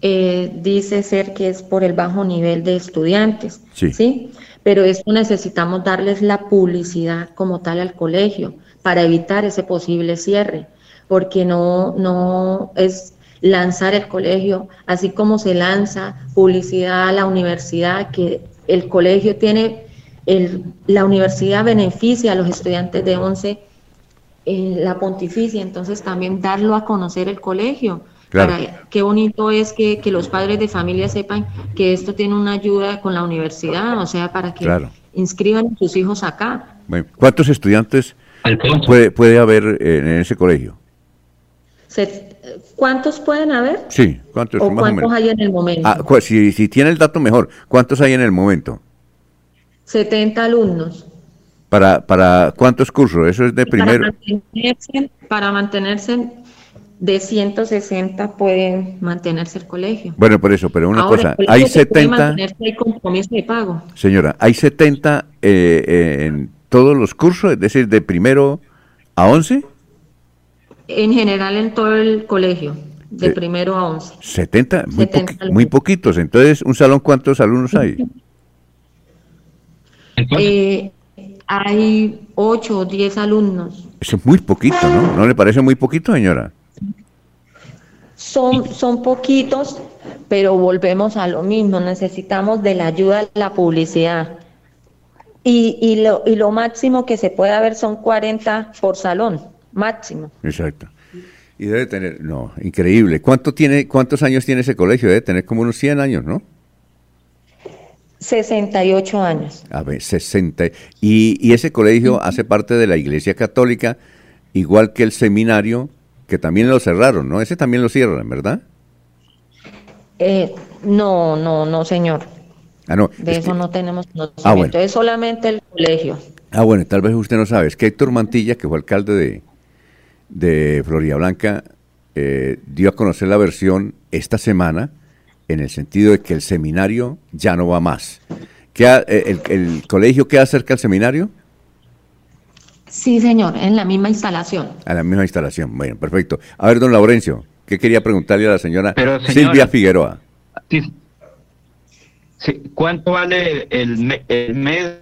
eh, dice ser que es por el bajo nivel de estudiantes, sí. ¿sí? Pero eso necesitamos darles la publicidad como tal al colegio para evitar ese posible cierre, porque no, no es lanzar el colegio, así como se lanza publicidad a la universidad, que el colegio tiene, el, la universidad beneficia a los estudiantes de 11 en la pontificia, entonces también darlo a conocer el colegio. qué bonito es que, los padres de familia sepan que esto tiene una ayuda con la universidad, o sea, para que inscriban a sus hijos acá. ¿Cuántos estudiantes puede, puede haber en ese colegio? ¿Cuántos pueden haber? Sí, ¿cuántos? ¿O cuántos hay en el momento? Ah, si, si tiene el dato mejor, ¿cuántos hay en el momento? 70 alumnos. ¿Para, para cuántos cursos? Eso es de primero. Para mantenerse, de 160 pueden mantenerse el colegio. Bueno, por eso, pero una cosa, hay 70... Hay compromiso de pago. Señora, hay 70 eh, en todos los cursos, es decir, de primero a 11? En general en todo el colegio, de primero a once. 70, muy, muy poquitos. Entonces, ¿un salón cuántos alumnos hay? Eh, hay ocho o diez alumnos. Eso es muy poquito, ¿no? ¿No le parece muy poquito, señora? Son, son poquitos, pero volvemos a lo mismo. Necesitamos de la ayuda de la publicidad. Y, y, lo, y lo máximo que se puede ver son 40 por salón máximo. Exacto. Y debe tener, no, increíble. ¿Cuánto tiene, ¿Cuántos años tiene ese colegio? Debe tener como unos 100 años, ¿no? 68 años. A ver, 60. Y, y ese colegio hace parte de la Iglesia Católica, igual que el seminario, que también lo cerraron, ¿no? Ese también lo cierran, ¿verdad? Eh, no, no, no, señor. Ah, no. De eso no tenemos conocimiento. Ah, es solamente el colegio. Ah, bueno, tal vez usted no sabe. Es que Héctor Mantilla, que fue alcalde de, de Florida Blanca eh, dio a conocer la versión esta semana en el sentido de que el seminario ya no va más. Eh, el, colegio queda cerca del seminario? Sí, señor, en la misma instalación. A la misma instalación, bueno, perfecto. A ver, don Laurencio, ¿qué quería preguntarle a la señora, Silvia Figueroa? ¿Cuánto vale el, el mes?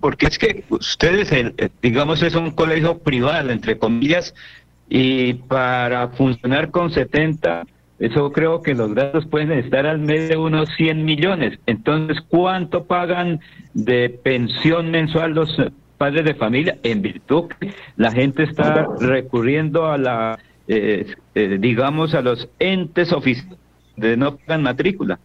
Porque es que ustedes, digamos, es un colegio privado, entre comillas, y para funcionar con 70, eso creo que los gastos pueden estar al mes de unos 100 millones. Entonces, ¿cuánto pagan de pensión mensual los padres de familia? En virtud que la gente está recurriendo a la, eh, eh, digamos, a los entes oficiales de no pagan matrícula.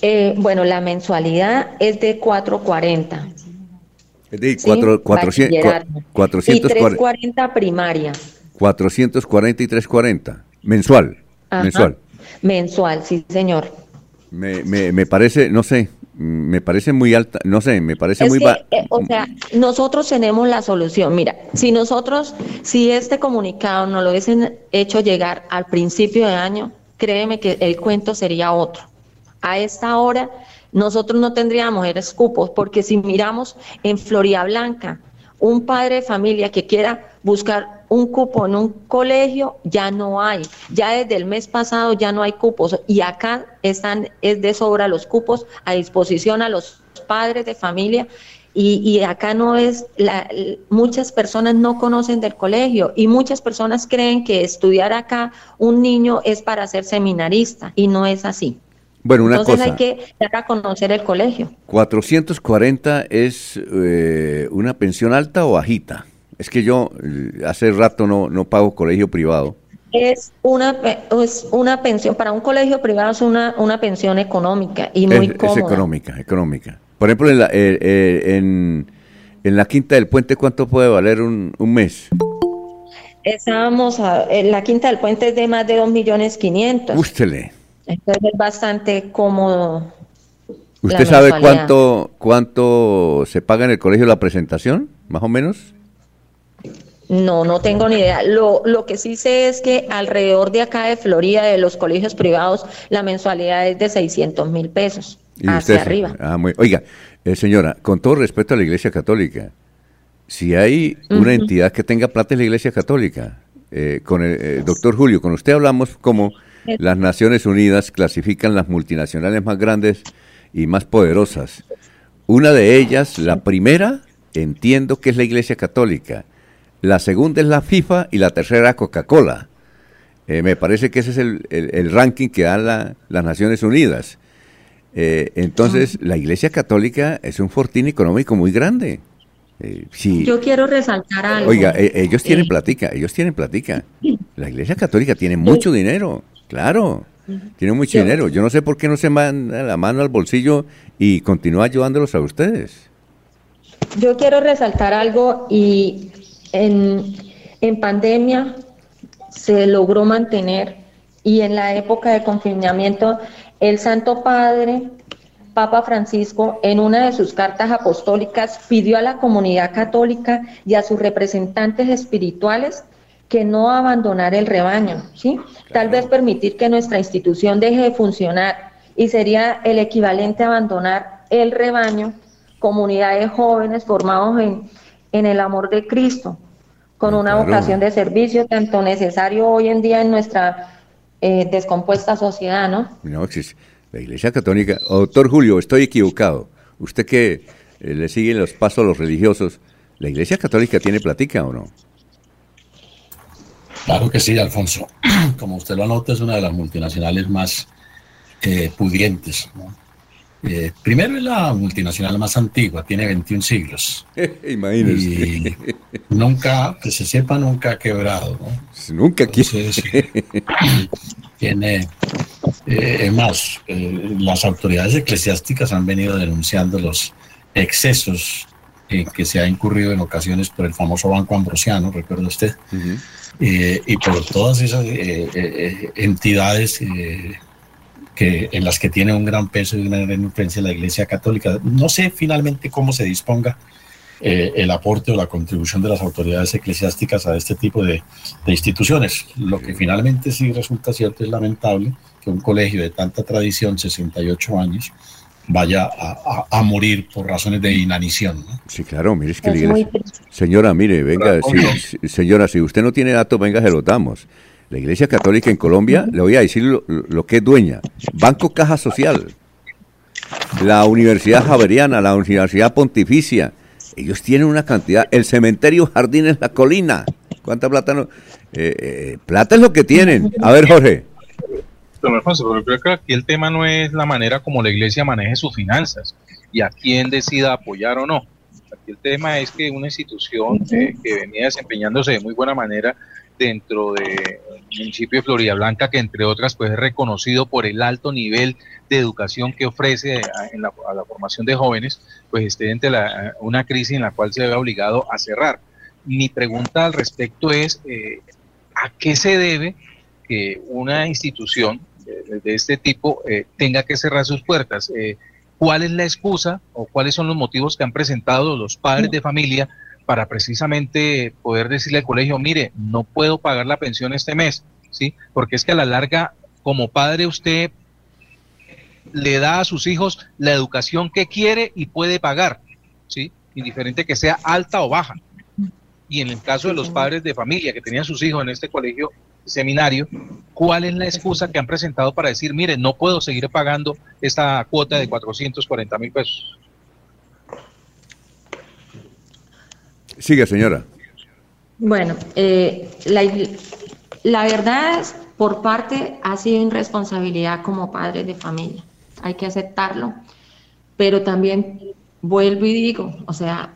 Eh, bueno, la mensualidad es de 440. Es de cuatro, Sí, 400, bachillerato. cua- Y 440, 340 primaria. 440 y 340. Mensual. Ajá. Mensual. Mensual, sí, señor. Me, me, me parece, no sé, me parece muy alta, no sé, me parece Es muy que, ba- eh, o sea, nosotros tenemos la solución. Mira, si nosotros, si este comunicado nos lo hubiesen hecho llegar al principio de año, créeme que el cuento sería otro. A esta hora, nosotros no tendríamos esos cupos, porque si miramos en Florida Blanca, un padre de familia que quiera buscar un cupo en un colegio, ya no hay. Ya desde el mes pasado ya no hay cupos. Y acá están, es de sobra los cupos a disposición a los padres de familia. Y, y acá no es, la, muchas personas no conocen del colegio y muchas personas creen que estudiar acá un niño es para ser seminarista y no es así. Bueno, una Entonces cosa, hay que dar a conocer el colegio. 440 es eh, una pensión alta o bajita. Es que yo eh, hace rato no, no pago colegio privado. Es una, pe- es una pensión, para un colegio privado es una, una pensión económica y muy es, es cómoda. económica, económica. Por ejemplo, en la, eh, eh, en, en la Quinta del Puente, ¿cuánto puede valer un, un mes? Estábamos, a- en la Quinta del Puente es de más de 2 millones 500. Ústele. Entonces es bastante cómodo. ¿Usted sabe cuánto, cuánto se paga en el colegio la presentación, más o menos? No, no tengo ni idea. Lo, lo que sí sé es que alrededor de acá de Florida, de los colegios privados, la mensualidad es de 600 mil pesos Y hacia usted- arriba. Ah, muy- oiga, eh, señora, con todo respeto a la Iglesia Católica, si hay una entidad que tenga plata es la Iglesia Católica. Eh, con el eh, doctor Julio, con usted hablamos como. Las Naciones Unidas clasifican las multinacionales más grandes y más poderosas. Una de ellas, la primera, entiendo que es la Iglesia Católica. La segunda es la FIFA y la tercera Coca-Cola. Eh, me parece que ese es el, el- el ranking que dan la- las Naciones Unidas. Eh, entonces, la Iglesia Católica es un fortín económico muy grande. Eh, sí. Yo quiero resaltar algo. Oiga, eh, ellos tienen platica, ellos tienen platica. La Iglesia Católica tiene mucho dinero, claro, tiene mucho dinero. Yo no sé por qué no se manda la mano al bolsillo y continúa ayudándolos a ustedes. Yo quiero resaltar algo y en, en pandemia se logró mantener y en la época de confinamiento el Santo Padre, Papa Francisco, en una de sus cartas apostólicas pidió a la comunidad católica y a sus representantes espirituales que no abandonar el rebaño, ¿sí? Tal vez permitir que nuestra institución deje de funcionar y sería el equivalente a abandonar el rebaño, comunidades jóvenes formados en, en el amor de Cristo, con una claro. vocación de servicio tanto necesario hoy en día en nuestra eh, descompuesta sociedad, ¿no? No, la Iglesia Católica, doctor Julio, estoy equivocado. Usted que eh, le sigue los pasos a los religiosos, ¿la Iglesia Católica tiene platica o no? Claro que sí, Alfonso. Como usted lo anota, es una de las multinacionales más eh, pudientes. ¿no? Eh, primero es la multinacional más antigua, tiene 21 siglos. Imagínese. Y nunca, que se sepa, nunca ha quebrado. ¿no? Nunca Entonces, tiene, eh, es más, las autoridades eclesiásticas han venido denunciando los excesos en que se ha incurrido en ocasiones por el famoso Banco Ambrosiano, recuerda usted, eh, y por todas esas eh, eh, entidades que, en las que tiene un gran peso y una gran influencia la Iglesia Católica. No sé finalmente cómo se disponga el aporte o la contribución de las autoridades eclesiásticas a este tipo de instituciones. Lo que finalmente sí resulta cierto es lamentable que un colegio de tanta tradición, 68 años, vaya a, a- a morir por razones de inanición. ¿no? Sí, claro, mire, es que Es la muy iglesia... Señora, mire, venga, si- señora, si usted no tiene datos, venga, se los damos. La Iglesia Católica en Colombia, le voy a decir lo, lo que es dueña. Banco Caja Social, la Universidad Javeriana, la Universidad Pontificia, ellos tienen una cantidad, el cementerio Jardines La Colina, ¿cuánta plata no? Eh, eh, plata es lo que tienen. A ver, Jorge. Don Alfonso, pero creo que aquí el tema no es la manera como la iglesia maneje sus finanzas y a quién decida apoyar o no. Aquí el tema es que una institución eh, que venía desempeñándose de muy buena manera dentro del municipio de Florida Blanca, que entre otras pues es reconocido por el alto nivel de educación que ofrece a, en la, a la formación de jóvenes, pues esté ante la, una crisis en la cual se ve obligado a cerrar. Mi pregunta al respecto es, eh, ¿a qué se debe que una institución de, de este tipo eh, tenga que cerrar sus puertas? Eh, ¿Cuál es la excusa o cuáles son los motivos que han presentado los padres de familia para precisamente poder decirle al colegio, mire, no puedo pagar la pensión este mes, ¿sí? Porque es que a la larga, como padre, usted le da a sus hijos la educación que quiere y puede pagar, ¿sí? Indiferente que sea alta o baja. Y en el caso de los padres de familia que tenían sus hijos en este colegio seminario, ¿cuál es la excusa que han presentado para decir, mire, no puedo seguir pagando esta cuota de 440 mil pesos? Sigue, señora. Bueno, eh, la, la verdad es, por parte ha sido irresponsabilidad como padres de familia. Hay que aceptarlo. Pero también vuelvo y digo, o sea,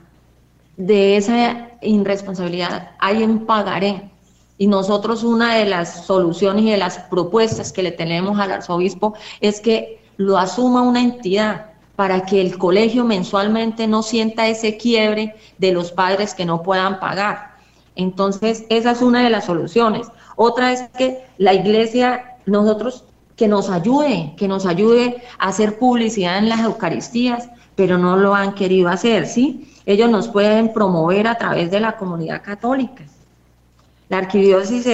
de esa irresponsabilidad hay un pagaré. Y nosotros una de las soluciones y de las propuestas que le tenemos al arzobispo es que lo asuma una entidad para que el colegio mensualmente no sienta ese quiebre de los padres que no puedan pagar. Entonces, esa es una de las soluciones. Otra es que la iglesia, nosotros, que nos ayude, que nos ayude a hacer publicidad en las Eucaristías, pero no lo han querido hacer, ¿sí? Ellos nos pueden promover a través de la comunidad católica. La arquidiócesis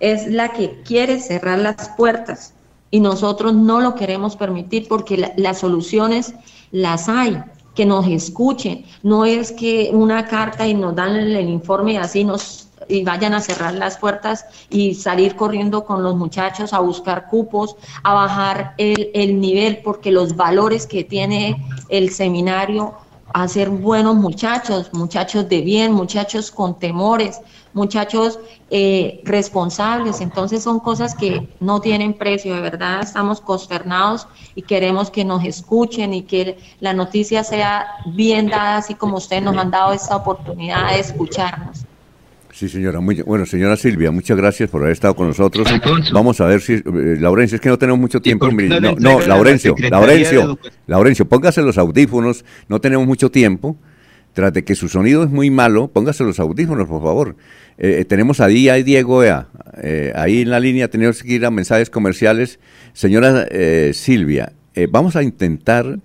es la que quiere cerrar las puertas y nosotros no lo queremos permitir porque la, las soluciones las hay, que nos escuchen, no es que una carta y nos dan el, el informe y así nos y vayan a cerrar las puertas y salir corriendo con los muchachos a buscar cupos, a bajar el, el nivel, porque los valores que tiene el seminario a ser buenos muchachos, muchachos de bien, muchachos con temores, muchachos eh, responsables. Entonces son cosas que no tienen precio, de verdad estamos consternados y queremos que nos escuchen y que la noticia sea bien dada, así como ustedes nos han dado esta oportunidad de escucharnos. Sí, señora. Muy, bueno, señora Silvia, muchas gracias por haber estado con nosotros. Vamos a ver si... Eh, Laurencio, es que no tenemos mucho tiempo. No, no, Laurencio, Laurencio, Laurencio, póngase los audífonos, no tenemos mucho tiempo. Tras de que su sonido es muy malo, póngase los audífonos, por favor. Eh, tenemos a Día y Diego Ea, eh, ahí en la línea, tenemos que ir a mensajes comerciales. Señora eh, Silvia, vamos a intentar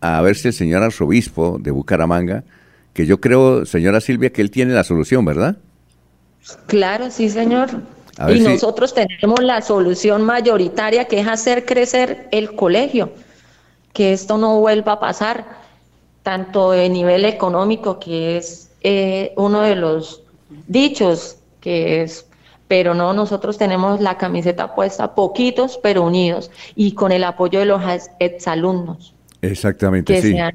a ver si el señor arzobispo de Bucaramanga, que yo creo, señora Silvia, que él tiene la solución, ¿verdad? Claro, sí, señor. Y si... nosotros tenemos la solución mayoritaria que es hacer crecer el colegio, que esto no vuelva a pasar, tanto de nivel económico, que es eh, uno de los dichos, que es, pero no, nosotros tenemos la camiseta puesta, poquitos pero unidos, y con el apoyo de los exalumnos. Exactamente, que sí. Sean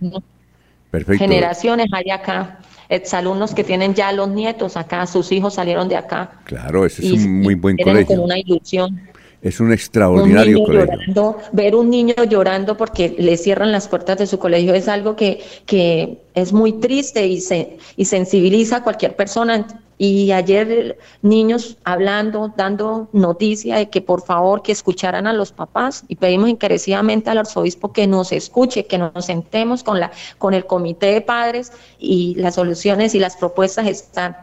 Perfecto. Generaciones hay acá exalumnos que tienen ya los nietos acá, sus hijos salieron de acá. Claro, ese es un muy buen colegio. Con una ilusión. Es un extraordinario un colegio. llorando, ver un niño llorando porque le cierran las puertas de su colegio es algo que, que es muy triste y, se, y sensibiliza a cualquier persona. Y ayer niños hablando, dando noticia de que por favor que escucharan a los papás y pedimos encarecidamente al arzobispo que nos escuche, que nos sentemos con, la, con el comité de padres y las soluciones y las propuestas están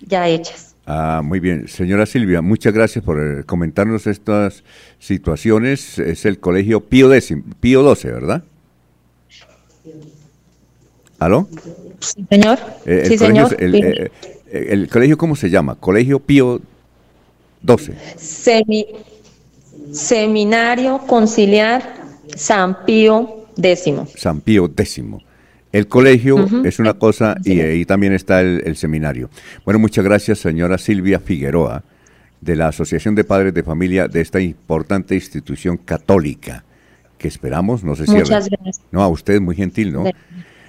ya hechas. Ah, muy bien. Señora Silvia, muchas gracias por eh, comentarnos estas situaciones. Es el colegio Pío, décimo, Pío 12, ¿verdad? ¿Aló? Sí, señor. Eh, el sí, colegio, señor. El, eh, el colegio, ¿cómo se llama? Colegio Pío 12. Semi- Seminario Conciliar San Pío X. San Pío X. El colegio es una cosa y ahí también está el, el seminario. Bueno, muchas gracias, señora Silvia Figueroa, de la Asociación de Padres de Familia de esta importante institución católica, que esperamos no se cierre. Muchas gracias. No, a usted muy gentil, ¿no?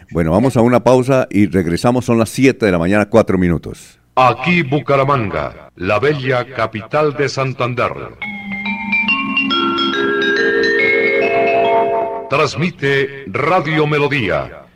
Bueno, vamos a una pausa y regresamos, son las 7 de la mañana, 4 minutos. Aquí Bucaramanga, la bella capital de Santander. Transmite Radio Melodía,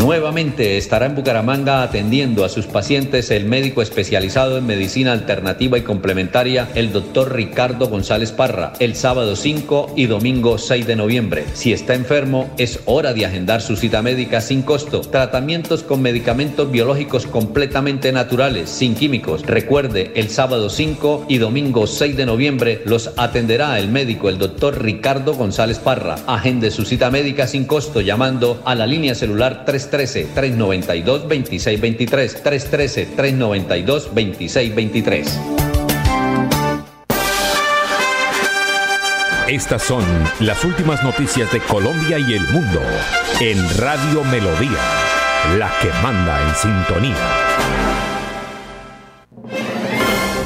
Nuevamente estará en Bucaramanga atendiendo a sus pacientes el médico especializado en medicina alternativa y complementaria, el doctor Ricardo González Parra, el sábado 5 y domingo 6 de noviembre. Si está enfermo, es hora de agendar su cita médica sin costo. Tratamientos con medicamentos biológicos completamente naturales, sin químicos. Recuerde, el sábado 5 y domingo 6 de noviembre los atenderá el médico, el doctor Ricardo González Parra. Agende su cita médica sin costo llamando a la línea celular 33 313-392-2623. 313-392-2623. Estas son las últimas noticias de Colombia y el mundo en Radio Melodía, la que manda en sintonía.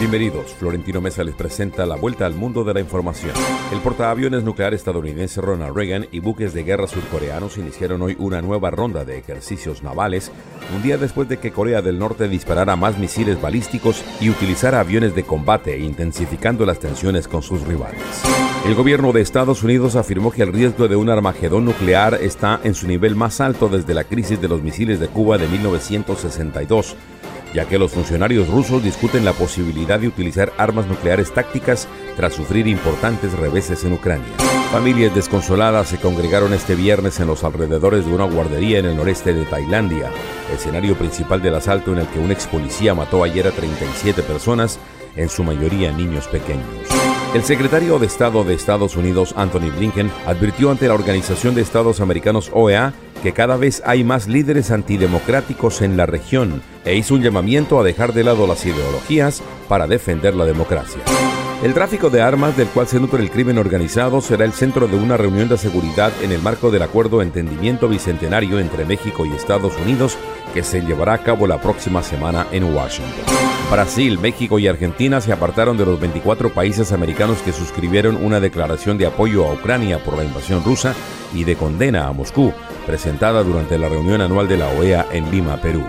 Bienvenidos, Florentino Mesa les presenta la vuelta al mundo de la información. El portaaviones nuclear estadounidense Ronald Reagan y buques de guerra surcoreanos iniciaron hoy una nueva ronda de ejercicios navales, un día después de que Corea del Norte disparara más misiles balísticos y utilizara aviones de combate, intensificando las tensiones con sus rivales. El gobierno de Estados Unidos afirmó que el riesgo de un armagedón nuclear está en su nivel más alto desde la crisis de los misiles de Cuba de 1962 ya que los funcionarios rusos discuten la posibilidad de utilizar armas nucleares tácticas tras sufrir importantes reveses en Ucrania. Familias desconsoladas se congregaron este viernes en los alrededores de una guardería en el noreste de Tailandia, escenario principal del asalto en el que un ex policía mató ayer a 37 personas, en su mayoría niños pequeños. El secretario de Estado de Estados Unidos, Anthony Blinken, advirtió ante la Organización de Estados Americanos OEA que cada vez hay más líderes antidemocráticos en la región e hizo un llamamiento a dejar de lado las ideologías para defender la democracia. El tráfico de armas del cual se nutre el crimen organizado será el centro de una reunión de seguridad en el marco del Acuerdo de Entendimiento Bicentenario entre México y Estados Unidos que se llevará a cabo la próxima semana en Washington. Brasil, México y Argentina se apartaron de los 24 países americanos que suscribieron una declaración de apoyo a Ucrania por la invasión rusa y de condena a Moscú, presentada durante la reunión anual de la OEA en Lima, Perú.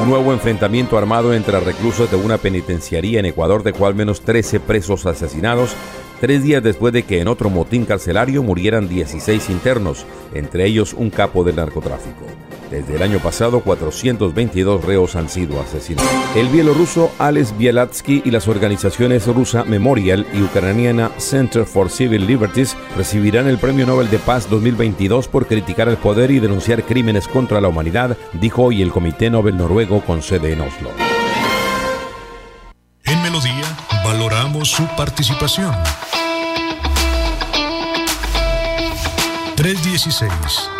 Un nuevo enfrentamiento armado entre reclusos de una penitenciaría en Ecuador dejó al menos 13 presos asesinados, tres días después de que en otro motín carcelario murieran 16 internos, entre ellos un capo del narcotráfico. Desde el año pasado, 422 reos han sido asesinados. El bielorruso Alex Bielatsky y las organizaciones rusa Memorial y ucraniana Center for Civil Liberties recibirán el Premio Nobel de Paz 2022 por criticar el poder y denunciar crímenes contra la humanidad, dijo hoy el Comité Nobel noruego con sede en Oslo. En Melodía valoramos su participación. 316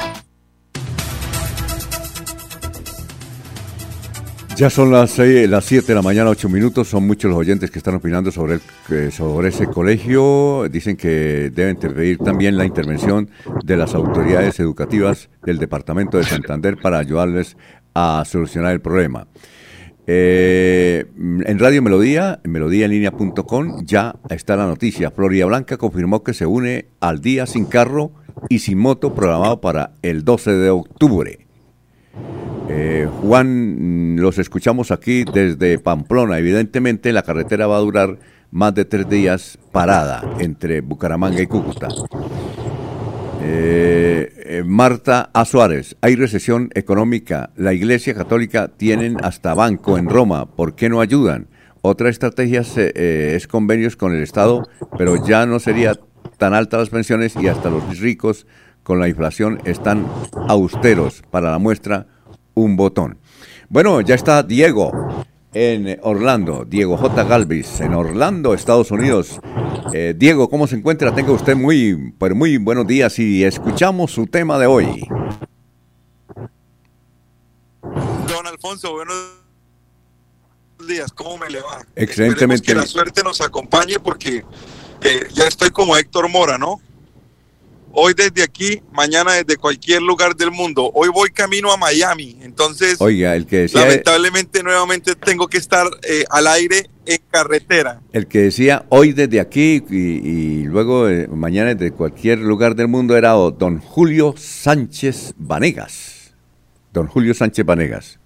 Ya son las, las 7 de la mañana, 8 minutos. Son muchos los oyentes que están opinando sobre, sobre ese colegio. Dicen que deben pedir también la intervención de las autoridades educativas del Departamento de Santander para ayudarles a solucionar el problema. Eh, en Radio Melodía, en melodíaenlínea.com, ya está la noticia. Florida Blanca confirmó que se une al Día Sin Carro y Sin Moto programado para el 12 de octubre. Eh, Juan, los escuchamos aquí desde Pamplona. Evidentemente la carretera va a durar más de tres días parada entre Bucaramanga y Cúcuta. Eh, eh, Marta A. Suárez, hay recesión económica. La Iglesia Católica tienen hasta banco en Roma. ¿Por qué no ayudan? Otra estrategia es convenios con el Estado, pero ya no sería tan altas las pensiones y hasta los ricos con la inflación están austeros. Para la muestra, un botón. Bueno, ya está Diego en Orlando, Diego J. Galvis, en Orlando, Estados Unidos. Eh, Diego, ¿cómo se encuentra? Tenga usted muy, pero muy buenos días y escuchamos su tema de hoy. don Alfonso? Buenos días, ¿cómo me le va? Excelentemente. que la suerte nos acompañe porque eh, ya estoy como Héctor Mora, ¿no? Hoy desde aquí, mañana desde cualquier lugar del mundo. Hoy voy camino a Miami, entonces Oiga, el que decía, lamentablemente nuevamente tengo que estar eh, al aire en carretera. el que decía hoy desde aquí y, y luego eh, mañana desde cualquier lugar del mundo era don Julio Sánchez Vanegas. Don Julio Sánchez Vanegas.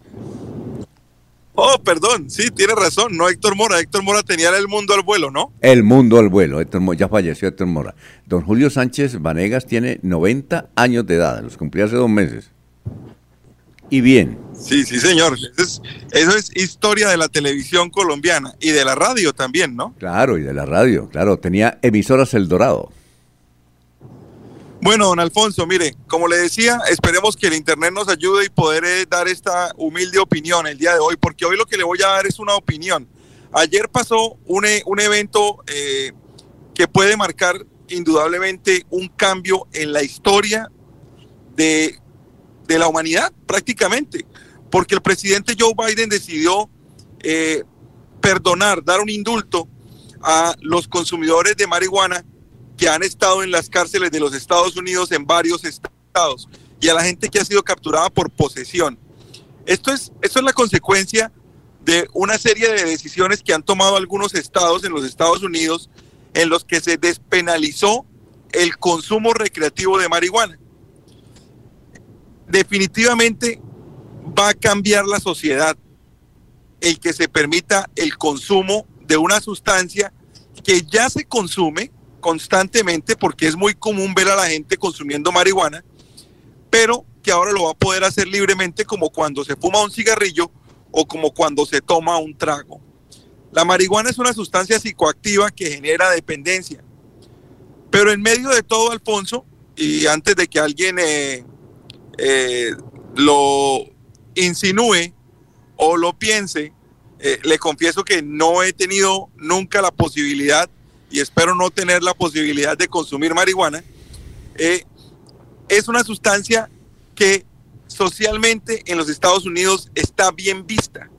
Oh, perdón, sí, tiene razón, no Héctor Mora. Héctor Mora tenía el mundo al vuelo, ¿no? El mundo al vuelo. Héctor Mo- ya falleció Héctor Mora. Don Julio Sánchez Vanegas tiene 90 años de edad. Los cumplió hace dos meses. Y bien. Sí, sí, señor. Eso es, eso es historia de la televisión colombiana y de la radio también, ¿no? Claro, y de la radio, claro. Tenía emisoras El Dorado. Bueno, don Alfonso, mire, como le decía, esperemos que el Internet nos ayude y poder eh, dar esta humilde opinión el día de hoy, porque hoy lo que le voy a dar es una opinión. Ayer pasó un, e- un evento eh, que puede marcar indudablemente un cambio en la historia de, de la humanidad, prácticamente, porque el presidente Joe Biden decidió eh, perdonar, dar un indulto a los consumidores de marihuana que han estado en las cárceles de los Estados Unidos en varios estados y a la gente que ha sido capturada por posesión. Esto es, esto es la consecuencia de una serie de decisiones que han tomado algunos estados en los Estados Unidos en los que se despenalizó el consumo recreativo de marihuana. Definitivamente va a cambiar la sociedad el que se permita el consumo de una sustancia que ya se consume constantemente porque es muy común ver a la gente consumiendo marihuana, pero que ahora lo va a poder hacer libremente como cuando se fuma un cigarrillo o como cuando se toma un trago. La marihuana es una sustancia psicoactiva que genera dependencia. Pero en medio de todo, Alfonso, y antes de que alguien eh, eh, lo insinúe o lo piense, eh, le confieso que no he tenido nunca la posibilidad y espero no tener la posibilidad de consumir marihuana. Eh, es una sustancia que socialmente en los Estados Unidos está bien vista.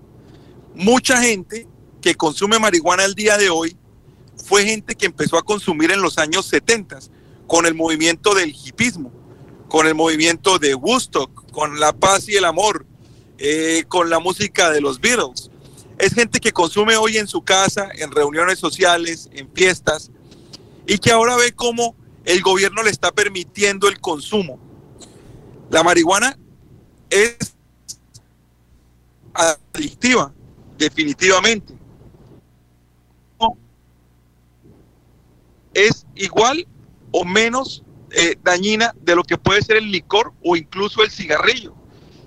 Mucha gente que consume marihuana al día de hoy fue gente que empezó a consumir en los años 70 con el movimiento del hipismo, con el movimiento de Woodstock, con la paz y el amor, eh, con la música de los Beatles. Es gente que consume hoy en su casa, en reuniones sociales, en fiestas, y que ahora ve cómo el gobierno le está permitiendo el consumo. La marihuana es adictiva, definitivamente. Es igual o menos eh, dañina de lo que puede ser el licor o incluso el cigarrillo,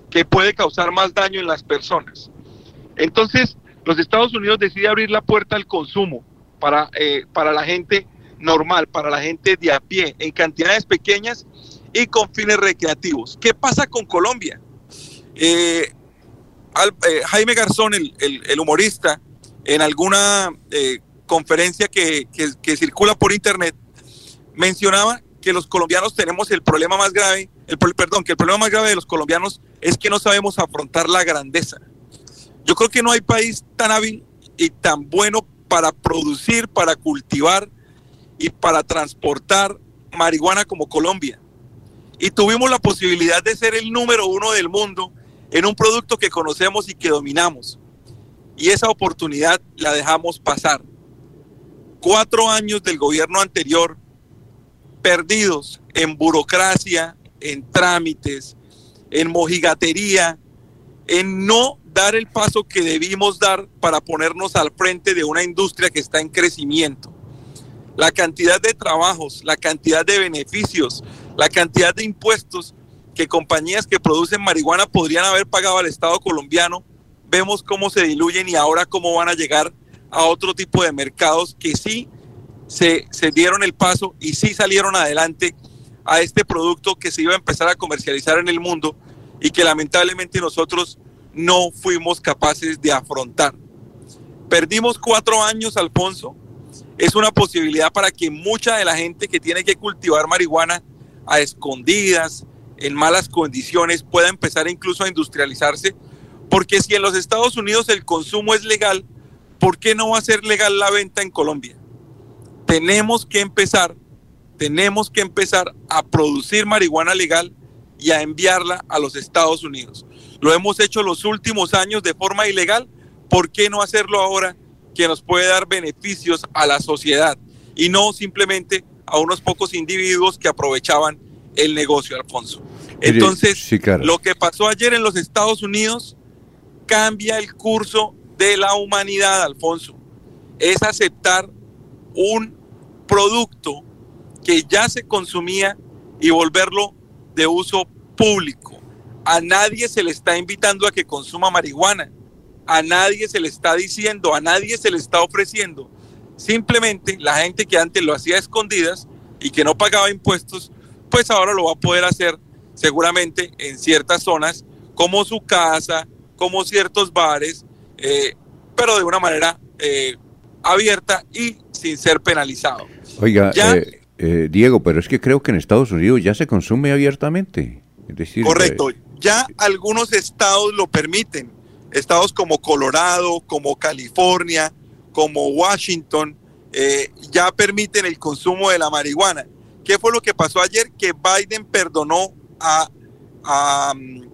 que puede causar más daño en las personas. Entonces, los Estados Unidos decide abrir la puerta al consumo para, eh, para la gente normal, para la gente de a pie, en cantidades pequeñas y con fines recreativos. ¿Qué pasa con Colombia? Eh, eh, Jaime Garzón, el, el- humorista, en alguna eh, conferencia que, que- que circula por internet, mencionaba que los colombianos tenemos el problema más grave, el, perdón, que el problema más grave de los colombianos es que no sabemos afrontar la grandeza. Yo creo que no hay país tan hábil y tan bueno para producir, para cultivar y para transportar marihuana como Colombia. Y tuvimos la posibilidad de ser el número uno del mundo en un producto que conocemos y que dominamos. Y esa oportunidad la dejamos pasar. Cuatro años del gobierno anterior perdidos en burocracia, en trámites, en mojigatería, en no dar el paso que debimos dar para ponernos al frente de una industria que está en crecimiento. La cantidad de trabajos, la cantidad de beneficios, la cantidad de impuestos que compañías que producen marihuana podrían haber pagado al Estado colombiano, vemos cómo se diluyen y ahora cómo van a llegar a otro tipo de mercados que sí se, se dieron el paso y sí salieron adelante a este producto que se iba a empezar a comercializar en el mundo y que lamentablemente nosotros no fuimos capaces de afrontar. Perdimos cuatro años, Alfonso. Es una posibilidad para que mucha de la gente que tiene que cultivar marihuana a escondidas, en malas condiciones, pueda empezar incluso a industrializarse, Porque si en los Estados Unidos el consumo es legal, ¿por qué no va a ser legal la venta en Colombia? Tenemos que empezar, tenemos que empezar a producir marihuana legal y a enviarla a los Estados Unidos. Lo hemos hecho los últimos años de forma ilegal, ¿por qué no hacerlo ahora que nos puede dar beneficios a la sociedad y no simplemente a unos pocos individuos que aprovechaban el negocio, Alfonso? Entonces, lo que pasó ayer en los Estados Unidos cambia el curso de la humanidad, Alfonso. Es aceptar un producto que ya se consumía y volverlo de uso público. A nadie se le está invitando a que consuma marihuana. A nadie se le está diciendo, a nadie se le está ofreciendo. Simplemente la gente que antes lo hacía a escondidas y que no pagaba impuestos, pues ahora lo va a poder hacer seguramente en ciertas zonas, como su casa, como ciertos bares, eh, pero de una manera eh, abierta y sin ser penalizado. Oiga, eh, Diego, pero es que creo que en Estados Unidos ya se consume abiertamente. Es decir, Correcto, ya algunos estados lo permiten, estados como Colorado, como California, como Washington, ya permiten el consumo de la marihuana. ¿Qué fue lo que pasó ayer? Que Biden perdonó a, mm,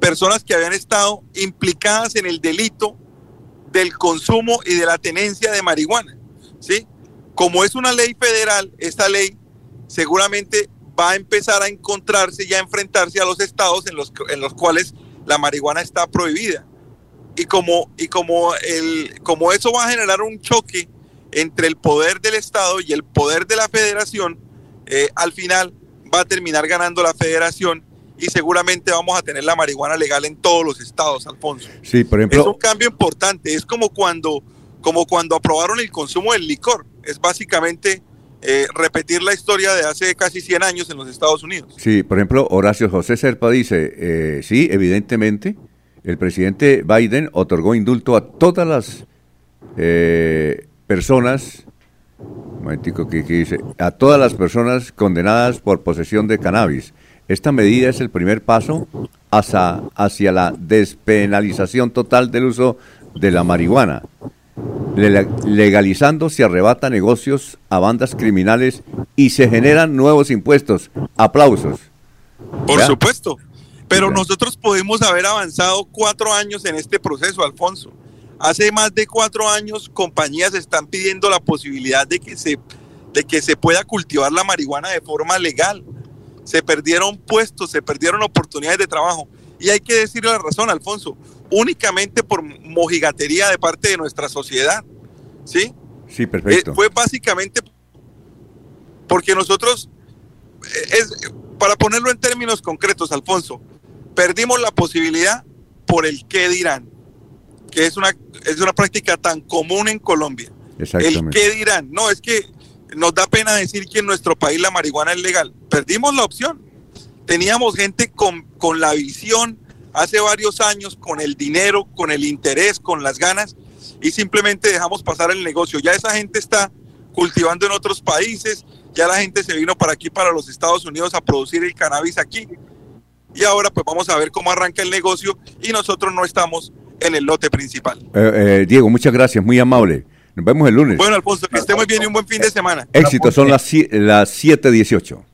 personas que habían estado implicadas en el delito del consumo y de la tenencia de marihuana. ¿sí? Como es una ley federal, esta ley seguramente va a empezar a encontrarse y a enfrentarse a los estados en los, en los cuales la marihuana está prohibida. Y como, y como, el, como eso va a generar un choque entre el poder del Estado y el poder de la federación, eh, al final va a terminar ganando la federación y seguramente vamos a tener la marihuana legal en todos los estados, Alfonso. Sí, por ejemplo. Es un cambio importante, es como cuando, como cuando aprobaron el consumo del licor, es básicamente eh, repetir la historia de hace casi 100 años en los Estados Unidos. Sí, por ejemplo, Horacio José Serpa dice, eh, sí, evidentemente, el presidente Biden otorgó indulto a todas las eh, personas momentico que, dice, a todas las personas condenadas por posesión de cannabis. Esta medida es el primer paso hacia, hacia la despenalización total del uso de la marihuana. Legalizando se arrebata negocios a bandas criminales y se generan nuevos impuestos. Aplausos. Por supuesto. Pero nosotros podemos haber avanzado cuatro años en este proceso, Alfonso. Hace más de cuatro años compañías están pidiendo la posibilidad de que se, de que se pueda cultivar la marihuana de forma legal. Se perdieron puestos, se perdieron oportunidades de trabajo. Y hay que decirle la razón, Alfonso, únicamente por mojigatería de parte de nuestra sociedad. ¿Sí? Sí, perfecto. Eh, fue básicamente porque nosotros, eh, es, para ponerlo en términos concretos, Alfonso, perdimos la posibilidad por el qué dirán que es una, es una práctica tan común en Colombia. El qué dirán, no, es que nos da pena decir que en nuestro país la marihuana es legal. Perdimos la opción. Teníamos gente con, con la visión hace varios años, con el dinero, con el interés, con las ganas, y simplemente dejamos pasar el negocio. Ya esa gente está cultivando en otros países, ya la gente se vino para aquí, para los Estados Unidos, a producir el cannabis aquí. Y ahora pues vamos a ver cómo arranca el negocio y nosotros no estamos en el lote principal. Eh, eh, Diego, muchas gracias, muy amable. Nos vemos el lunes. Bueno, Alfonso, que esté muy bien y un buen fin de semana. Éxito, son las, las 7.18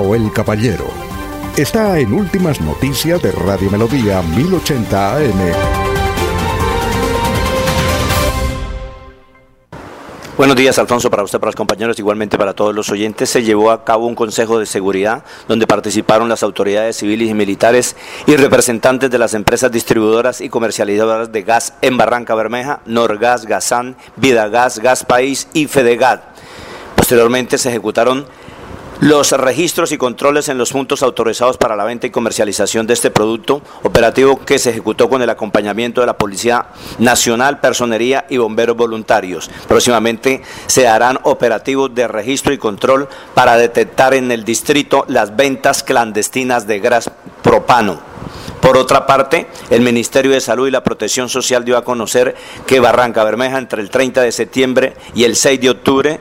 El Caballero. Está en Últimas Noticias de Radio Melodía 1080 AM. Buenos días, Alfonso, para usted, para los compañeros, igualmente para todos los oyentes. Se llevó a cabo un Consejo de Seguridad donde participaron las autoridades civiles y militares y representantes de las empresas distribuidoras y comercializadoras de gas en Barranca Bermeja, Norgas, Gazán, Vida Gas, Gas País y Fedegat. Posteriormente se ejecutaron los registros y controles en los puntos autorizados para la venta y comercialización de este producto, operativo que se ejecutó con el acompañamiento de la Policía Nacional, Personería y Bomberos Voluntarios. Próximamente se harán operativos de registro y control para detectar en el distrito las ventas clandestinas de gas propano. Por otra parte, el Ministerio de Salud y la Protección Social dio a conocer que Barranca Bermeja entre el 30 de septiembre y el 6 de octubre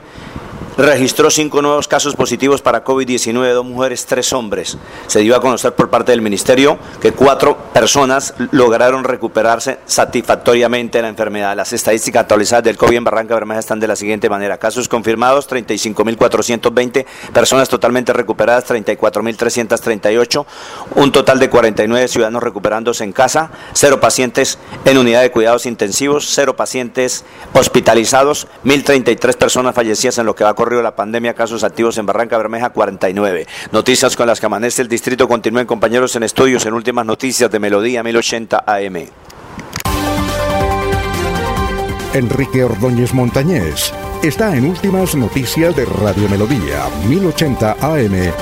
registró cinco nuevos casos positivos para COVID-19, dos mujeres, tres hombres. Se dio a conocer por parte del Ministerio que cuatro personas lograron recuperarse satisfactoriamente de la enfermedad. Las estadísticas actualizadas del COVID en Barranca Bermeja están de la siguiente manera. Casos confirmados, 35.420, personas totalmente recuperadas, 34.338, un total de 49 ciudadanos recuperándose en casa, cero pacientes en unidad de cuidados intensivos, cero pacientes hospitalizados, 1.033 personas fallecidas en lo que va a correr la pandemia, casos activos en Barranca Bermeja 49. Noticias con las que amanece el distrito. Continúen compañeros en estudios en últimas noticias de Melodía 1080 AM. Enrique Ordóñez Montañés está en últimas noticias de Radio Melodía 1080 AM.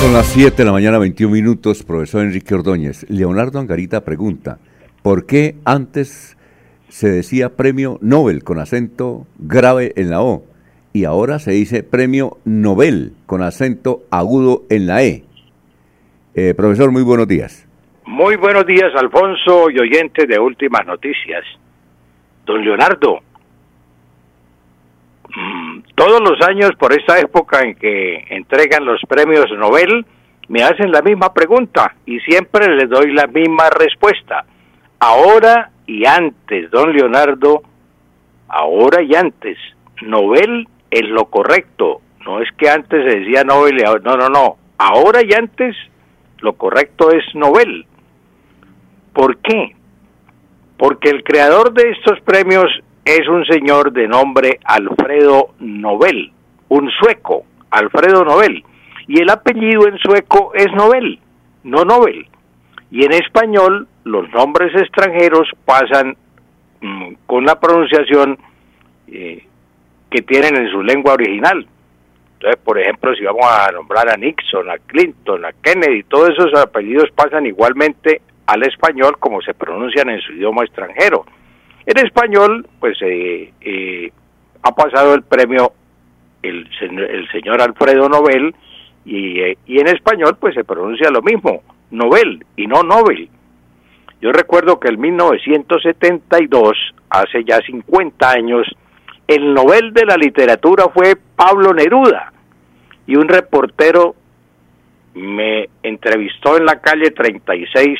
Son las 7 de la mañana, 21 minutos, profesor Enrique Ordóñez. Leonardo Angarita pregunta, ¿por qué antes se decía premio Nobel con acento grave en la O y ahora se dice premio Nobel con acento agudo en la E. Eh, profesor, muy buenos días. Muy buenos días, Alfonso y oyentes de Últimas Noticias. Don Leonardo, mm, todos los años por esta época en que entregan los premios Nobel, me hacen la misma pregunta y siempre les doy la misma respuesta. Ahora y antes, don Leonardo, ahora y antes, Nobel es lo correcto. No es que antes se decía Nobel, no, no, no. Ahora y antes, lo correcto es Nobel. ¿Por qué? Porque el creador de estos premios es un señor de nombre Alfredo Nobel, un sueco, Alfredo Nobel. Y el apellido en sueco es Nobel, no Nobel. Y en español los nombres extranjeros pasan mm, con la pronunciación eh, que tienen en su lengua original. Entonces, por ejemplo, si vamos a nombrar a Nixon, a Clinton, a Kennedy, todos esos apellidos pasan igualmente al español como se pronuncian en su idioma extranjero. En español, pues eh, eh, ha pasado el premio el, el señor Alfredo Nobel y, y en español pues se pronuncia lo mismo, Nobel y no Nobel. Yo recuerdo que en 1972, hace ya 50 años, el Nobel de la Literatura fue Pablo Neruda y un reportero me entrevistó en la calle 36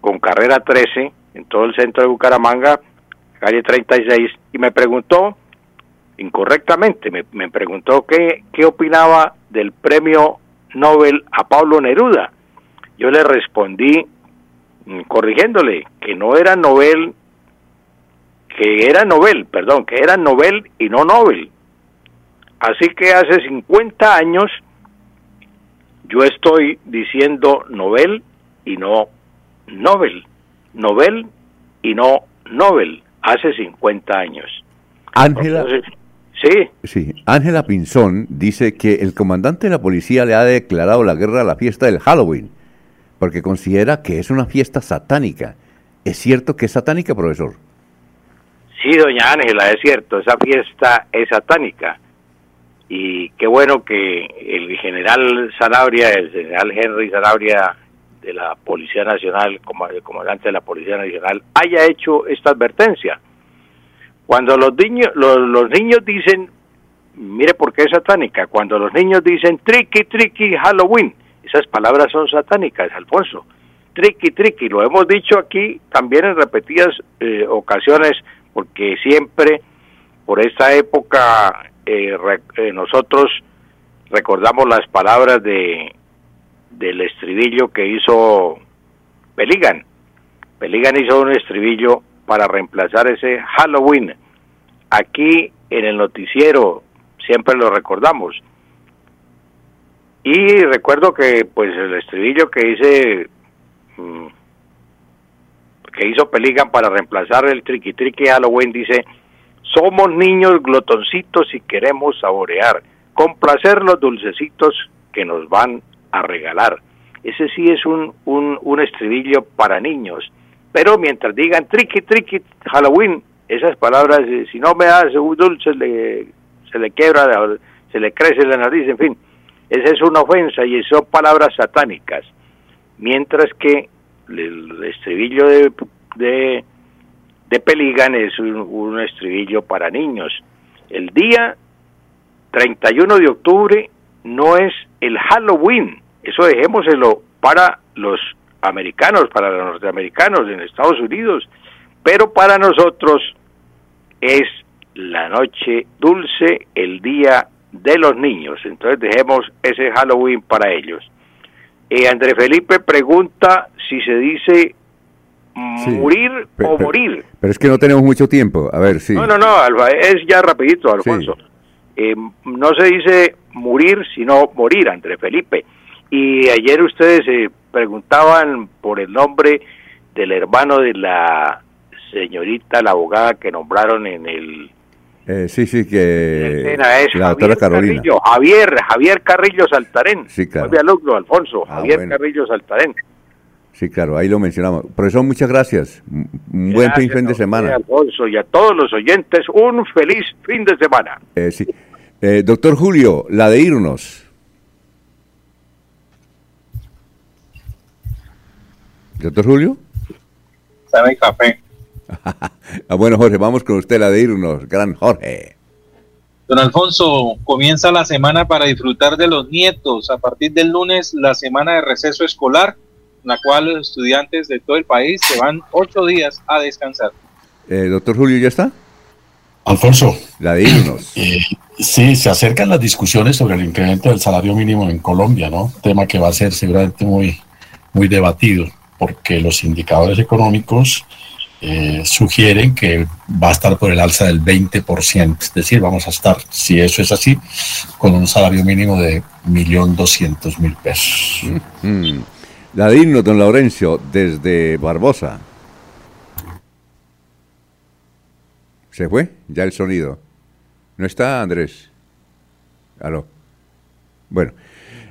con carrera 13 en todo el centro de Bucaramanga, calle 36, y me preguntó, incorrectamente, me, me preguntó qué, qué opinaba del premio Nobel a Pablo Neruda. Yo le respondí Mm, corrigiéndole que no era Nobel, que era Nobel, perdón, que era Nobel y no Nobel. Así que hace 50 años yo estoy diciendo Nobel y no Nobel, Nobel y no Nobel, hace 50 años. Ángela. Sí. Sí, Ángela Pinzón dice que el comandante de la policía le ha declarado la guerra a la fiesta del Halloween porque considera que es una fiesta satánica. ¿Es cierto que es satánica, profesor? Sí, doña Ángela, es cierto, esa fiesta es satánica. Y qué bueno que el general Zanabria, el general Henry Zanabria de la Policía Nacional, como el comandante de la Policía Nacional, haya hecho esta advertencia. Cuando los niños, los, los niños dicen, mire por qué es satánica, cuando los niños dicen tricky, tricky, Halloween, esas palabras son satánicas, Alfonso. Triqui, triqui, lo hemos dicho aquí también en repetidas eh, ocasiones, porque siempre por esta época eh, eh, nosotros recordamos las palabras de del estribillo que hizo Peligan. Peligan hizo un estribillo para reemplazar ese Halloween. Aquí en el noticiero siempre lo recordamos. Y recuerdo que pues el estribillo que hice mm, que hizo Peligan para reemplazar el triqui triqui Halloween dice Somos niños glotoncitos y queremos saborear, complacer los dulcecitos que nos van a regalar. Ese sí es un, un, un estribillo para niños. Pero mientras digan triqui, triqui, Halloween, esas palabras, eh, si no me das un dulce, le, se le quiebra, se le crece la nariz, en fin. Esa es una ofensa y son palabras satánicas. Mientras que el estribillo de, de, Peligan es un, un estribillo para niños. El día 31 de octubre no es el Halloween, eso dejémoselo para los americanos, para los norteamericanos en Estados Unidos, pero para nosotros es la noche dulce, el día de los niños. Entonces dejemos ese Halloween para ellos. Eh, André Felipe pregunta si se dice morir o morir. Pero es que no tenemos mucho tiempo. A ver, sí. No, no, no, Alba, es ya rapidito, Alfonso. Eh, no se dice morir, sino morir, André Felipe. Y ayer ustedes se preguntaban por el nombre del hermano de la señorita, la abogada que nombraron en el... Eh, sí, sí, que... Es la doctora Carolina. Carrillo, Javier, Javier Carrillo Saltarén. Sí, claro. Muy alumno, Alfonso, Ah, Javier bueno. Carrillo Saltarén. Sí, claro, ahí lo mencionamos. Profesor, muchas gracias. Un buen fin, Gracias fin de semana. Alfonso, y a todos los oyentes, un feliz fin de semana. Eh, sí. Eh, doctor Julio, la de irnos. Doctor Julio. Sabe café. Ah, bueno, Jorge, vamos con usted, la de irnos. Gran Jorge. Don Alfonso, comienza la semana para disfrutar de los nietos. A partir del lunes, la semana de receso escolar, en la cual los estudiantes de todo el país se van ocho días a descansar. Eh, doctor Julio, ¿ya está? Alfonso. La de irnos. Eh, sí, se acercan las discusiones sobre el incremento del salario mínimo en Colombia, ¿no? Tema que va a ser seguramente muy, muy debatido, porque los indicadores económicos eh, sugieren que va a estar por el alza del 20%, es decir, vamos a estar, si eso es así, con un salario mínimo de 1.200.000 pesos. Mm. Irnos, don Laurencio, desde Barbosa. ¿Se fue? Ya el sonido. ¿No está, Andrés? Aló. Bueno,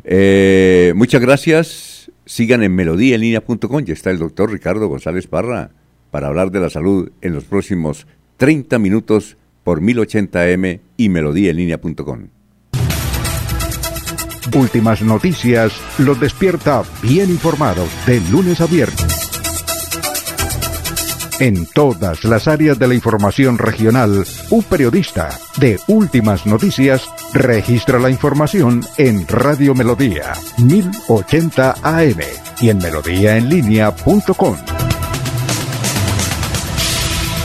eh, muchas gracias. Sigan en melodíaenlínea.com. Ya está el doctor Ricardo González Parra para hablar de la salud en los próximos 30 minutos por 1080m y melodíaenlínea.com. Últimas noticias los despierta bien informados de lunes a viernes. En todas las áreas de la información regional, un periodista de Últimas Noticias registra la información en Radio Melodía 1080 AM y en melodíaenlínea.com.